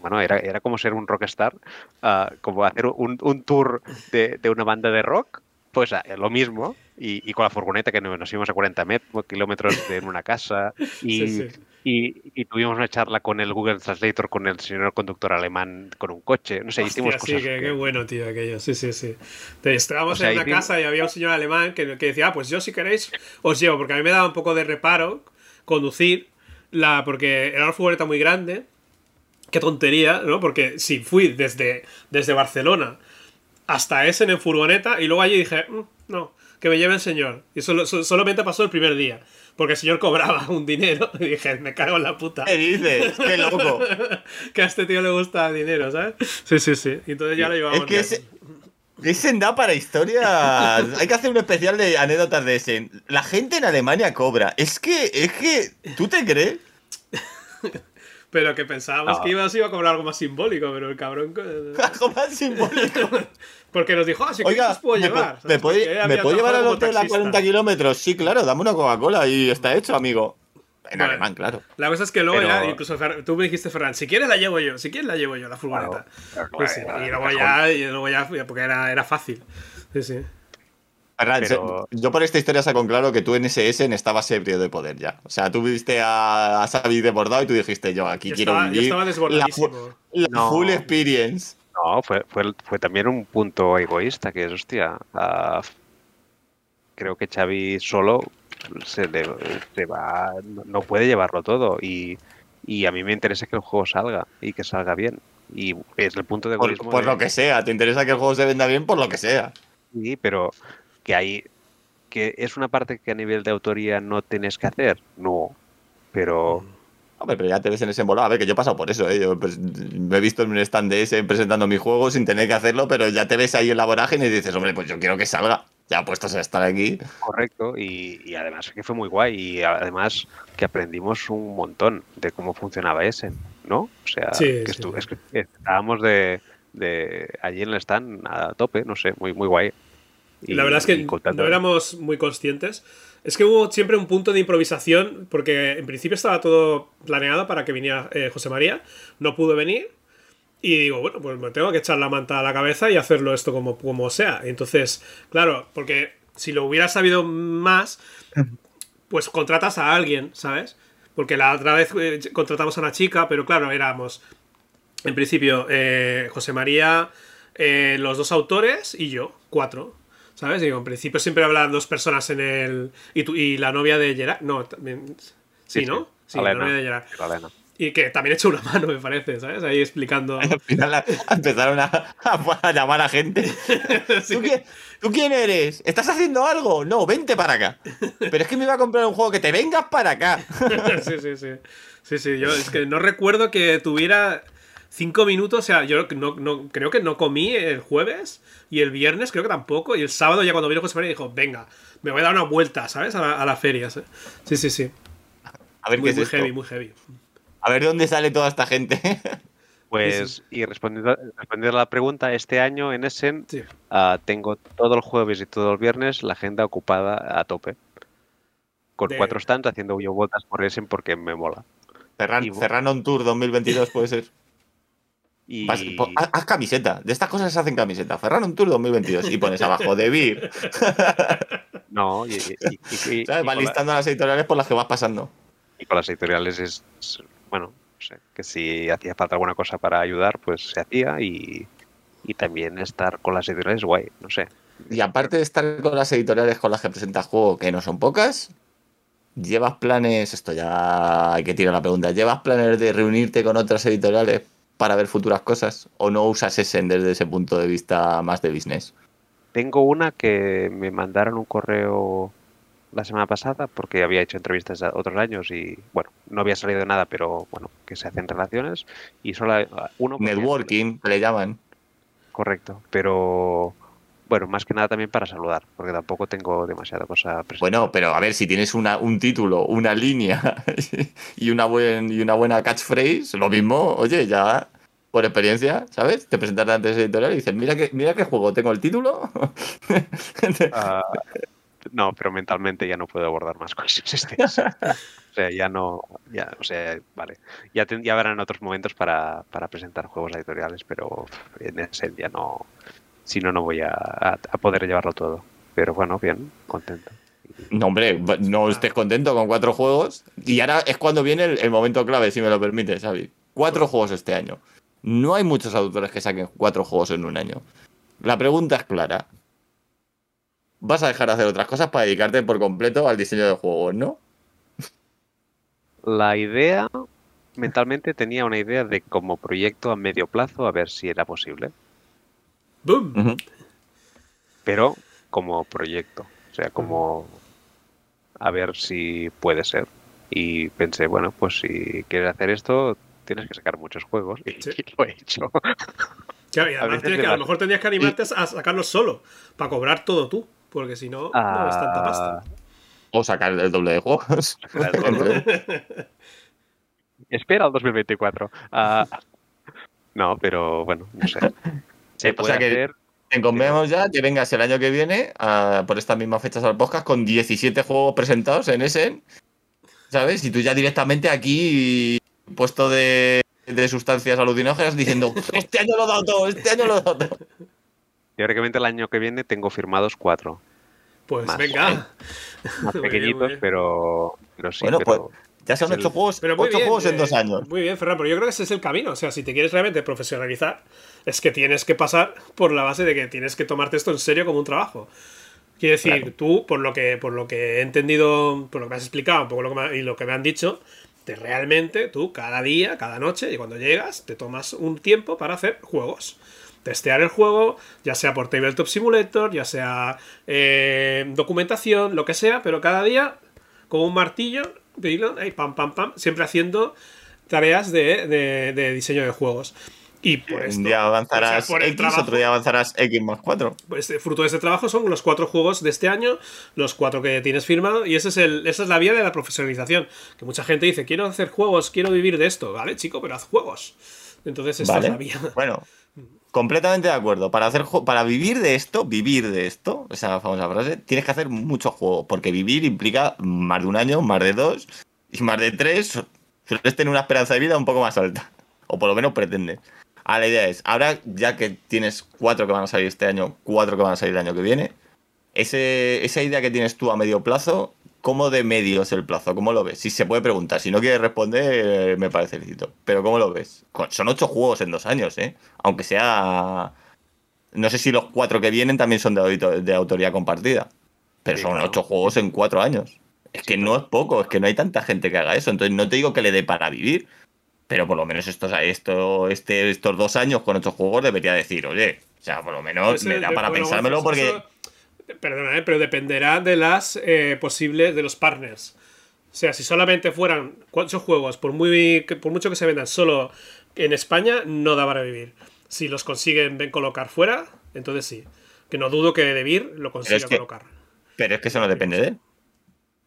bueno, era, era como ser un rockstar, ah, como hacer un, un tour de, de una banda de rock, pues ah, lo mismo, y, y con la furgoneta que nos íbamos a 40 met- kilómetros de una casa, y, Sí, sí. y- y tuvimos una charla con el Google Translator, con el señor conductor alemán, con un coche, no sé, hicimos Hostia, sí, cosas. que- que- qué bueno, tío, aquello. Sí, sí, sí. Te- Estábamos O sea, en una hicimos- casa y había un señor alemán que, que decía, ah, pues yo si queréis os llevo, porque a mí me daba un poco de reparo conducir, la, porque era una furgoneta muy grande. Qué tontería, ¿no? Porque si fui desde, desde Barcelona hasta Essen en furgoneta y luego allí dije, "Mm, no, que me lleve el señor. Y solo, so- solamente pasó el primer día. Porque el señor cobraba un dinero y dije, me cago en la puta. ¿Qué dices? ¡Qué loco! que a este tío le gusta el dinero, ¿sabes? Sí, sí, sí. Y entonces ya lo llevamos. Es que ese, Essen da para historias. Hay que hacer un especial de anécdotas de Essen. La gente en Alemania cobra. Es que, es que, ¿tú te crees? Pero que pensábamos No. que iba, se iba a cobrar algo más simbólico, pero el cabrón. Algo más simbólico. Porque nos dijo, ah, sí que Oiga, os puedo ¿me, llevar. ¿me puede, Porque él ¿me había puede llevar al hotel a taxista. 40 kilómetros? Sí, claro, dame una Coca-Cola y está hecho, amigo. En Vale. alemán, claro. La cosa es que luego Pero- ya, incluso Fer- tú me dijiste, Ferran, si quieres la llevo yo, si quieres la llevo yo, la furgoneta. Claro, Pues sí, claro, y luego ya, y luego ya, porque era, era fácil. Sí, sí. Ferran, Pero- se- yo por esta historia saco claro que tú en ese Essen estabas ebrio de poder ya. O sea, tú viste a, a Xavi desbordado y tú dijiste, yo aquí Yo quiero estaba- yo estaba la, la No. full experience. No, fue, fue, fue también un punto egoísta, que es, hostia, creo que Xavi solo se, le- se va, no- puede llevarlo todo y, y a mí me interesa que el juego salga y que salga bien. Y es el punto de Por, por de- lo que sea, te interesa que el juego se venda bien por lo que sea. Sí, pero que hay que es una parte que a nivel de autoría no tienes que hacer, no, pero Hombre, pero ya te ves en ese embolado. A ver, que yo he pasado por eso, ¿eh? Yo pues, me he visto en un stand de ese presentando mi juego sin tener que hacerlo, pero ya te ves ahí en la vorágine y dices, hombre, pues yo quiero que salga. Ya puestos a estar aquí. correcto y, y además que fue muy guay y además que aprendimos un montón de cómo funcionaba ese, ¿no? O sea, Sí, que, sí. estu- es que estábamos de, de allí en el stand a tope, no sé, muy muy guay. Y la verdad es que contando- no éramos muy conscientes. Es que hubo siempre un punto de improvisación, porque en principio estaba todo planeado para que viniera eh, José María, no pudo venir, y digo, bueno, pues me tengo que echar la manta a la cabeza y hacerlo esto como, como sea. Entonces, claro, porque si lo hubiera sabido más, pues contratas a alguien, ¿sabes? Porque la otra vez eh, contratamos a una chica, pero claro, éramos, en principio, eh, José María, eh, los dos autores y yo, cuatro. ¿Sabes? Digo, en principio siempre hablan dos personas en el. Y, tú- y la novia de Gerard. No, también. Sí, ¿no? Sí, la Alena, novia de Gerard. Y que también he hecho una mano, me parece, ¿sabes? Ahí explicando. Al final empezaron a, a- a llamar a gente. Sí. ¿Tú, quién, tú quién eres? ¿Estás haciendo algo? No, vente para acá. Pero es que me iba a comprar un juego que te vengas para acá. sí, sí, sí. Sí, sí, yo es que no recuerdo que tuviera cinco minutos. O sea, yo no, no- creo que no comí el jueves y el viernes creo que tampoco. Y el sábado ya cuando vino José María dijo, venga, me voy a dar una vuelta, ¿sabes? A la, a la feria. ¿sí? sí, sí, sí. A ver Muy, qué es muy esto. heavy, muy heavy. A ver dónde sale toda esta gente. Pues, y respondiendo, respondiendo a la pregunta, este año en Essen Sí. ah, tengo todo el jueves y todo el viernes la agenda ocupada a tope. Con De- cuatro stands haciendo yo vueltas por Essen porque me mola. Ferran, Y- Ferran on Tour 2022 puede ser. Y Vas- po- haz, haz camiseta. De estas cosas se hacen camiseta. Ferran on Tour 2022. Y pones abajo de Beer. no, y, y- Vas con la- listando las editoriales por las que vas pasando. y con las editoriales es, es- bueno, no sé, que si hacía falta alguna cosa para ayudar, pues se hacía y, y también estar con las editoriales guay, no sé. Y aparte de estar con las editoriales con las que presentas juego, que no son pocas, ¿llevas planes? Esto ya hay que tirar la pregunta. ¿Llevas planes de reunirte con otras editoriales para ver futuras cosas? ¿O no usas Essen desde ese punto de vista más de business? Tengo una que me mandaron un correo la semana pasada porque había hecho entrevistas otros años y bueno, no había salido nada, pero bueno, que se hacen relaciones y solo hay- uno Networking, que le llaman. correcto, pero bueno, más que nada también para saludar, porque tampoco tengo demasiada cosa presente. Bueno, pero a ver, si tienes una, un título, una línea y una, buen, y una buena catchphrase, lo mismo, oye, ya por experiencia, ¿sabes? Te presentas ante ese editorial y dices, mira que, mira qué juego, tengo el título. Ah, no, pero mentalmente ya no puedo abordar más cosas. este año. sea, ya no, ya, o sea, vale. Ya, ten- ya habrán otros momentos para, para presentar juegos editoriales, pero en ese ya no, si no, no voy a, a- a poder llevarlo todo. Pero bueno, bien, contento. No, hombre, no estés contento con cuatro juegos. Y ahora es cuando viene el, el momento clave, si me lo permites, Xavi. Cuatro juegos este año. No hay muchos autores que saquen cuatro juegos en un año. La pregunta es clara. Vas a dejar de hacer otras cosas para dedicarte por completo al diseño de juegos, ¿no? La idea, mentalmente tenía una idea de como proyecto a medio plazo, a ver si era posible. ¡Boom! Pero como proyecto, o sea, como a ver si puede ser. Y pensé, bueno, pues si quieres hacer esto, tienes que sacar muchos juegos y, Sí. lo he hecho. Claro, y A además de que- a lo mejor tendrías que animarte a sacarlo solo, para cobrar todo tú, porque si no, no es tanta pasta. Ah, O sacar el doble de juegos. Espera al 2024. Ah, no, pero bueno, no sé. Se Eh, o puede sea que- hacer. Te convemos ya que vengas el año que viene, a- por estas mismas fechas al podcast, con 17 juegos presentados en Essen, ¿sabes? Y tú ya directamente aquí, puesto de, de sustancias alucinógenas, diciendo, este año lo he dado todo, este año lo he dado todo. Teóricamente el año que viene tengo firmados cuatro. Pues Más. venga. Más bien, muy pequeñitos, pero, pero sí. Bueno, pero- Ya Es el- ocho juegos, Pero muy ocho bien, juegos en eh, dos años. Muy bien, Ferran, pero yo creo que ese es el camino. O sea, si te quieres realmente profesionalizar, es que tienes que pasar por la base de que tienes que tomarte esto en serio como un trabajo. Quiere decir, Claro. tú, por lo que por lo que he entendido, por lo que me has explicado, un poco lo que me- y lo que me han dicho, te realmente tú cada día, cada noche, y cuando llegas, te tomas un tiempo para hacer juegos. Testear el juego, ya sea por Tabletop Simulator, ya sea eh, documentación, lo que sea, pero cada día con un martillo, pilo, ahí, pam, pam, pam, siempre haciendo tareas de, de- de diseño de juegos. Y por esto, Un día avanzarás o sea, por el X, trabajo- otro día avanzarás X más 4. pues, eh, fruto de este trabajo son los cuatro juegos de este año, los cuatro que tienes firmado, y ese es el, esa es la vía de la profesionalización. Que mucha gente dice, quiero hacer juegos, quiero vivir de esto. Vale, chico, pero haz juegos. Entonces, esta Vale. es la vía. Bueno, completamente de acuerdo. Para hacer para vivir de esto, vivir de esto, esa famosa frase, tienes que hacer mucho juego. Porque vivir implica más de un año, más de dos y más de tres. Sueles tener una esperanza de vida un poco más alta. O por lo menos pretende. Ahora la idea es, ahora ya que tienes cuatro que van a salir este año, cuatro que van a salir el año que viene, ese, esa idea que tienes tú a medio plazo, ¿cómo de medio es el plazo? ¿Cómo lo ves? Si se puede preguntar, si no quieres responder, eh, me parece lícito. Pero ¿cómo lo ves? Son ocho juegos en dos años, ¿eh? Aunque sea... No sé si los cuatro que vienen también son de, de autoría compartida. Pero Sí, son claro. ocho juegos en cuatro años. Es que no es poco, es que no hay tanta gente que haga eso. Entonces no te digo que le dé para vivir, pero por lo menos estos, esto, este, estos dos años con ocho juegos debería decir, oye, o sea, por lo menos Pues, me da para bueno, pensármelo porque... eso- perdona, pero dependerá de las eh, posibles, de los partners. O sea, si solamente fueran cuatro juegos, por, muy, por mucho que se vendan solo en España, no da para vivir. Si los consiguen ven colocar fuera, entonces sí. Que no dudo que Debir lo consiga es que- colocar. Pero es que eso no depende de él.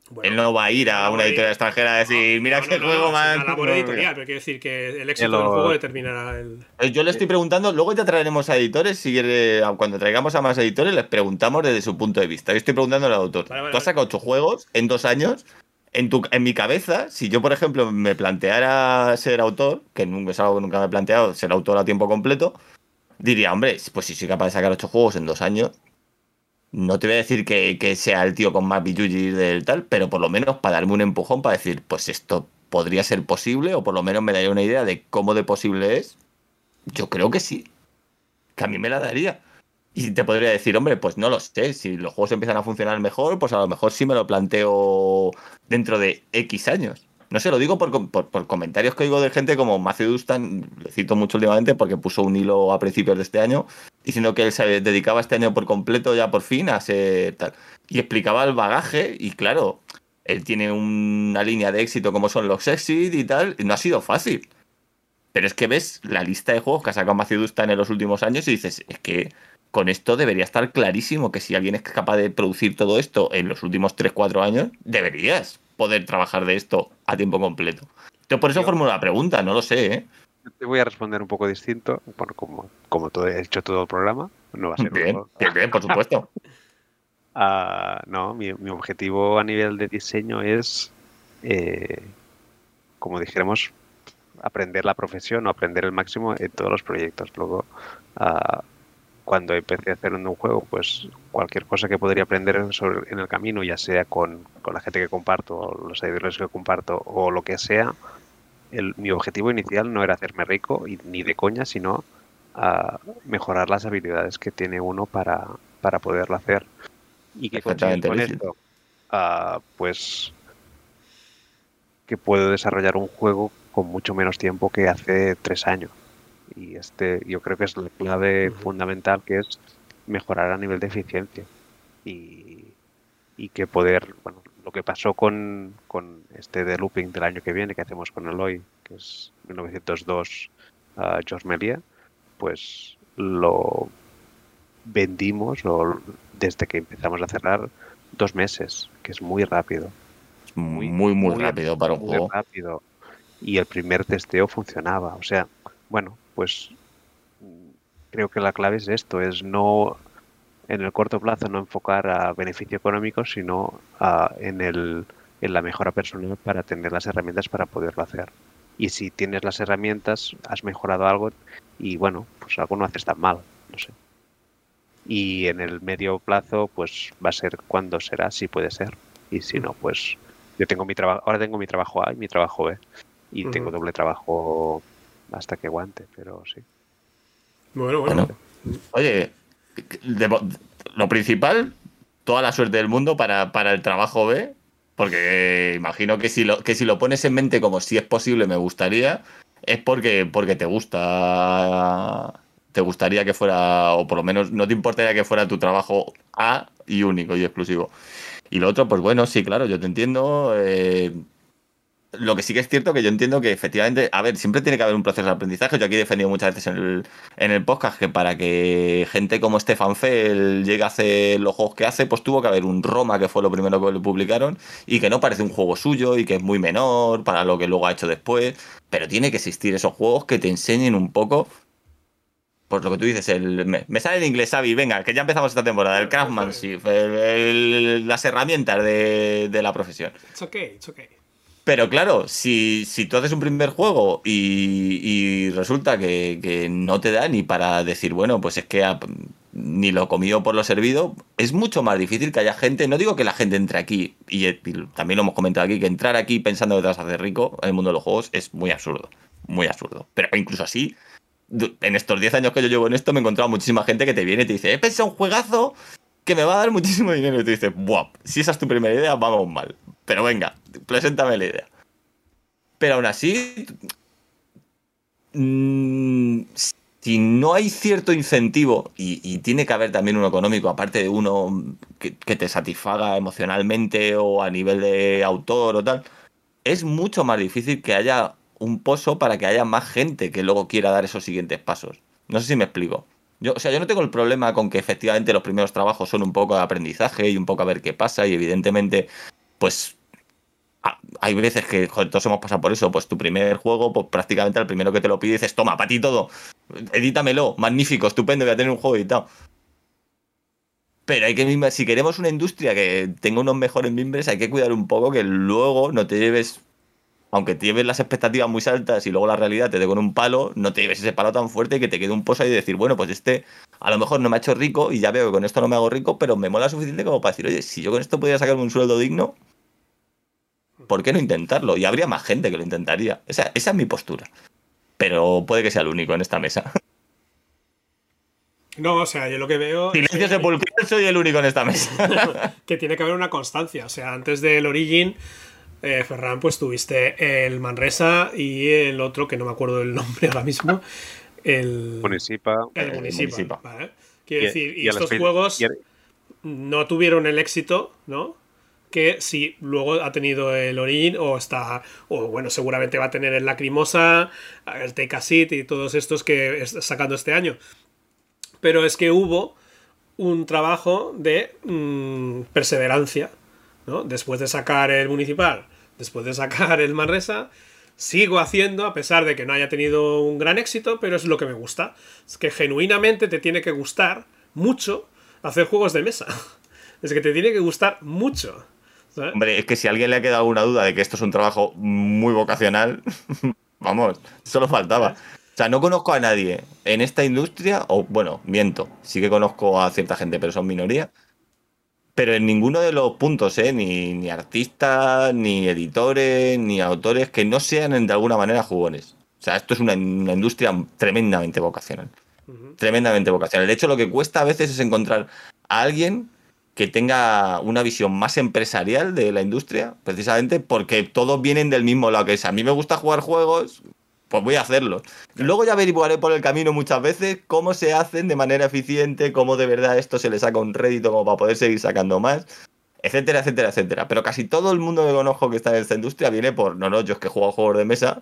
Bueno, él no va a ir a una editorial extranjera a decir, mira no, qué no, juego más... una labor editorial, pero quiero decir que el éxito del juego determinará el. Eh, Yo le estoy preguntando, luego ya traeremos a editores, si quiere, cuando traigamos a más editores, les preguntamos desde su punto de vista. Yo estoy preguntando al autor. Vale, vale, Tú has sacado ocho juegos en dos años. En, tu, en mi cabeza, si yo, por ejemplo, me planteara ser autor, que nunca es algo que nunca me he planteado, ser autor a tiempo completo, diría, hombre, pues si soy capaz de sacar ocho juegos en dos años, no te voy a decir que, que sea el tío con más billullis del tal, pero por lo menos para darme un empujón para decir, pues esto podría ser posible, o por lo menos me daría una idea de cómo de posible es. Yo creo que sí. Que a mí me la daría. Y te podría decir, hombre, pues no lo sé. Si los juegos empiezan a funcionar mejor, pues a lo mejor sí me lo planteo dentro de X años. No sé, lo digo por, por- por comentarios que oigo de gente como Matthew Dustan, le cito mucho últimamente porque puso un hilo a principios de este año diciendo que él se dedicaba este año por completo ya por fin a ser tal. Y explicaba el bagaje y claro, él tiene una línea de éxito como son los Exit y tal, y no ha sido fácil. Pero es que ves la lista de juegos que ha sacado Matthew Dustan en los últimos años y dices, es que con esto debería estar clarísimo que si alguien es capaz de producir todo esto en los últimos 3-4 años, deberías poder trabajar de esto a tiempo completo. Yo por eso formulo la pregunta, no lo sé, ¿eh? Te voy a responder un poco distinto, bueno, como, como todo, he hecho todo el programa, no va a ser Bien, bien, bien, por supuesto. Ah, no, mi, mi objetivo a nivel de diseño es eh, como dijéramos, aprender la profesión o aprender el máximo en todos los proyectos. Luego, ah, cuando empecé a hacer un juego, pues cualquier cosa que podría aprender sobre, en el camino, ya sea con, con la gente que comparto, o los seguidores que comparto, o lo que sea, el, mi objetivo inicial no era hacerme rico y, ni de coña, sino a mejorar las habilidades que tiene uno para, para poderlo hacer. Y que con esto, uh, pues que puedo desarrollar un juego con mucho menos tiempo que hace tres años. Y este, yo creo que es la clave fundamental que es mejorar a nivel de eficiencia. Y, y que poder, bueno, lo que pasó con, con este de looping del año que viene que hacemos con Eloy, que es 1902 uh, George Melia, pues lo vendimos o desde que empezamos a cerrar dos meses, que es muy rápido. Muy, muy, muy, rápido para un juego. rápido. Y el primer testeo funcionaba. O sea, bueno, pues creo que la clave es esto, es no en el corto plazo no enfocar a beneficio económico, sino a, en, el, en la mejora personal para tener las herramientas para poderlo hacer. Y si tienes las herramientas, has mejorado algo y bueno, pues algo no haces tan mal, no sé. Y en el medio plazo, pues va a ser cuando será, si puede ser. Y si no, pues yo tengo mi trabajo, ahora tengo mi trabajo A y mi trabajo B. Y tengo doble trabajo hasta que aguante, pero sí. Bueno, bueno. Oye, lo principal, toda la suerte del mundo para, para el trabajo B, porque imagino que si, lo, que si lo pones en mente como si es posible, me gustaría, es porque, porque te gusta. Te gustaría que fuera, o por lo menos no te importaría que fuera tu trabajo A y único y exclusivo. Y lo otro, pues bueno, sí, claro, yo te entiendo. Eh, lo que sí que es cierto que yo entiendo que efectivamente, a ver, siempre tiene que haber un proceso de aprendizaje. Yo aquí he defendido muchas veces en el, en el podcast que para que gente como Stefan Fell llegue a hacer los juegos que hace, pues tuvo que haber un Roma, que fue lo primero que le publicaron, y que no parece un juego suyo y que es muy menor para lo que luego ha hecho después. Pero tiene que existir esos juegos que te enseñen un poco pues lo que tú dices, el, me, sale en inglés, Xavi, venga, que ya empezamos esta temporada, el craftsmanship, las herramientas de, de, la profesión. It's okay, it's okay. Pero claro, si, tú haces un primer juego y, resulta que, no te da ni para decir, bueno, pues es que ni lo comido por lo servido, es mucho más difícil que haya gente, no digo que la gente entre aquí, y, también lo hemos comentado aquí, que entrar aquí pensando que te vas a hacer rico en el mundo de los juegos es muy absurdo, muy absurdo. Pero incluso así, en estos 10 años que yo llevo en esto, me he encontrado muchísima gente que te viene y te dice, he pensado un juegazo que me va a dar muchísimo dinero. Y tú dices, buah, si esa es tu primera idea, vamos mal. Pero venga, preséntame la idea. Pero aún así, mm, si no hay cierto incentivo, y, tiene que haber también uno económico, aparte de uno que, te satisfaga emocionalmente o a nivel de autor o tal, es mucho más difícil que haya un pozo para que haya más gente que luego quiera dar esos siguientes pasos. No sé si me explico. Yo, o sea, yo no tengo el problema con que efectivamente los primeros trabajos son un poco de aprendizaje y un poco a ver qué pasa y evidentemente, pues hay veces que todos hemos pasado por eso, pues tu primer juego, pues prácticamente el primero que te lo pide dices, toma, para ti todo, edítamelo, magnífico, estupendo, voy a tener un juego editado. Pero hay que, si queremos una industria que tenga unos mejores miembros, hay que cuidar un poco que luego no te lleves aunque te lleves las expectativas muy altas y luego la realidad te dé con un palo, no te lleves ese palo tan fuerte que te quede un pozo y decir, bueno, pues este a lo mejor no me ha hecho rico y ya veo que con esto no me hago rico, pero me mola suficiente como para decir, oye, si yo con esto podría sacarme un sueldo digno, ¿por qué no intentarlo? Y habría más gente que lo intentaría. Esa, esa es mi postura. Pero puede que sea el único en esta mesa. No, o sea, yo lo que veo. Silencio sepulcral, soy el único en esta mesa. que tiene que haber una constancia. O sea, antes del Origin eh, Ferran, pues tuviste el Manresa y el otro, que no me acuerdo del nombre ahora mismo. El Municipa. El Municipa. Quiero decir, y, estos juegos no tuvieron el éxito, ¿no? Que si luego ha tenido el Origin o está, o bueno, seguramente va a tener el Lacrimosa, el Take a Seat y todos estos que está sacando este año. Pero es que hubo un trabajo de mm, perseverancia Después de sacar el municipal, después de sacar el Manresa, sigo haciendo, a pesar de que no haya tenido un gran éxito, pero es lo que me gusta. Es que genuinamente te tiene que gustar mucho hacer juegos de mesa. Es que te tiene que gustar mucho. ¿sabes? Hombre, es que si a alguien le ha quedado alguna duda de que esto es un trabajo muy vocacional, vamos, solo faltaba. O sea, no conozco a nadie en esta industria, o bueno, miento, sí que conozco a cierta gente, pero son minoría. Pero en ninguno de los puntos, ¿eh? Ni, ni artistas, ni editores, ni autores que no sean de alguna manera jugones. O sea, esto es una, una industria tremendamente vocacional. Tremendamente vocacional. De hecho, lo que cuesta a veces es encontrar a alguien que tenga una visión más empresarial de la industria, precisamente porque todos vienen del mismo lado que es. A mí me gusta jugar juegos, pues voy a hacerlos. Luego ya averiguaré por el camino muchas veces cómo se hacen de manera eficiente, cómo de verdad esto se le saca un rédito como para poder seguir sacando más, etcétera, etcétera, etcétera. Pero casi todo el mundo que conozco que está en esta industria viene por, no, no, yo es que juego a juegos de mesa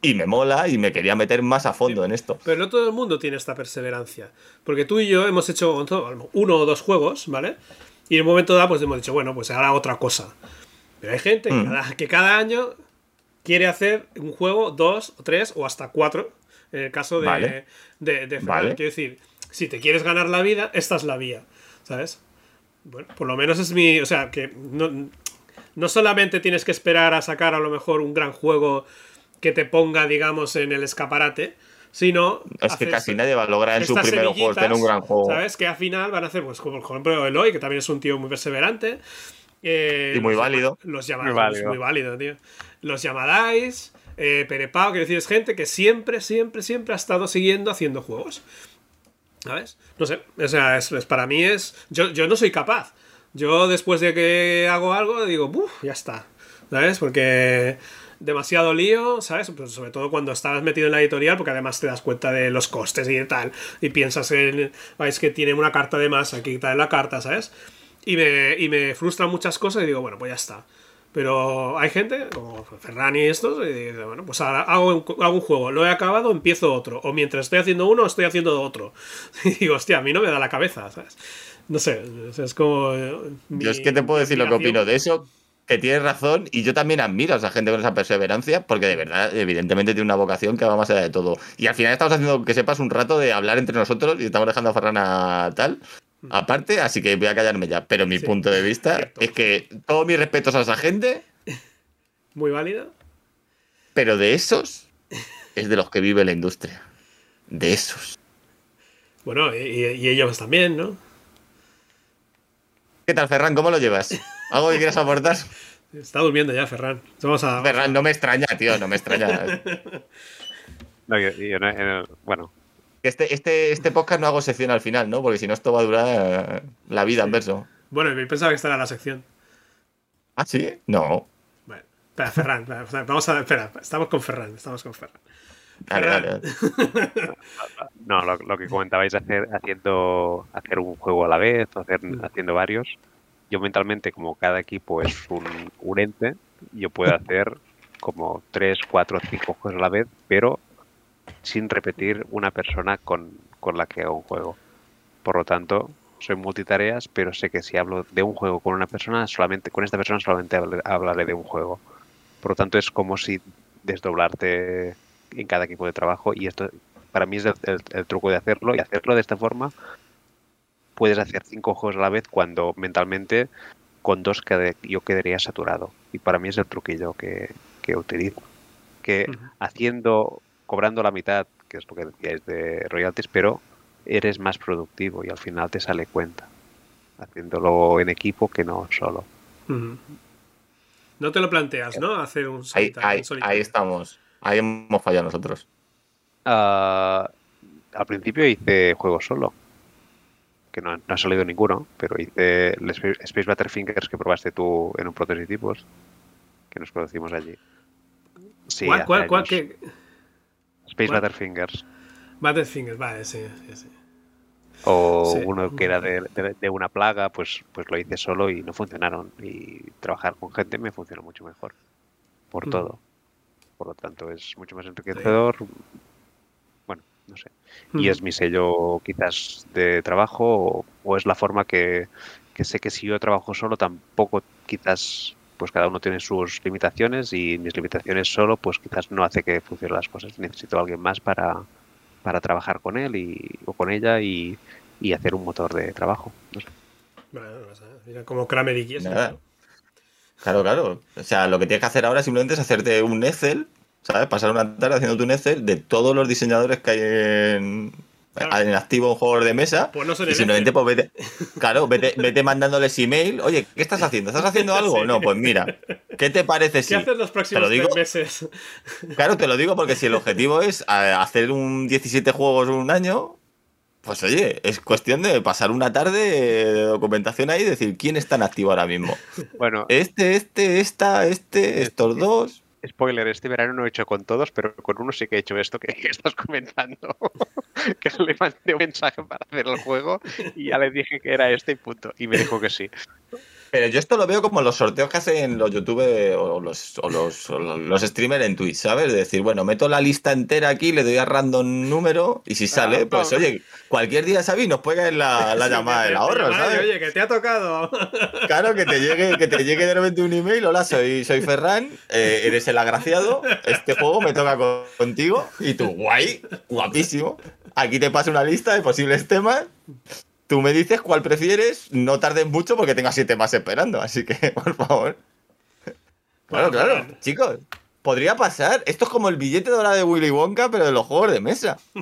y me mola y me quería meter más a fondo en esto. Pero no todo el mundo tiene esta perseverancia. Porque tú y yo hemos hecho uno o dos juegos, ¿vale? Y en un momento dado, pues hemos dicho, bueno, pues ahora otra cosa. Pero hay gente que, Mm. cada, que cada año quiere hacer un juego, dos o tres o hasta cuatro. En el caso de, Vale. de, de. Vale. Quiero decir, si te quieres ganar la vida, esta es la vía. ¿Sabes? Bueno, por lo menos es mi. O sea, que no, no solamente tienes que esperar a sacar a lo mejor un gran juego que te ponga, digamos, en el escaparate, sino. Es que casi nadie va a lograr en sus estas primeros juegos tener un gran juego. ¿Sabes? Que al final van a hacer, pues, como por ejemplo Eloy, que también es un tío muy perseverante. eh, Y muy los- válido. Los Muy llamados, válido. muy válido, tío. Los llamadais, eh, Perepao, quiero decir, es gente que siempre, siempre, siempre ha estado siguiendo haciendo juegos. ¿Sabes? No sé. O sea, es, para mí es. Yo, yo no soy capaz. Yo después de que hago algo, digo, uff, ya está. ¿Sabes? Porque demasiado lío, ¿sabes? Pues sobre todo cuando estás metido en la editorial, porque además te das cuenta de los costes y de tal. Y piensas en. "Ah, Es que tiene una carta de más, que quitarle la carta, ¿sabes? Y me, y me frustran muchas cosas y digo, bueno, pues ya está. Pero hay gente, como Ferran y estos, y dice, bueno, pues ahora hago un, hago un juego, lo he acabado, empiezo otro. O mientras estoy haciendo uno, estoy haciendo otro. Y digo, hostia, a mí no me da la cabeza, ¿sabes? No sé, es como. eh, mi- Yo es que te puedo decir lo que opino de eso, que tienes razón, y yo también admiro a esa gente con esa perseverancia, porque de verdad, evidentemente tiene una vocación que va más allá de todo. Y al final estamos haciendo que sepas un rato de hablar entre nosotros y estamos dejando a Ferran a tal. Aparte, así que voy a callarme ya. Pero mi Sí, punto de vista cierto. es que todos mis respetos a esa gente, Muy válido. pero de esos es de los que vive la industria. De esos. Bueno, y, y ellos también, ¿no? ¿Qué tal, Ferran? ¿Cómo lo llevas? ¿Algo que quieras aportar? Está durmiendo ya, Ferran. Vamos a. Ferran, no me extraña, tío, no me extraña. No, yo- yo no- en el- bueno, Este, este, este podcast no hago sección al final, ¿no? Porque si no, esto va a durar eh, la vida en verso. Bueno, yo pensaba que esta era la sección. ¿Ah, sí? No. Bueno, espera, Ferran. vamos a. Espera, estamos con Ferran. Estamos con Ferran. Dale, Ferran. dale, dale. no, lo, lo que comentabais hacer haciendo hacer un juego a la vez, o hacer, haciendo varios. Yo mentalmente, como cada equipo es un, un ente, yo puedo hacer como tres, cuatro, cinco juegos a la vez, pero sin repetir una persona con, con la que hago un juego. Por lo tanto, soy multitareas, pero sé que si hablo de un juego con una persona, solamente con esta persona solamente hablaré, de un juego. Por lo tanto, es como si desdoblarte en cada equipo de trabajo y esto para mí es el, el- el truco de hacerlo y hacerlo de esta forma puedes hacer cinco juegos a la vez cuando mentalmente con dos quede- yo quedaría saturado y para mí es el truquillo que, que utilizo que haciendo cobrando la mitad que es lo que decíais de royalties pero eres más productivo y al final te sale cuenta haciéndolo en equipo que no solo. No te lo planteas, ¿no? Hacer un solitario. ahí, estamos. Ahí hemos fallado nosotros. Ah, al principio hice juegos solo. Que no, no ha salido ninguno, pero hice el Sp- Space Butterfingers que probaste tú en un prototipos. Que nos conocimos allí. Sí, ¿Cuál, cuál, cuál? qué? Space cuál? Butterfingers. Battlefinger, vale, sí, sí, sí. O Sí. uno que era de, de- de una plaga, pues, pues lo hice solo y no funcionaron. Y trabajar con gente me funcionó mucho mejor. Por todo. Por lo tanto, es mucho más enriquecedor. Bueno, no sé. y es mi sello quizás de trabajo o, o es la forma que, que sé que si yo trabajo solo tampoco quizás pues cada uno tiene sus limitaciones y mis limitaciones solo pues quizás no hace que funcionen las cosas necesito a alguien más para, para trabajar con él y, o con ella y, y hacer un motor de trabajo no sé. Bueno, no como Kramer y Kiesler, Nada. ¿no? Claro, claro. O sea, lo que tienes que hacer ahora simplemente es hacerte un Excel, ¿sabes? Pasar una tarde haciéndote un Excel de todos los diseñadores que hay en, Claro. en activo en juegos de mesa. Pues no y simplemente, pues vete, claro, vete, vete mandándoles email. Oye, ¿qué estás haciendo? ¿Estás haciendo algo? Sí. No, pues mira, ¿qué te parece ¿Qué si? haces los próximos lo digo, tres meses? claro, te lo digo porque si el objetivo es hacer un 17 juegos en un año, pues oye, es cuestión de pasar una tarde de documentación ahí y decir quién está en activo ahora mismo. Bueno, Este, este, esta, este, estos dos. Spoiler, este verano no he hecho con todos, pero con uno sí que he hecho esto que, estás comentando. que le mandé un mensaje para hacer el juego y ya le dije que era este y punto. Y me dijo que sí. Pero yo esto lo veo como los sorteos que hacen los YouTube o los, o los, o los streamers en Twitch, ¿sabes? De decir, bueno, meto la lista entera aquí, le doy a random número y si sale, Ah, pues oye, cualquier día, ¿sabes? Nos puede caer la, la Sí, llamada del ahorro, ¿sabes? Oye, que te ha tocado. Claro, que te llegue, que te llegue de repente un email, hola, soy, soy Ferran, eh, eres el agraciado, este juego me toca con- contigo y tú, guay, guapísimo. Aquí te paso una lista de posibles temas. Tú me dices cuál prefieres, no tardes mucho porque tengo siete más esperando, así que, por favor. Claro, claro, chicos. Podría pasar. Esto es como el billete de hora de Willy Wonka, pero de los juegos de mesa.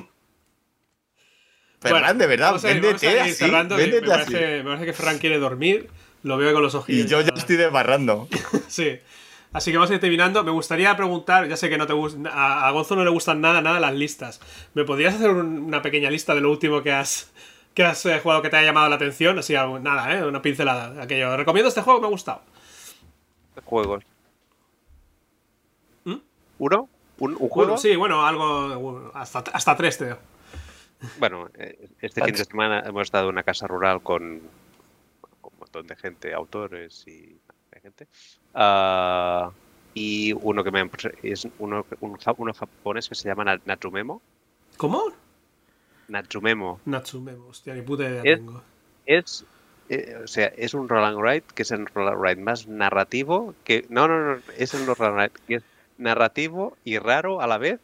Ferran, Bueno, de verdad, vamos a ir- vamos a véndete ir así. cerrando, que me, véndete así. parece, me parece que Ferran quiere dormir. Lo veo con los ojillos. Y yo ya estoy desbarrando. Sí. Así que vamos a ir terminando. Me gustaría preguntar, ya sé que no te a, a Gonzo no le gustan nada, nada las listas. ¿Me podrías hacer un- una pequeña lista de lo último que has que has eh, jugado que te haya llamado la atención? Así, algo- nada, ¿eh? Una pincelada. Aquello. Recomiendo este juego, me ha gustado. Juegos. ¿Mm? ¿Uno? ¿Un, un juego? Bueno, sí, bueno, algo. Hasta, hasta tres, te digo. Bueno, eh, este fin de semana hemos estado en una casa rural con, con un montón de gente, autores y de gente. Ah, y uno que me es uno, un uno japonés que se llama Na- Natsumemo. ¿Cómo? Natsumemo. Natsumemo, hostia, ni puta idea Es- tengo. Es, eh, o sea, es un roll and write que es el roll and write más narrativo que no, no, no, es el roll and write que es narrativo y raro a la vez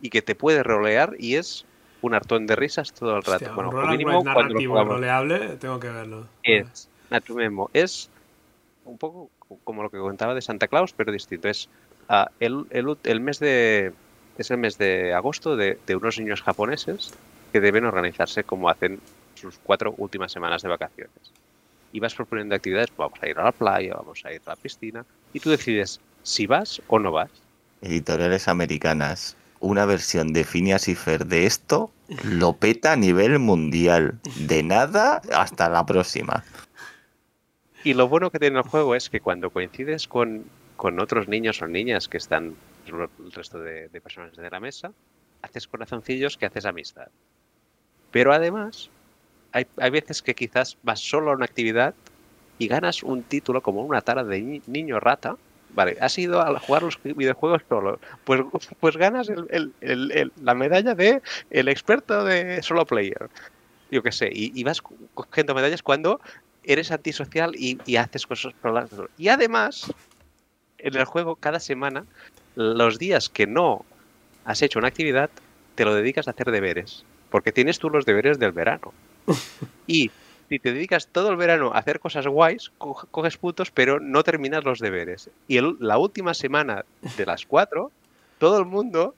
y que te puede rolear y es un hartón de risas todo el rato. Hostia, bueno, un como roll and mínimo lo narrativo roleable, tengo que verlo. es Natsumemo es un poco como lo que contaba de Santa Claus, pero distinto. Es ah, el, el el mes de es el mes de agosto de, de unos niños japoneses que deben organizarse como hacen sus cuatro últimas semanas de vacaciones. Y vas proponiendo actividades, vamos a ir a la playa, vamos a ir a la piscina, y tú decides si vas o no vas. Editoriales americanas. Una versión de Phineas y Fer de esto lo peta a nivel mundial. De nada hasta la próxima. Y lo bueno que tiene el juego es que cuando coincides con, con otros niños o niñas que están el resto de, de personas de la mesa, haces corazoncillos que haces amistad. Pero además, hay, hay veces que quizás vas solo a una actividad y ganas un título como una tara de ni- niño rata. Vale, has ido a jugar los videojuegos solo. Pues, pues ganas la medalla de el experto de solo player. Yo qué sé, y, vas co- cogiendo medallas cuando eres antisocial y, y haces cosas por la- Y además, en el juego, cada semana, los días que no has hecho una actividad, te lo dedicas a hacer deberes. Porque tienes tú los deberes del verano. Y si te dedicas todo el verano a hacer cosas guays, co- coges puntos, pero no terminas los deberes. Y el- la última semana de las cuatro, todo el mundo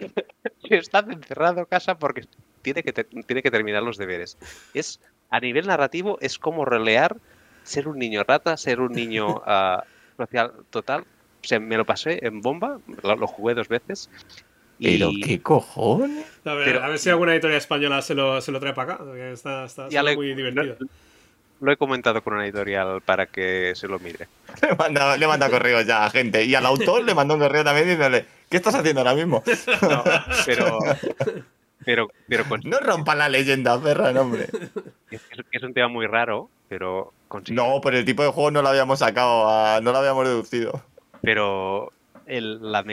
está encerrado en casa porque tiene que, tiene que terminar los deberes. Es a nivel narrativo es como relear ser un niño rata, ser un niño ah, social total. O sea, me lo pasé en bomba, lo, lo jugué dos veces. Pero y qué cojones. A ver, Pero- a ver si alguna editorial española se lo, se lo trae para acá. Está, está le- muy divertido. lo, lo he comentado con una editorial para que se lo mire. Le manda, le manda correos ya a gente. Y al autor le mandó un correo también diciéndole, ¿qué estás haciendo ahora mismo? No, pero, pero, pero con- No rompan la leyenda, Ferran, hombre. es, es un tema muy raro, pero consigue- No, por el tipo de juego no lo habíamos sacado, a- no lo habíamos deducido. pero el- la,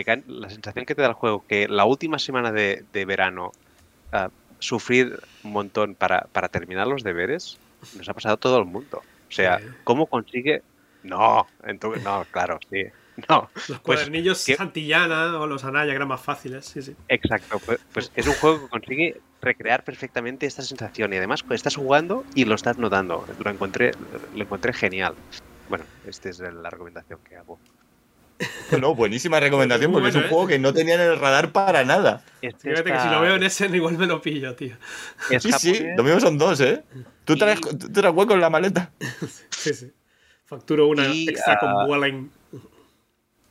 sensación que te da el juego, que la última semana de, de verano ah, sufrir un montón para, para terminar los deberes, nos ha pasado a todo el mundo. O sea. ¿cómo consigue? No, entonces, no, claro, sí. No, Los pues, cuadernillos ¿qué? Santillana o los Anaya, que eran más fáciles. Sí, sí. Exacto, pues, pues es un juego que consigue recrear perfectamente esta sensación y además estás jugando y lo estás notando. Lo encontré, lo encontré genial. Bueno, esta es la recomendación que hago. No, buenísima recomendación porque es bueno, un ¿eh? juego que no tenía en el radar para nada. Este Fíjate que está- si lo veo en ese, igual me lo pillo, tío. es Sí, sí, lo mismo son dos, ¿eh? Tú Y- traes, tú traes hueco en la maleta. Sí, sí. Facturo una Y, extra ah, con Vueling.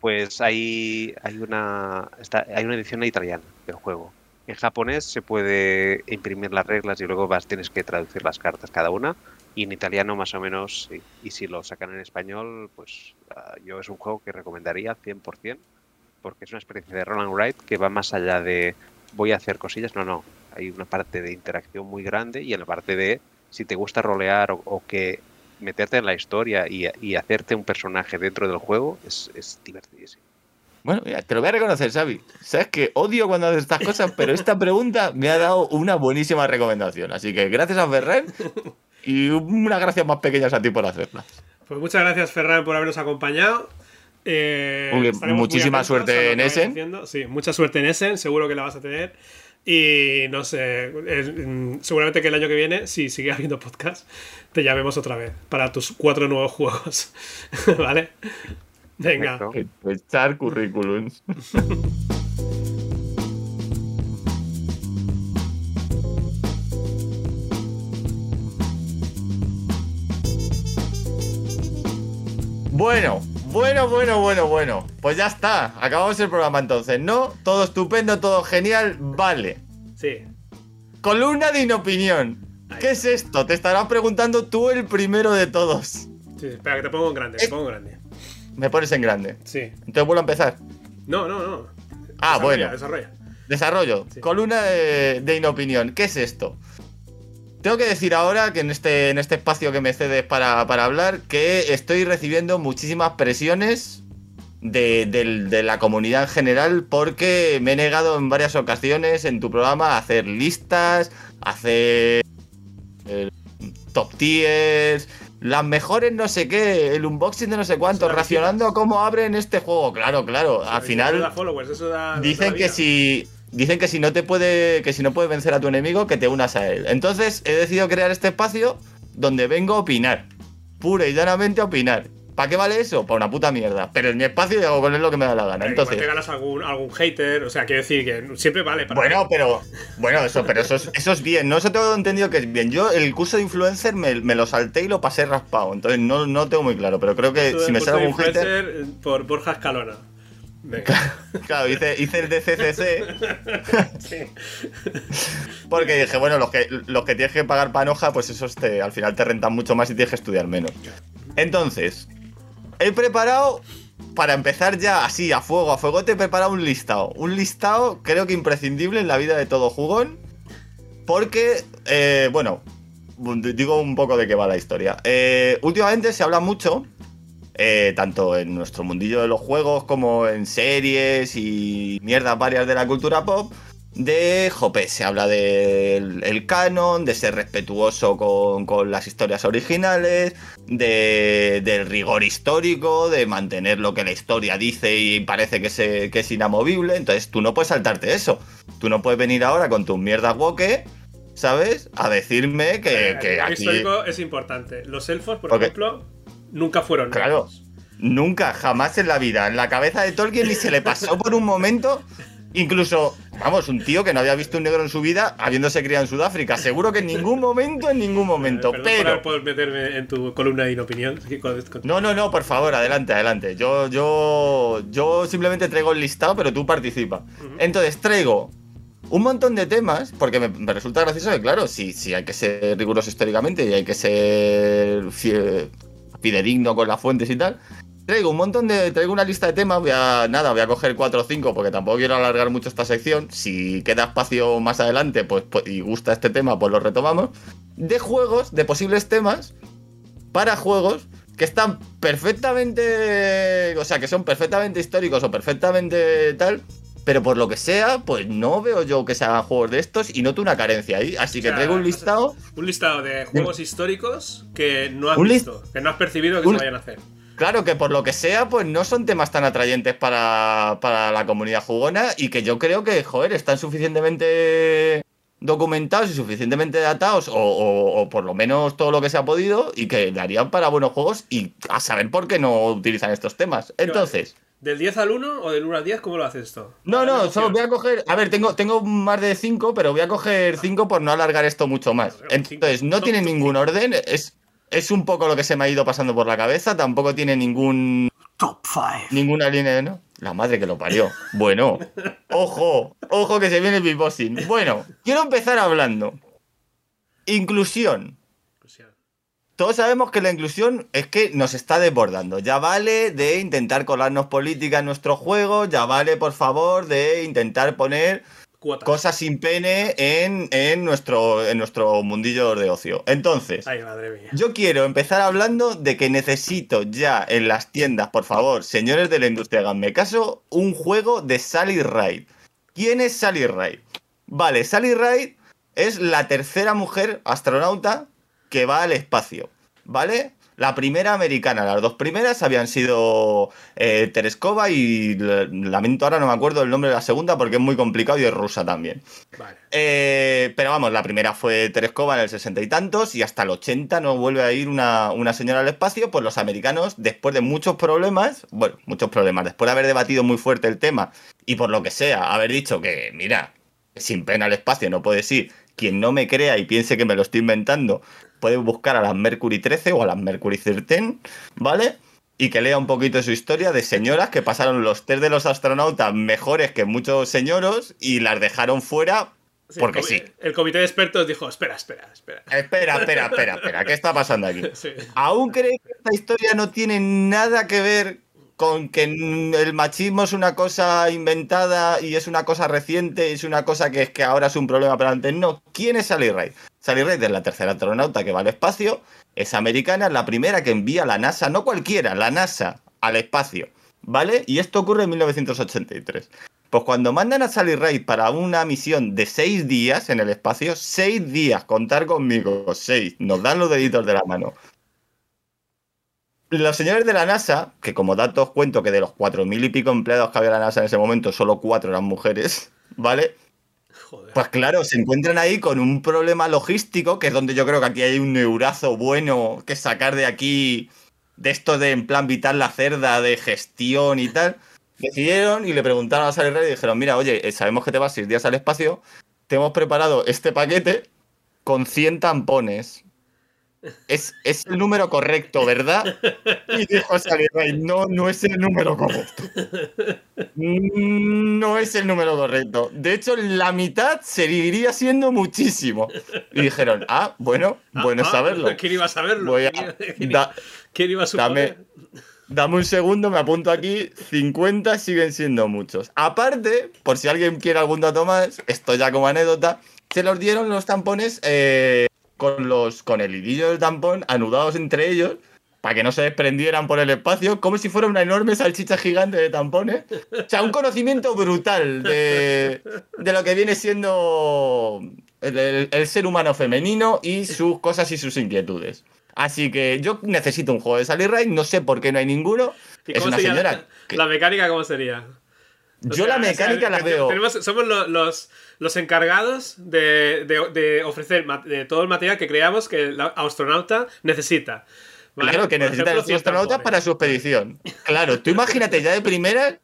Pues hay, hay, una, está, hay una edición italiana del juego. En japonés se puede imprimir las reglas y luego vas, tienes que traducir las cartas cada una. Y en italiano más o menos, sí. y si lo sacan en español, pues ah, yo es un juego que recomendaría 100%, porque es una experiencia de Roland Wright que va más allá de voy a hacer cosillas, no, no. Hay una parte de interacción muy grande y en la parte de si te gusta rolear o, o que meterte en la historia y, y hacerte un personaje dentro del juego es, es divertidísimo. Bueno, mira, te lo voy a reconocer, Xavi. Sabes que odio cuando haces estas cosas, pero esta pregunta me ha dado una buenísima recomendación. Así que gracias a Ferrer y unas gracias más pequeñas a ti por hacerlas. Pues muchas gracias, Ferran, por habernos acompañado. Eh, muchísima suerte en Essen. haciendo. Sí, mucha suerte en Essen, seguro que la vas a tener. Y no sé, mm, seguramente que el año que viene, si sigue habiendo podcast, te llamemos otra vez para tus cuatro nuevos juegos. ¿Vale? Venga. Echar currículums. Bueno, bueno, bueno, bueno, bueno. Pues ya está. Acabamos el programa entonces, ¿no? Todo estupendo, todo genial. Vale. Sí. Columna de inopinión. ¿Qué es esto? Te estarás preguntando tú el primero de todos. Sí, espera, que te pongo en grande, te Eh. pongo en grande. Me pones en grande. Sí. Entonces vuelvo a empezar. No, no, no. Ah, Desarrolla, bueno. Desarrolla. Desarrollo. Sí. Columna de, de inopinión. ¿Qué es esto? Tengo que decir ahora que en este, en este espacio que me cedes para, para hablar, que estoy recibiendo muchísimas presiones de, del- de la comunidad en general porque me he negado en varias ocasiones en tu programa a hacer listas, a hacer eh, top tiers, las mejores no sé qué, el unboxing de no sé cuánto, racionando cómo abren este juego. Claro, claro. Al Eso final... da followers, eso da- Dicen que si dicen que si no te puede que si no puedes vencer a tu enemigo que te unas a él. Entonces he decidido crear este espacio donde vengo a opinar, pura y llanamente a opinar. ¿Para qué vale eso? Para una puta mierda. Pero en mi espacio y hago con él lo que me da la gana. Igual te Entonces, ganas algún, algún hater, o sea, quiero decir que siempre vale para. bueno, pero bueno, eso, pero eso es, eso es bien. No eso tengo entendido que es bien. Yo el curso de influencer me, me lo salté y lo pasé raspado. Entonces no, no tengo muy claro. Pero creo que Esto si me sale algún hater. influencer, eh, Por Borja Escalona. Venga. Claro, hice, hice el de CCC. Sí. Porque dije, bueno, los que, los que tienes que pagar panoja, pues esos te, al final te rentan mucho más y tienes que estudiar menos. Entonces, he preparado, para empezar ya así, a fuego, a fuego, te he preparado un listado. Un listado creo que imprescindible en la vida de todo jugón. Porque, eh, bueno, digo un poco de qué va la historia. Eh, últimamente se habla mucho, eh, tanto en nuestro mundillo de los juegos como en series y mierdas varias de la cultura pop, de, jope, se habla del el canon, de ser respetuoso con, con las historias originales, de, del rigor histórico, de mantener lo que la historia dice y parece que, se, que es inamovible. Entonces tú no puedes saltarte eso. Tú no puedes venir ahora con tus mierdas woke, ¿sabes? A decirme que, El que aquí... histórico es importante. Los elfos, por ejemplo, nunca fueron. Claro. negros. Nunca, jamás en la vida. En la cabeza de Tolkien ni se le pasó por un momento. Incluso, vamos, un tío que no había visto un negro en su vida, habiéndose criado en Sudáfrica. Seguro que en ningún momento, en ningún momento. Eh, Perdón Pero. por meterme en tu columna de inopinión. No, no, no, por favor, adelante, adelante. Yo, yo, yo simplemente traigo el listado, pero tú participa. Entonces traigo un montón de temas, porque me, me resulta gracioso que, claro, si, si hay que ser riguroso históricamente y hay que ser fidedigno con las fuentes y tal. Traigo un montón de. Traigo una lista de temas. Voy a. Nada, voy a coger 4 o 5 porque tampoco quiero alargar mucho esta sección. Si queda espacio más adelante, pues, pues, y gusta este tema, pues lo retomamos. De juegos, de posibles temas para juegos que están perfectamente. O sea, que son perfectamente históricos o perfectamente tal. Pero por lo que sea, pues no veo yo que se hagan juegos de estos y noto una carencia ahí. Así que O sea, traigo un listado. Un listado de juegos históricos que no has visto, que no has percibido que un- se vayan a hacer. Claro que por lo que sea, pues no son temas tan atrayentes para, para la comunidad jugona y que yo creo que, joder, están suficientemente documentados y suficientemente datados, o, o- o por lo menos todo lo que se ha podido, y que darían para buenos juegos y a saber por qué no utilizan estos temas. Entonces, ¿Del 10 al 1 o del 1 al 10? ¿Cómo lo haces esto? no, no, solo voy a coger. A ver, tengo, tengo más de 5, pero voy a coger 5 por no alargar esto mucho más. Entonces, no tiene ningún orden, es, es un poco lo que se me ha ido pasando por la cabeza, tampoco tiene ningún Top 5. Ninguna línea, ¿no? La madre que lo parió. Bueno, ojo, ojo que se viene el beatboxing. Bueno, quiero empezar hablando. Inclusión. Todos sabemos que la inclusión es que nos está desbordando. Ya vale de intentar colarnos política en nuestro juego, ya vale, por favor, de intentar poner Cuotas. cosas sin pene en, en nuestro, en nuestro mundillo de ocio. Entonces, Ay, madre mía. yo quiero empezar hablando de que necesito ya en las tiendas, por favor, señores de la industria, háganme caso, un juego de Sally Ride. ¿Quién es Sally Ride? Vale, Sally Ride es la tercera mujer astronauta que va al espacio, ¿vale? La primera americana, las dos primeras habían sido eh, Tereskova y l- lamento ahora no me acuerdo el nombre de la segunda porque es muy complicado y es rusa también. Vale. Eh, pero vamos, la primera fue Tereskova en el 60 y tantos y hasta el 80 no vuelve a ir una, una señora al espacio, pues los americanos, después de muchos problemas, bueno, muchos problemas, después de haber debatido muy fuerte el tema y por lo que sea, haber dicho que, mira, sin pena al espacio no puedes ir, quien no me crea y piense que me lo estoy inventando, puede buscar a las Mercury 13 o a las Mercury 13, ¿vale? Y que lea un poquito su historia de señoras que pasaron los test de los astronautas mejores que muchos señoros y las dejaron fuera Sí, porque el sí. El comité de expertos dijo: espera, espera, espera. Espera, espera, espera, espera, ¿qué está pasando aquí? Sí. ¿Aún creéis que esta historia no tiene nada que ver con que el machismo es una cosa inventada y es una cosa reciente es una cosa que es que ahora es un problema pero antes no? ¿Quién es Sally Ride? Sally Ride es la tercera astronauta que va al espacio, es americana, la primera que envía la NASA, no cualquiera, la NASA al espacio, ¿vale? Y esto ocurre en 1983. Pues cuando mandan a Sally Ride para una misión de seis días en el espacio, seis días, contar conmigo, seis, nos dan los deditos de la mano. Los señores de la NASA, que como datos cuento que de los cuatro mil y pico empleados que había en la NASA en ese momento, solo cuatro eran mujeres, ¿vale? Joder. Pues claro, se encuentran ahí con un problema logístico, que es donde yo creo que aquí hay un neurazo bueno que sacar de aquí, de esto de en plan vital la cerda, de gestión y tal. Decidieron y le preguntaron a Sally Ride y dijeron, mira, oye, eh, sabemos que te vas seis días al espacio, te hemos preparado este paquete con 100 tampones. Es, es el número correcto, ¿verdad? Y dijo Ride, no, no es el número correcto. Mm, No es el número correcto. De hecho, la mitad seguiría siendo muchísimo. Y dijeron, ah, bueno, bueno Ah, saberlo. ¿Quién iba a saberlo? Voy a- ¿Quién, quién- da- quién iba a dame, suponer? dame un segundo, me apunto aquí. 50 siguen siendo muchos. Aparte, por si alguien quiere algún dato más, esto ya como anécdota, se los dieron los tampones eh, con, los, con el hilillo del tampón anudados entre ellos para que no se desprendieran por el espacio, como si fuera una enorme salchicha gigante de tampones. O sea, un conocimiento brutal de, de lo que viene siendo el, el- el ser humano femenino y sus cosas y sus inquietudes. Así que yo necesito un juego de Sally Ride, no sé por qué no hay ninguno. ¿Y Es una señora. la- que- La mecánica, ¿cómo sería? Yo sea, la mecánica o sea, la veo. tenemos- somos lo- los, los encargados de, de- de ofrecer de todo el material que creamos que el astronauta necesita. ¿vale? Claro, que Por necesitan los 100 astronautas para su expedición. Claro, tú imagínate ya de primera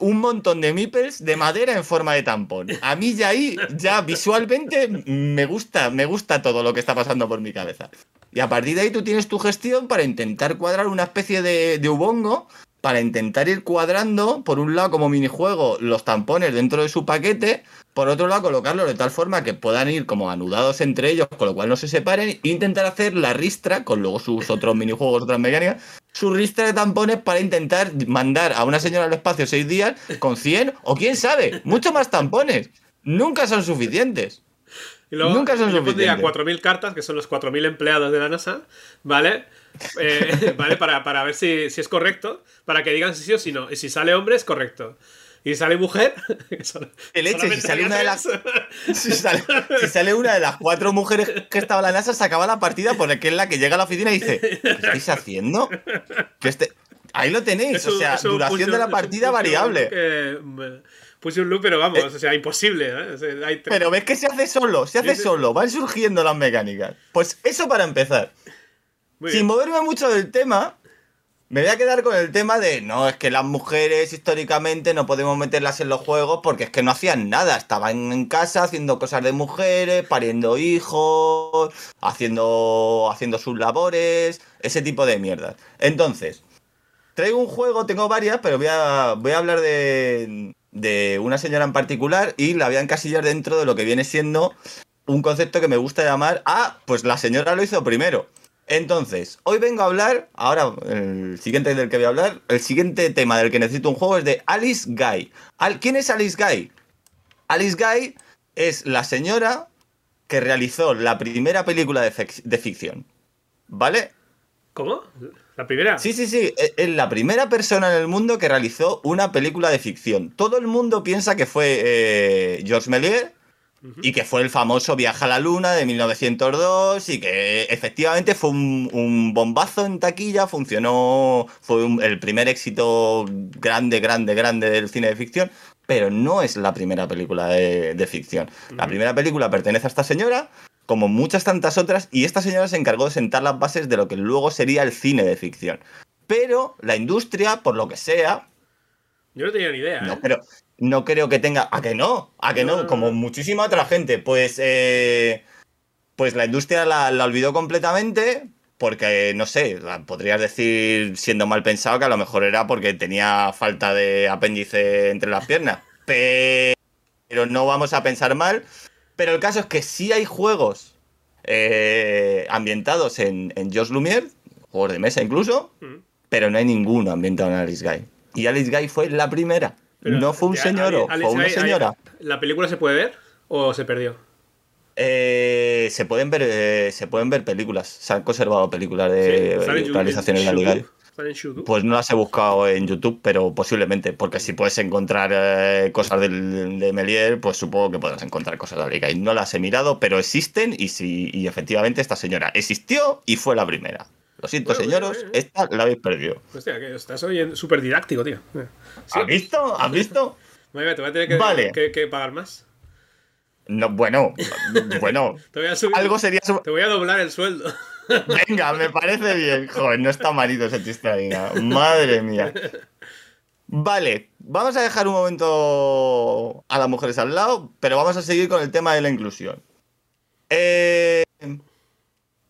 un montón de meeples de madera en forma de tampón. A mí ya ahí, ya visualmente, me gusta, me gusta todo lo que está pasando por mi cabeza. Y a partir de ahí tú tienes tu gestión para intentar cuadrar una especie de, de ubongo, para intentar ir cuadrando, por un lado como minijuego, los tampones dentro de su paquete, por otro lado colocarlos de tal forma que puedan ir como anudados entre ellos, con lo cual no se separen, e intentar hacer la ristra, con luego sus otros minijuegos, otras mecánicas, su ristra de tampones para intentar mandar a una señora al espacio seis días con 100 o quién sabe, mucho más tampones. Nunca son suficientes. Y luego, Nunca son yo pondría suficientes. 4.000 cartas, que son los 4.000 empleados de la NASA, ¿vale? Eh, ¿vale? Para, para ver si, si es correcto, para que digan si sí o si no. Y si sale hombre, es correcto. Y si sale mujer... sol- ¿Qué leche? Si sale una de las-. Si sale, si sale una de las cuatro mujeres que estaba en la NASA, se acaba la partida porque es la que llega a la oficina y dice, ¿qué estáis haciendo? Que este... Ahí lo tenéis, o sea, un duración de la un partida variable. que, mm, Puse un loop, pero vamos, o sea, imposible. ¿eh? O sea, hay tres- Pero ves que se hace solo, se hace solo, van surgiendo las mecánicas. Pues eso para empezar. Muy Sin bien. moverme mucho del tema, me voy a quedar con el tema de no, es que las mujeres históricamente no podemos meterlas en los juegos porque es que no hacían nada. Estaban en casa haciendo cosas de mujeres, pariendo hijos, haciendo, haciendo sus labores, ese tipo de mierdas. Entonces, traigo un juego, tengo varias, pero voy a, voy a hablar de, de una señora en particular y la voy a encasillar dentro de lo que viene siendo un concepto que me gusta llamar, ah, pues la señora lo hizo primero. Entonces, hoy vengo a hablar, ahora el siguiente del que voy a hablar, el siguiente tema del que necesito un juego es de Alice Guy. Al- ¿Quién es Alice Guy? Alice Guy es la señora que realizó la primera película de, fic- de ficción. ¿Vale? ¿Cómo? ¿La primera? Sí, sí, sí. e- Es la primera persona en el mundo que realizó una película de ficción. Todo el mundo piensa que fue eh, Georges Méliès y que fue el famoso Viaje a la Luna de 1902 y que efectivamente fue un, un bombazo en taquilla, funcionó, fue un- el primer éxito grande, grande, grande del cine de ficción, pero no es la primera película de, de ficción. La primera película pertenece a esta señora, como muchas tantas otras, y esta señora se encargó de sentar las bases de lo que luego sería el cine de ficción. Pero la industria, por lo que sea, Yo no tenía ni idea. no ¿eh? creo, no creo que tenga. ¿A que no? ¿A que No, Como muchísima otra gente. Pues, eh, pues la industria la, la olvidó completamente. Porque, no sé, podrías decir, siendo mal pensado, que a lo mejor era porque tenía falta de apéndice entre las piernas. Pero no vamos a pensar mal. Pero el caso es que sí hay juegos eh, ambientados en, en Georges Lumière, juegos de mesa incluso, Mm. pero no hay ninguno ambientado en Alice Guy. Y Alice Guy fue la primera. Pero, no fue un señor, fue una señora. ¿La película se puede ver o se perdió? Eh, se pueden ver eh, se pueden ver películas. Se han conservado películas de Sí, realizaciones YouTube. Pues no las he buscado en YouTube, pero posiblemente, porque si puedes encontrar eh, cosas del, de Melier, pues supongo que podrás encontrar cosas de Alice Guy. No las he mirado, pero existen y, sí, y efectivamente esta señora existió y fue la primera. Lo siento, Bueno, señoros, bueno, bueno. esta la habéis perdido. Hostia, que estás oyendo súper didáctico, tío. Sí. ¿Has visto? ¿Has visto? Vale, te voy a tener que, Vale. que- que pagar más. No, bueno, bueno, Te voy a subir. algo sería... su- Te voy a doblar el sueldo. Venga, me parece bien. Joder, no está malito ese chiste ahí, ¿no? Madre mía. Vale, vamos a dejar un momento a las mujeres al lado, pero vamos a seguir con el tema de la inclusión. Eh,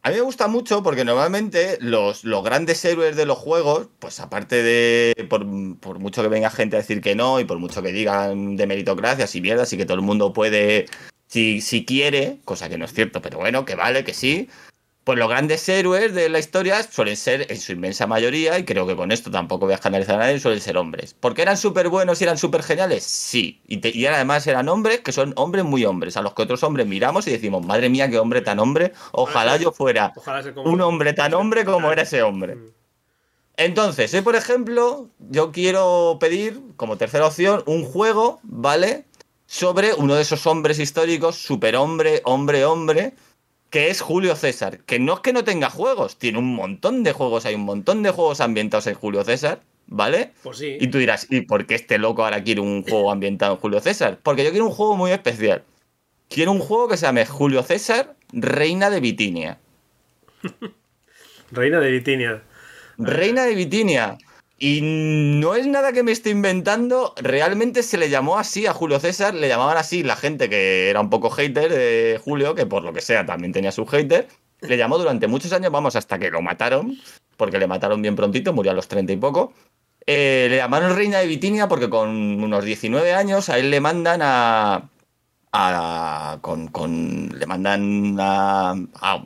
a mí me gusta mucho porque normalmente los, los grandes héroes de los juegos, pues aparte de, por, por mucho que venga gente a decir que no y por mucho que digan de meritocracias y mierdas y que todo el mundo puede, si, si quiere, cosa que no es cierto, pero bueno, que vale, que sí, pues los grandes héroes de la historia suelen ser, en su inmensa mayoría, y creo que con esto tampoco voy a escandalizar a nadie, suelen ser hombres. ¿Porque eran súper buenos y eran súper geniales? Sí. Y, te- y además eran hombres que son hombres muy hombres, a los que otros hombres miramos y decimos, madre mía, qué hombre tan hombre, ojalá yo fuera Ojalá un hombre tan hombre como era ese hombre. Mm. Entonces, hoy, por ejemplo, yo quiero pedir, como tercera opción, un juego, ¿vale? Sobre uno de esos hombres históricos, superhombre, hombre, hombre, que es Julio César. Que no es que no tenga juegos, tiene un montón de juegos, hay un montón de juegos ambientados en Julio César, ¿vale? Pues sí. Y tú dirás, ¿y por qué este loco ahora quiere un juego ambientado en Julio César? Porque yo quiero un juego muy especial. Quiero un juego que se llame Julio César, Reina de Bitinia. Reina de Bitinia. Reina de Bitinia. Y no es nada que me esté inventando, realmente se le llamó así a Julio César, le llamaban así la gente que era un poco hater de Julio, que por lo que sea también tenía su hater, le llamó durante muchos años, vamos, hasta que lo mataron, porque le mataron bien prontito, murió a los 30 y poco. Eh, le llamaron Reina de Bitinia porque con unos 19 años a él le mandan a... a con, con- le mandan a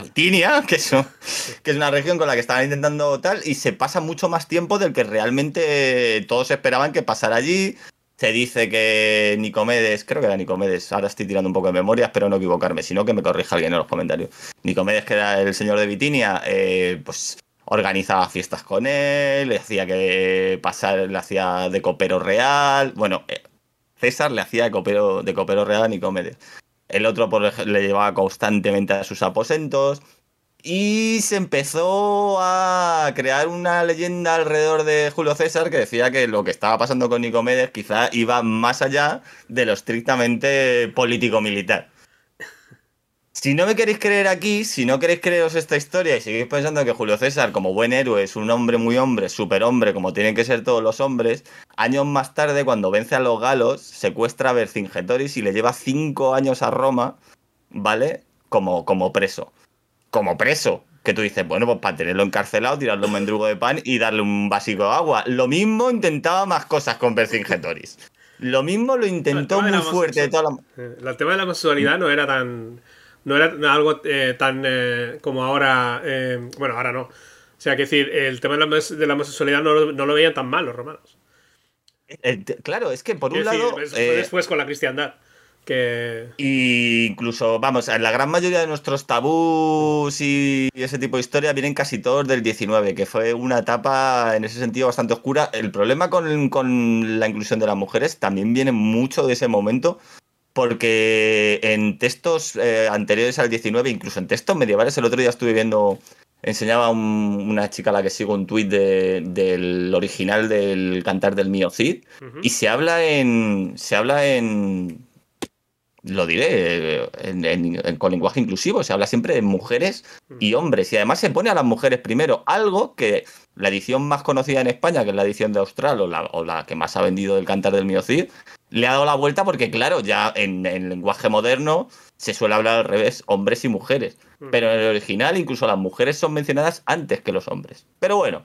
a Bitinia, que es, es una región con la que estaban intentando tal, y se pasa mucho más tiempo del que realmente todos esperaban que pasara allí. Se dice que Nicomedes, creo que era Nicomedes, ahora estoy tirando un poco de memoria, espero no equivocarme, sino que me corrija alguien en los comentarios. Nicomedes, que era el señor de Bitinia, eh, pues organizaba fiestas con él, le hacía que pasar, le hacía de copero real. Bueno, eh, César le hacía de copero, de copero real a Nicomedes. El otro le llevaba constantemente a sus aposentos. y se empezó a crear una leyenda alrededor de Julio César que decía que lo que estaba pasando con Nicomedes quizá iba más allá de lo estrictamente político-militar. Si no me queréis creer aquí, si no queréis creeros esta historia y seguís pensando que Julio César, como buen héroe, es un hombre muy hombre, superhombre, como tienen que ser todos los hombres, años más tarde, cuando vence a los galos, secuestra a Vercingetoris y le lleva cinco años a Roma, ¿vale? Como, como preso como preso. Que tú dices, bueno, pues para tenerlo encarcelado, tirarle un mendrugo de pan y darle un básico de agua. Lo mismo intentaba más cosas con Vercingetoris. Lo mismo lo intentó muy fuerte. Toda la... Eh, el tema de la homosexualidad no era tan. No era algo eh, tan eh, como ahora. bueno, ahora no. O sea, que decir, el tema de la, homosexualidad no, lo veían tan mal los romanos. claro, es que por un lado. después con la cristiandad. Y incluso, vamos, en la gran mayoría de nuestros tabús y ese tipo de historia vienen casi todos del 19, que fue una etapa en ese sentido bastante oscura. El problema con, la inclusión de las mujeres también viene mucho de ese momento, porque en textos eh, anteriores al 19, incluso en textos medievales, el otro día estuve viendo, enseñaba una chica a la que sigo un tuit del original del Cantar del Mío Cid, y se habla en. Se habla en lo diré, con lenguaje inclusivo, se habla siempre de mujeres y hombres, y además se pone a las mujeres primero, algo que la edición más conocida en España, que es la edición de Austral, o la, que más ha vendido del Cantar del Miocid, le ha dado la vuelta porque, claro, ya en, en lenguaje moderno se suele hablar al revés, hombres y mujeres, pero en el original incluso las mujeres son mencionadas antes que los hombres. Pero bueno,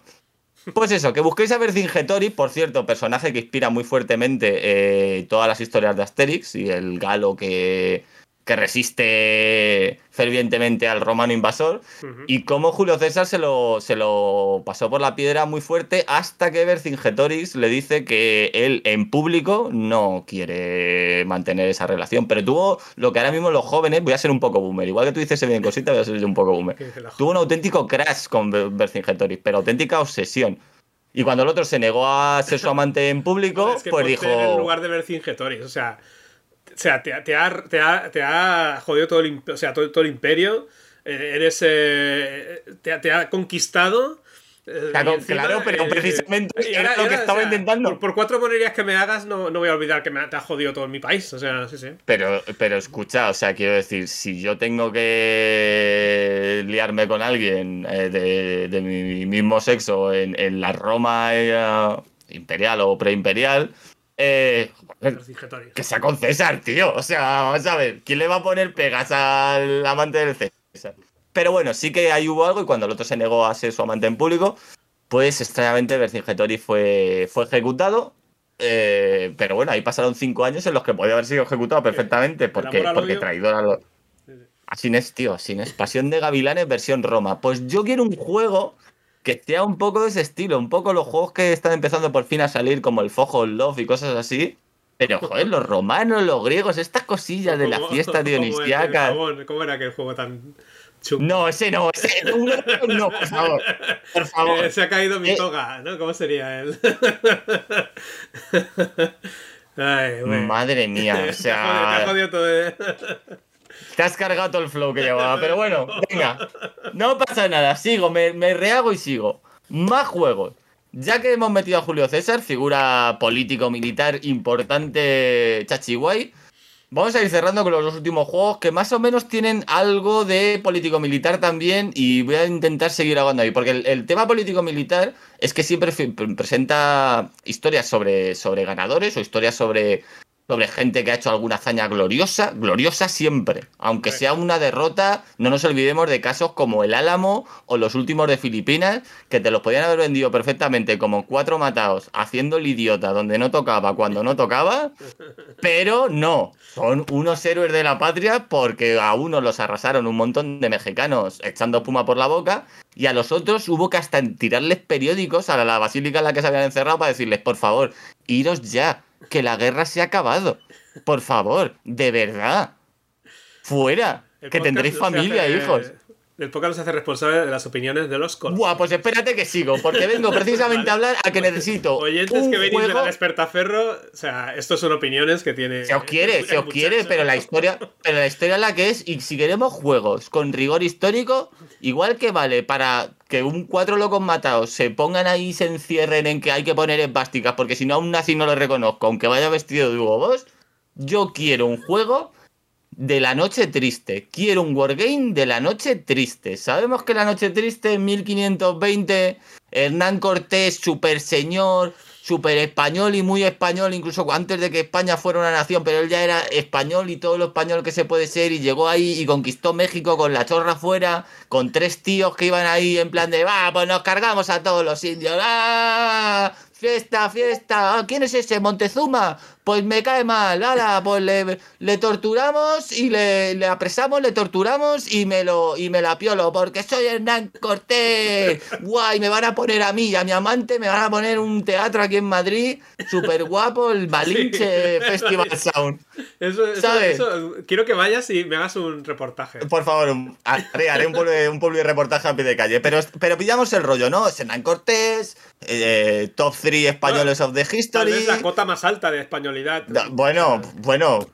pues eso, que busquéis a Vercingetorix, por cierto, personaje que inspira muy fuertemente eh, todas las historias de Asterix y el galo que, que resiste fervientemente al romano invasor, y cómo Julio César se lo, se lo pasó por la piedra muy fuerte hasta que Vercingetorix le dice que él en público no quiere mantener esa relación, pero tuvo lo que ahora mismo los jóvenes, voy a ser un poco boomer, igual que tú dices bien cosita, voy a ser un poco boomer, tuvo un auténtico crash con Vercingetorix, pero auténtica obsesión. Y cuando el otro se negó a ser su amante en público, pues dijo... En lugar de Vercingetorix, o sea, o sea, te, te, ha, te, ha, te ha jodido todo el, o sea, todo, todo el imperio. Eh, eres. Eh, te, te, ha conquistado. Eh, claro, pero precisamente era, lo que estaba intentando. Por, cuatro monerías que me hagas, no, no voy a olvidar que me, te ha jodido todo mi país. O sea, sí, sí. Pero, pero escucha, o sea, quiero decir, si yo tengo que liarme con alguien de, de, mi mismo sexo en, en la Roma imperial o preimperial, eh, que sea con César, tío. O sea, vamos a ver, ¿quién le va a poner pegas al amante del César? Pero bueno, sí que ahí hubo algo y cuando el otro se negó a ser su amante en público, pues extrañamente Vercingetorix fue, fue ejecutado. Eh, pero bueno, ahí pasaron cinco años en los que podía haber sido ejecutado perfectamente porque, porque traidor a los... Así es, tío, así es. Pasión de Gavilanes versión Roma. Pues yo quiero un juego que sea un poco de ese estilo, un poco los juegos que están empezando por fin a salir, como el Fojo Love y cosas así. Pero, joder, los romanos, los griegos, estas cosillas de la fiesta dionisiaca. ¿Cómo era aquel juego tan No, ese no, ese no, por favor. Por favor. se ha caído mi eh, toga, ¿no? ¿Cómo sería él? Madre mía, o sea. Te ha jodido, todo. ¿eh? Te has cargado todo el flow que llevaba, pero bueno, venga. No pasa nada, sigo, me, me rehago y sigo. Más juegos. Ya que hemos metido a Julio César, figura político-militar importante chachiguay, vamos a ir cerrando con los dos últimos juegos que más o menos tienen algo de político-militar también y voy a intentar seguir hablando ahí, porque el, tema político-militar es que siempre presenta historias sobre, sobre ganadores o historias sobre sobre gente que ha hecho alguna hazaña gloriosa, gloriosa siempre. Aunque sea una derrota, no nos olvidemos de casos como el Álamo o los últimos de Filipinas, que te los podían haber vendido perfectamente como cuatro matados, haciendo el idiota donde no tocaba cuando no tocaba, pero no, son unos héroes de la patria porque a unos los arrasaron un montón de mexicanos echando espuma por la boca y a los otros hubo que hasta tirarles periódicos a la basílica en la que se habían encerrado para decirles, por favor, iros ya que la guerra se ha acabado. Por favor, de verdad. Fuera. que tendréis familia, hijos. El podcast se hace responsable de las opiniones de los cons. Buah, pues espérate que sigo, porque vengo precisamente a hablar a que necesito. Oyentes un que venís de juego- la despertaferro, o sea, estos son opiniones que tiene. Se os quiere, se os quiere, pero la historia, pero la historia es la que es. Y si queremos juegos con rigor histórico, igual que vale para que un cuatro locos matados se pongan ahí y se encierren en que hay que poner esvásticas, porque si no a un nazi no lo reconozco, aunque vaya vestido de Hugo Boss, yo quiero un juego de la noche triste. Quiero un wargame de la noche triste. Sabemos que la noche triste en 1520, Hernán Cortés, super señor, super español y muy español, incluso antes de que España fuera una nación, pero él ya era español y todo lo español que se puede ser y llegó ahí y conquistó México con la chorra fuera, con tres tíos que iban ahí en plan de, va, pues nos cargamos a todos los indios. ¡Ah! Fiesta, fiesta. Ah, ¿Quién es ese? Montezuma. Pues me cae mal. Ala, pues le, le torturamos y le, le apresamos, le torturamos y me lo y me la piolo porque soy Hernán Cortés. Guay, me van a poner a mí y a mi amante, me van a poner un teatro aquí en Madrid, súper guapo, el Balinche Festival Sound. Eso, eso- ¿sabes? eso- quiero que vayas y me hagas un reportaje. Por favor, haré, haré un pueblo, un pueblo reportaje a pie de calle. Pero, pero pillamos el rollo, ¿no? Hernán Cortés, eh, top 3 españoles of the Tal history. vez la cota más alta de Da- Bueno, bueno,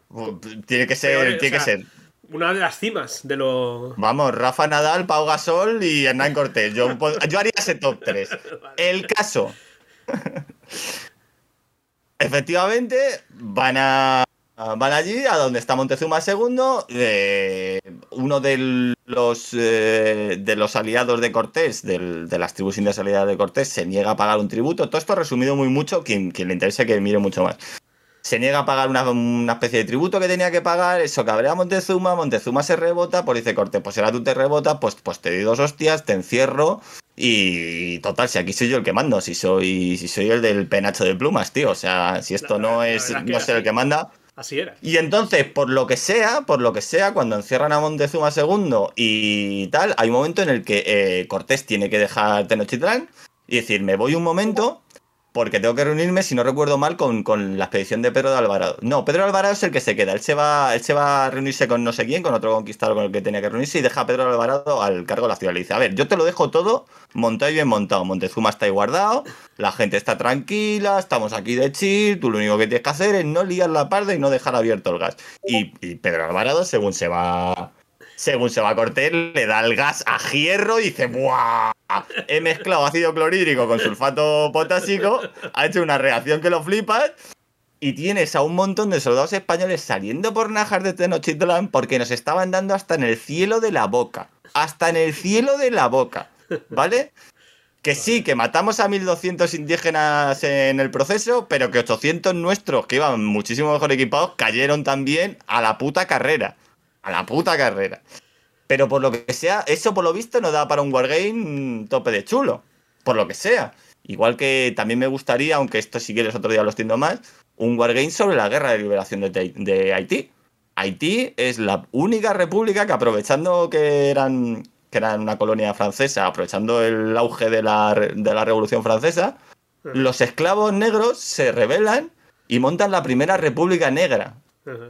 tiene que ser, o tiene que ser. Una de las cimas de lo. Vamos, Rafa Nadal, Pau Gasol y Hernán Cortés. Yo, yo haría ese top 3. El caso. Efectivamente, van a. Van allí, a donde está Montezuma II. eh, uno de los, eh, de los aliados de Cortés, del- de las tribus indias aliadas de Cortés, se niega a pagar un tributo. Todo esto resumido muy mucho, quien, quien le interese que mire mucho más. Se niega a pagar una, una especie de tributo que tenía que pagar, eso cabrea a Montezuma, Montezuma se rebota, pues dice Cortés, pues ahora tú te rebotas, pues, pues te doy dos hostias, te encierro y total, si aquí soy yo el que mando, si soy, si soy el del penacho de plumas, tío, o sea, si esto La- no la es, no ser el que manda, Así era. y entonces, por lo que sea, por lo que sea, cuando encierran a Montezuma II y tal, hay un momento en el que eh, Cortés tiene que dejar Tenochtitlán y decir, me voy un momento porque tengo que reunirme, si no recuerdo mal, con, con la expedición de Pedro de Alvarado. No, Pedro de Alvarado es el que se queda. Él se, va, él se va a reunirse con no sé quién, con otro conquistador con el que tenía que reunirse y deja a Pedro de Alvarado al cargo de la ciudad. Le dice, a ver, yo te lo dejo todo montado y bien montado. Montezuma está ahí guardado, la gente está tranquila, estamos aquí de chill, tú lo único que tienes que hacer es no liar la parda y no dejar abierto el gas. Y, Pedro Alvarado, según se va... Según se va a Cortés, le da el gas a hierro y dice, ¡buah! He mezclado ácido clorhídrico con sulfato potásico, ha hecho una reacción que lo flipas y tienes a un montón de soldados españoles saliendo por Najas de Tenochtitlán porque nos estaban dando hasta en el cielo de la boca. Hasta en el cielo de la boca. ¿Vale? Que sí, que matamos a 1200 indígenas en el proceso, pero que 800 nuestros, que iban muchísimo mejor equipados, cayeron también a la puta carrera. A la puta carrera. Pero por lo que sea, eso por lo visto no da para un wargame mm, tope de chulo. Por lo que sea. Igual que también me gustaría, aunque esto si quieres otro día lo extiendo más, un wargame sobre la guerra de liberación de, de Haití. Haití es la única república que aprovechando que eran, que eran una colonia francesa, aprovechando el auge de la, de la Revolución Francesa, los esclavos negros se rebelan y montan la primera república negra.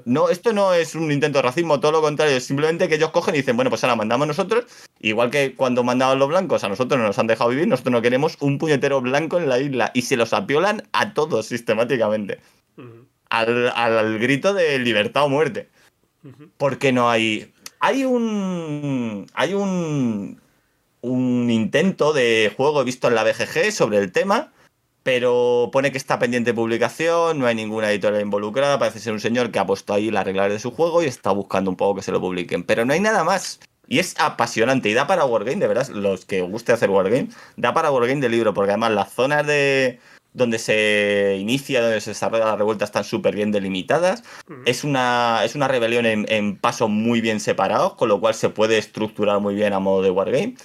No, esto no es un intento de racismo, todo lo contrario, es simplemente que ellos cogen y dicen, bueno, pues ahora mandamos nosotros, igual que cuando mandaban los blancos, a nosotros no nos han dejado vivir, nosotros no queremos un puñetero blanco en la isla, y se los apiolan a todos sistemáticamente, al, al grito de libertad o muerte. Porque no hay... Hay un... Hay un... Un intento de juego visto en la BGG sobre el tema, pero pone que está pendiente de publicación, no hay ninguna editorial involucrada, parece ser un señor que ha puesto ahí las reglas de su juego y está buscando un poco que se lo publiquen, pero no hay nada más. Y es apasionante y da para Wargame, de verdad, los que guste hacer Wargame, da para Wargame de libro, porque además las zonas de donde se inicia, donde se desarrolla la revuelta están súper bien delimitadas. Es una, es una rebelión en, en pasos muy bien separados, con lo cual se puede estructurar muy bien a modo de Wargame.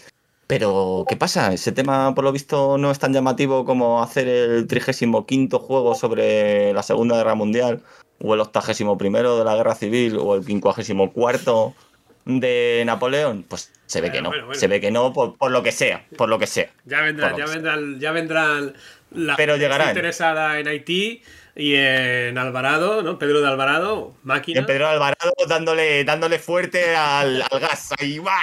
Pero, ¿qué pasa? Ese tema, por lo visto, no es tan llamativo como hacer el 35 juego sobre la Segunda Guerra Mundial, o el 81 de la Guerra Civil, o el 54 de Napoleón. Pues se ve que no. Bueno, bueno. Se ve que no, por, por lo que sea. Por lo que sea. Ya lo ya vendrán, ya vendrán la Pero gente llegarán. interesada en Haití Y en Alvarado, ¿no? Pedro de Alvarado, Y máquina. en Pedro Alvarado dándole, dándole fuerte al, al gas. Ahí va.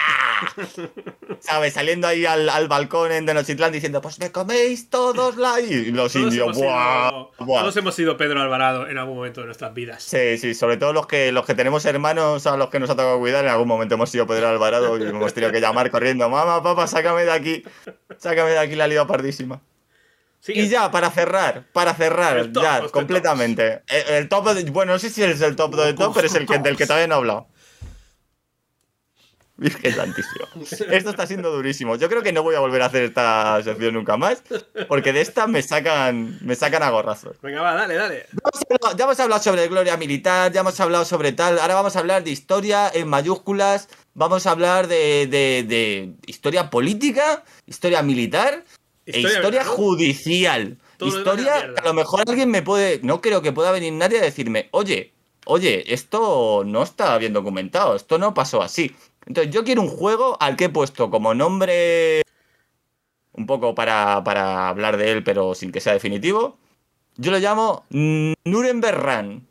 ¿Sabes? Saliendo ahí al, al balcón en Tenochtitlán diciendo, pues me coméis todos la. Y los Todos indios, hemos, ¡buah! sido, ¡buah! todos hemos sido Pedro Alvarado en algún momento de nuestras vidas. Sí, sí, sobre todo los que, los que tenemos hermanos a los que nos ha tocado cuidar, en algún momento hemos sido Pedro Alvarado y hemos tenido que llamar corriendo, mamá, papá, sácame de aquí, sácame de aquí la liga pardísima. Sigue. Y ya, para cerrar, para cerrar, top, ya, completamente. El, el top, de- bueno, no sé si es el top de top, pero es el que, del que todavía no he hablado. Virgen santísimo. Esto está siendo durísimo. Yo creo que no voy a volver a hacer esta sección nunca más, porque de esta me sacan, me sacan a gorrazos. Venga, va, dale, dale. Ya hemos hablado sobre gloria militar, ya hemos hablado sobre tal. Ahora vamos a hablar de historia en mayúsculas. Vamos a hablar de, de- de historia política, historia militar e Historia, historia ¿verdad? judicial. Todo historia, a lo mejor alguien me puede. No creo que pueda venir nadie a decirme, oye, oye, esto no está bien documentado, esto no pasó así. Entonces, yo quiero un juego al que he puesto como nombre. Un poco para, para hablar de él, pero sin que sea definitivo. Yo lo llamo Nuremberg Run.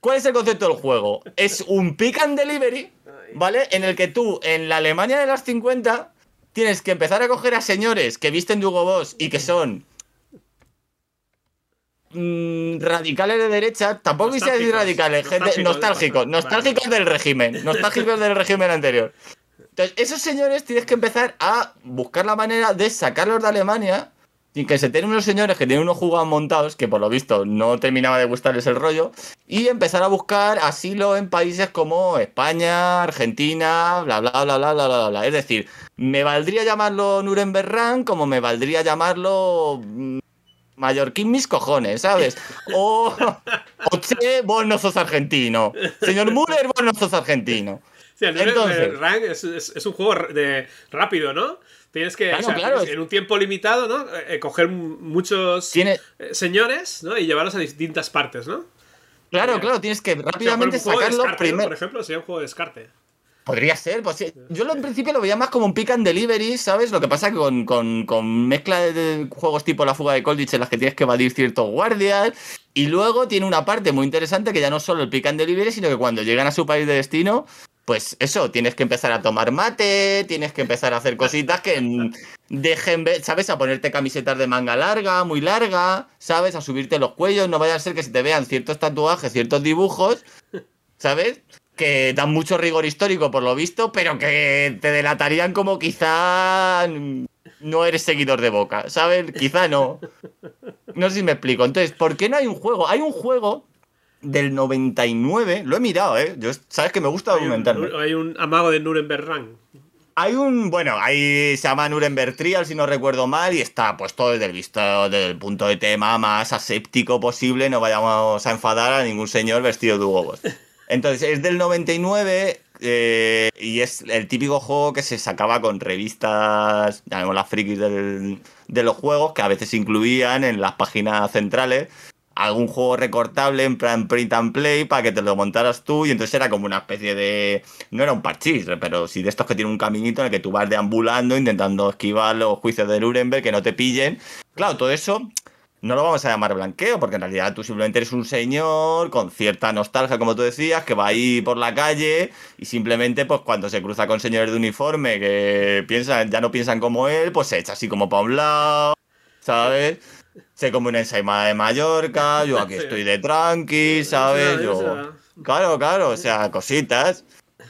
¿Cuál es el concepto del juego? Es un pick and delivery, ¿vale? En el que tú, en la Alemania de las 50, tienes que empezar a coger a señores que visten de Hugo Boss y que son mm, radicales de derecha, tampoco quisiera decir radicales, gente Nostálgicos, nostálgicos, vale. del régimen, nostálgicos del régimen anterior. Entonces, esos señores tienes que empezar a buscar la manera de sacarlos de Alemania sin que se tengan unos señores que tienen unos jugados montados, que por lo visto no terminaba de gustarles el rollo, y empezar a buscar asilo en países como España, Argentina, bla, bla, bla, bla, bla, bla, bla. Es decir, me valdría llamarlo Nuremberg Run como me valdría llamarlo mm, Mallorquín mis cojones, ¿sabes? O, o che, vos no sos argentino. Señor Müller, vos no sos argentino. Sí, el Entonces- Rank es, es- es un juego de rápido, ¿no? Tienes que, Claro, o sea, claro, tienes es- en un tiempo limitado, ¿no? Eh, coger muchos Tiene, eh, señores, ¿no? Y llevarlos a distintas partes, ¿no? claro, claro, tienes que O sea, rápidamente sacarlo descarte, ¿no? primero. Por ejemplo, sería un juego de descarte. Podría ser, pues. Yo en principio lo veía más como un pick and delivery, ¿sabes? Lo que pasa que con, con, con mezcla de, juegos tipo la fuga de Colditch en las que tienes que evadir ciertos guardias. Y luego tiene una parte muy interesante que ya no solo el pick and delivery, sino que cuando llegan a su país de destino, pues eso, tienes que empezar a tomar mate, tienes que empezar a hacer cositas que dejen ver, ¿sabes? A ponerte camisetas de manga larga, muy larga, ¿sabes? A subirte los cuellos, no vaya a ser que se te vean ciertos tatuajes, ciertos dibujos, ¿sabes? Que dan mucho rigor histórico por lo visto, pero que te delatarían como quizá no eres seguidor de Boca, ¿sabes? Quizá no. No sé si me explico. Entonces, ¿por qué no hay un juego? Hay un juego del 99, lo he mirado, ¿eh? Yo, sabes que me gusta documentarme. hay un amago de Nuremberg Rank. Hay un, bueno, ahí se llama Nuremberg Trial, si no recuerdo mal, y está pues todo desde el visto, desde el punto de tema más aséptico posible, no vayamos a enfadar a ningún señor vestido de huevos. Entonces, es del 99 eh, y es el típico juego que se sacaba con revistas, llamémoslas frikis del- de los juegos, que a veces incluían en las páginas centrales algún juego recortable en plan print and play para que te lo montaras tú y entonces era como una especie de no era un parchís pero sí de estos que tienen un caminito en el que tú vas deambulando intentando esquivar los juicios de Nuremberg que no te pillen. Claro todo eso no lo vamos a llamar blanqueo porque en realidad tú simplemente eres un señor con cierta nostalgia como tú decías que va ahí por la calle y simplemente pues cuando se cruza con señores de uniforme que piensan ya no piensan como él pues se echa así como para un lado ¿sabes? Sé como una ensaimada de Mallorca, yo aquí estoy de tranqui, ¿sabes? Yo... Claro, claro, o sea, cositas,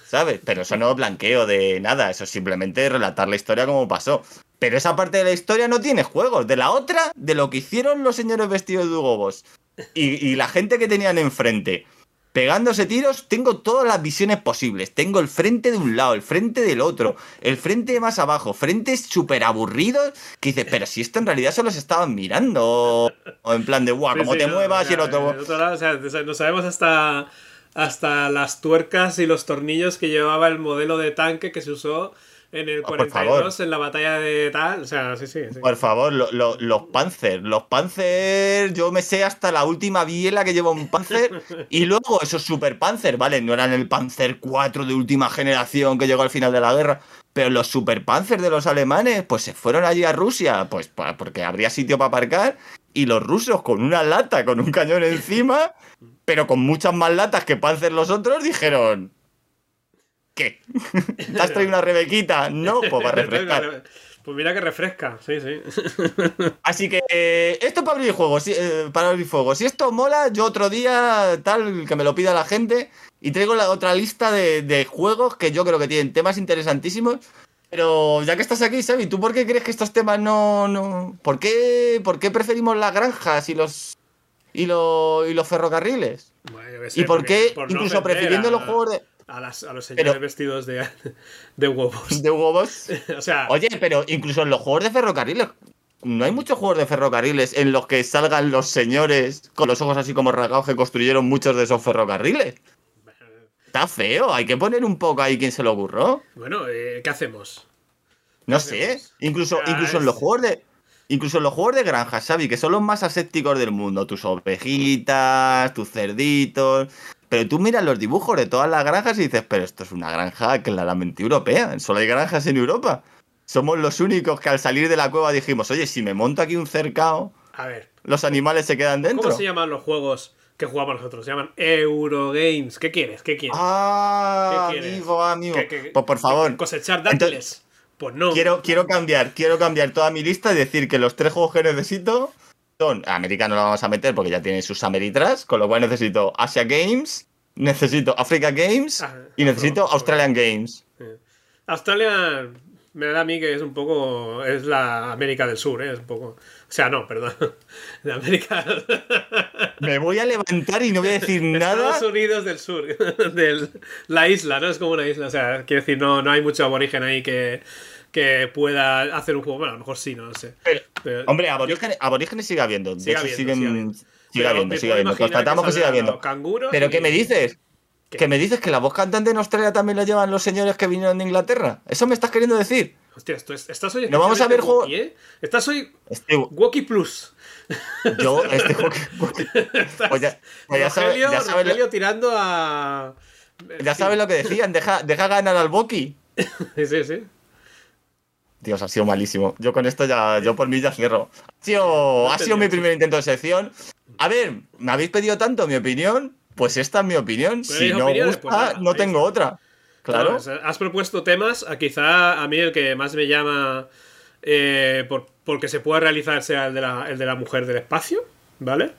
¿sabes? Pero eso no es blanqueo de nada, eso es simplemente relatar la historia como pasó. Pero esa parte de la historia no tiene juegos. De la otra, de lo que hicieron los señores vestidos de Hugo Boss y, y la gente que tenían enfrente pegándose tiros, tengo todas las visiones posibles. Tengo el frente de un lado, el frente del otro, el frente más abajo, frentes súper aburridos que dices, pero si esto en realidad solo se estaban mirando. O en plan de, guau, como sí, te no, muevas y el otro... lado, o sea, no sabemos hasta, hasta las tuercas y los tornillos que llevaba el modelo de tanque que se usó en el Ah, por 42 en la batalla de tal. O sea, sí, sí. sí. Por favor, lo- lo- los Panzer. Los Panzer, yo me sé hasta la última biela que lleva un Panzer. Y luego esos Super Panzer, ¿vale? No eran el Panzer 4 de última generación que llegó al final de la guerra. Pero los Super Panzer de los alemanes, pues se fueron allí a Rusia, pues porque habría sitio para aparcar. y los rusos con una lata, con un cañón encima, pero con muchas más latas que Panzer los otros, dijeron... ¿Qué? ¿Te has traído una rebequita? No, pues para refrescar. Pues mira que refresca, sí, sí. Así que eh, esto para abrir juegos, eh, para abrir fuego. Si esto mola, yo otro día, tal, que me lo pida la gente, y traigo la otra lista de, de juegos que yo creo que tienen temas interesantísimos. Pero ya que estás aquí, Xavi, ¿tú por qué crees que estos temas no. no... ¿Por, qué, ¿Por qué preferimos las granjas y los. y, lo- y los ferrocarriles? Bueno, yo qué sé, ¿Y por qué, por no incluso prefiriendo a- los juegos de, A, las- a los señores Pero- vestidos de, de huevos. de huevos? o sea, Oye, pero incluso en los juegos de ferrocarriles. No hay muchos juegos de ferrocarriles en los que salgan los señores con los ojos así como rasgados que construyeron muchos de esos ferrocarriles. Está feo, hay que poner un poco ahí quien se lo ocurrió. bueno, eh, ¿qué hacemos? No sé, incluso, incluso en los juegos de. Incluso en los juegos de granja, Xavi, que son los más asépticos del mundo, tus ovejitas, tus cerditos. Pero tú miras los dibujos de todas las granjas y dices, pero esto es una granja claramente europea. Solo hay granjas en Europa. Somos los únicos que al salir de la cueva dijimos, oye, si me monto aquí un cercado, A ver, los animales se quedan dentro. ¿cómo se llaman los juegos que jugamos nosotros? Se llaman Eurogames. ¿Qué quieres? ¿Qué quieres? Ah, ¿Qué quieres? amigo, amigo. ¿Qué- qué- Pues por favor, ¿Cosechar dátiles? Pues no. Quiero, quiero cambiar, quiero cambiar toda mi lista y decir que los tres juegos que necesito América no lo vamos a meter porque ya tiene sus Ameritras, con lo cual necesito Asia Games, necesito Africa Games Ah, y necesito afro- Australian Games. Australia me da a mí que es un poco. Es la América del Sur, ¿eh? Es un poco. O sea, no, perdón. De América. Me voy a levantar y no voy a decir nada. Estados Unidos del Sur. De la isla, ¿no? Es como una isla. O sea, quiero decir, no, no hay mucho aborigen ahí que, que pueda hacer un juego. Bueno, a lo mejor sí, no lo sé. Pero, Pero- hombre, aborígenes, aborígenes sigue habiendo. De Sigue hecho, habiendo, siguen. sigue habiendo. Sigue Pero habiendo, sigue Constatamos que sigue habiendo. ¿Pero y- qué me dices? ¿Qué? ¿Que me dices que la voz cantante en Australia también la llevan los señores que vinieron de Inglaterra? ¿Eso me estás queriendo decir? Hostia, esto es- estás hoy No vamos a ver juego- wookie, ¿eh? Estás hoy Este, Woki Plus. yo, este juego. Pues ya, pues ya sabes, Rogelio, ya sabes lo- tirando a. Ya sabes lo que decían, deja, deja ganar al Boki. Sí, sí, sí. Dios, ha sido malísimo. Yo con esto ya, yo por mí ya cierro. Ha sido, ha sido mi primer intento de sección. A ver, me habéis pedido tanto mi opinión, pues esta es mi opinión. Pero Si no gusta, pues nada, no tengo está. otra. Claro. Has propuesto temas, a quizá a mí el que más me llama eh, por, porque se pueda realizar sea el de, la, el de la mujer del espacio, ¿vale?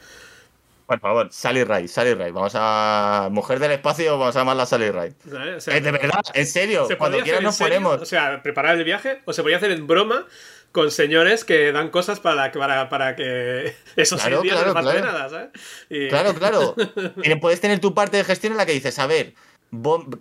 Por favor, Sally Ride, Sally Ride. Vamos a. Mujer del espacio, vamos a llamarla Sally Ride. O sea, Eh, de verdad, en serio, ¿se cuando quieras nos serio? ponemos. O sea, preparar el viaje, o se podría hacer en broma con señores que dan cosas para, para, para que esos Claro, días claro, no claro. nada, ¿sabes? Y- Claro, claro. Puedes tener tu parte de gestión en la que dices, a ver,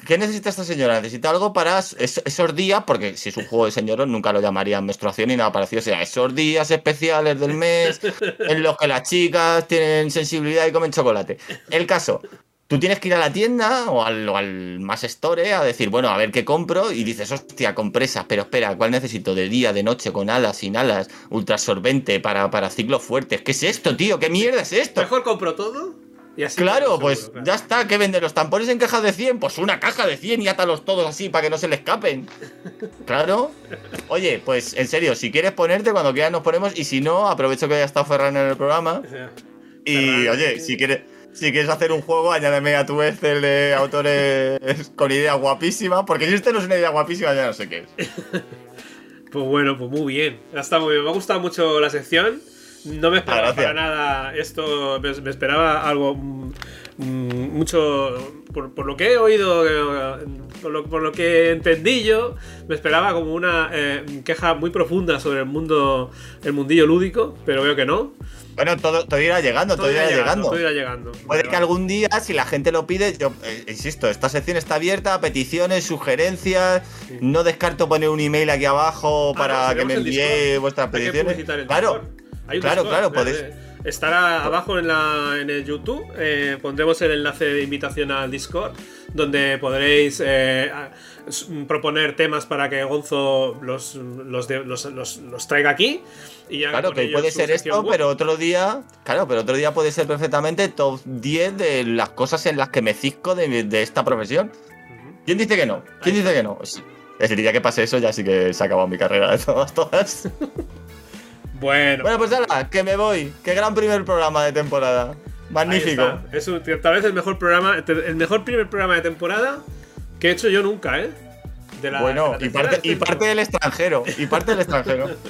¿qué necesita esta señora? Necesita algo para es- esos días, porque si es un juego de señoros nunca lo llamarían menstruación ni nada parecido. O sea, esos días especiales del mes en los que las chicas tienen sensibilidad y comen chocolate. El caso, tú tienes que ir a la tienda o al, al más store a decir, bueno, a ver qué compro y dices, hostia, compresas, pero espera, ¿cuál necesito? ¿De día, de noche, con alas, sin alas, ultrasorbente, para, para ciclos fuertes? ¿Qué es esto, tío? ¿Qué mierda es esto? Mejor compro todo y así. Claro, seguro, pues claro. ya está, ¿qué venden los tampones en cajas de 100? Pues una caja de 100 y átalos todos así para que no se le escapen. Claro. Oye, pues en serio, si quieres ponerte, cuando quieras nos ponemos y si no, aprovecho que haya estado Ferran en el programa y oye, si quieres si quieres hacer un juego, añádeme a tu vez el de autores con idea guapísima, porque si este no es una idea guapísima, ya no sé qué es. Pues bueno, pues muy bien. Está muy bien. Me ha gustado mucho la sección. No me esperaba Ah, para nada esto. Me, me esperaba algo mm, mm, mucho. Por, por lo que he oído, eh, por lo, por lo que entendí yo, me esperaba como una eh, queja muy profunda sobre el mundo, el mundillo lúdico, pero veo que no. Bueno, todo, todo irá llegando, todo, irá llegando. todo irá llegando. Puede que algún día, si la gente lo pide, yo eh, insisto, esta sección está abierta, peticiones, sugerencias. No descarto poner un email aquí abajo Ah, para no, que me envíe vuestras peticiones. Claro. Hay un claro, Discord, claro, eh, podéis. eh, Estará abajo en, la, en el YouTube. eh, pondremos el enlace de invitación al Discord, donde podréis eh, proponer temas para que Gonzo los, los, de- los, los- traiga aquí. Y ya Claro, que puede ser esto, web. pero otro día, claro, pero otro día puede ser perfectamente top 10 de las cosas en las que me cisco de, de esta profesión. ¿Quién dice que no? ¿Quién dice que no? Pues, el día que pase eso ya sí que se ha acabado mi carrera de todas, todas. Bueno, Bueno, pues nada, que me voy. Qué gran primer programa de temporada. Magnífico. Es un- tal vez el mejor programa, el mejor primer programa de temporada que he hecho yo nunca, ¿eh? De la- Bueno, de la y parte, y parte del extranjero. Y parte del extranjero.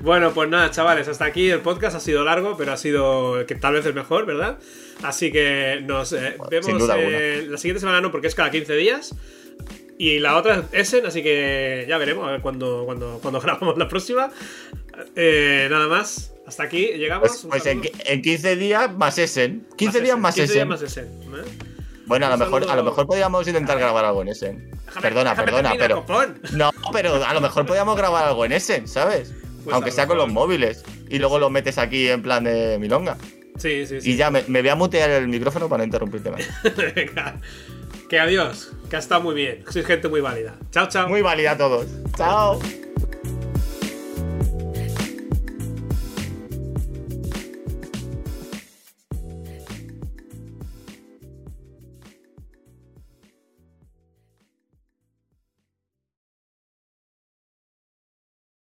Bueno, pues nada, chavales, hasta aquí el podcast ha sido largo, pero ha sido que tal vez el mejor, ¿verdad? Así que nos eh, vemos sin duda eh, la siguiente semana, no, porque es cada 15 días. Y la otra es Essen, así que ya veremos a ver cuándo, cuando, cuando grabamos la próxima. Eh, nada más, hasta aquí llegamos. Pues, pues en, saludo. en 15 días más Essen. 15 días Essen, más 15 días Essen. más Essen. ¿eh? Bueno, a lo, mejor, a lo mejor podríamos intentar grabar algo en Essen. Déjame- Perdona, déjame perdona, pero. No, pero a lo mejor podríamos grabar algo en Essen, ¿sabes? Pues Aunque sea con los móviles. Y luego lo metes aquí en plan de milonga. Sí, sí, sí. Y ya me, me voy a mutear el micrófono para no interrumpirte más. Venga. Que adiós, que ha estado muy bien. Sois gente muy válida. Chao, chao. Muy válida a todos. Chao.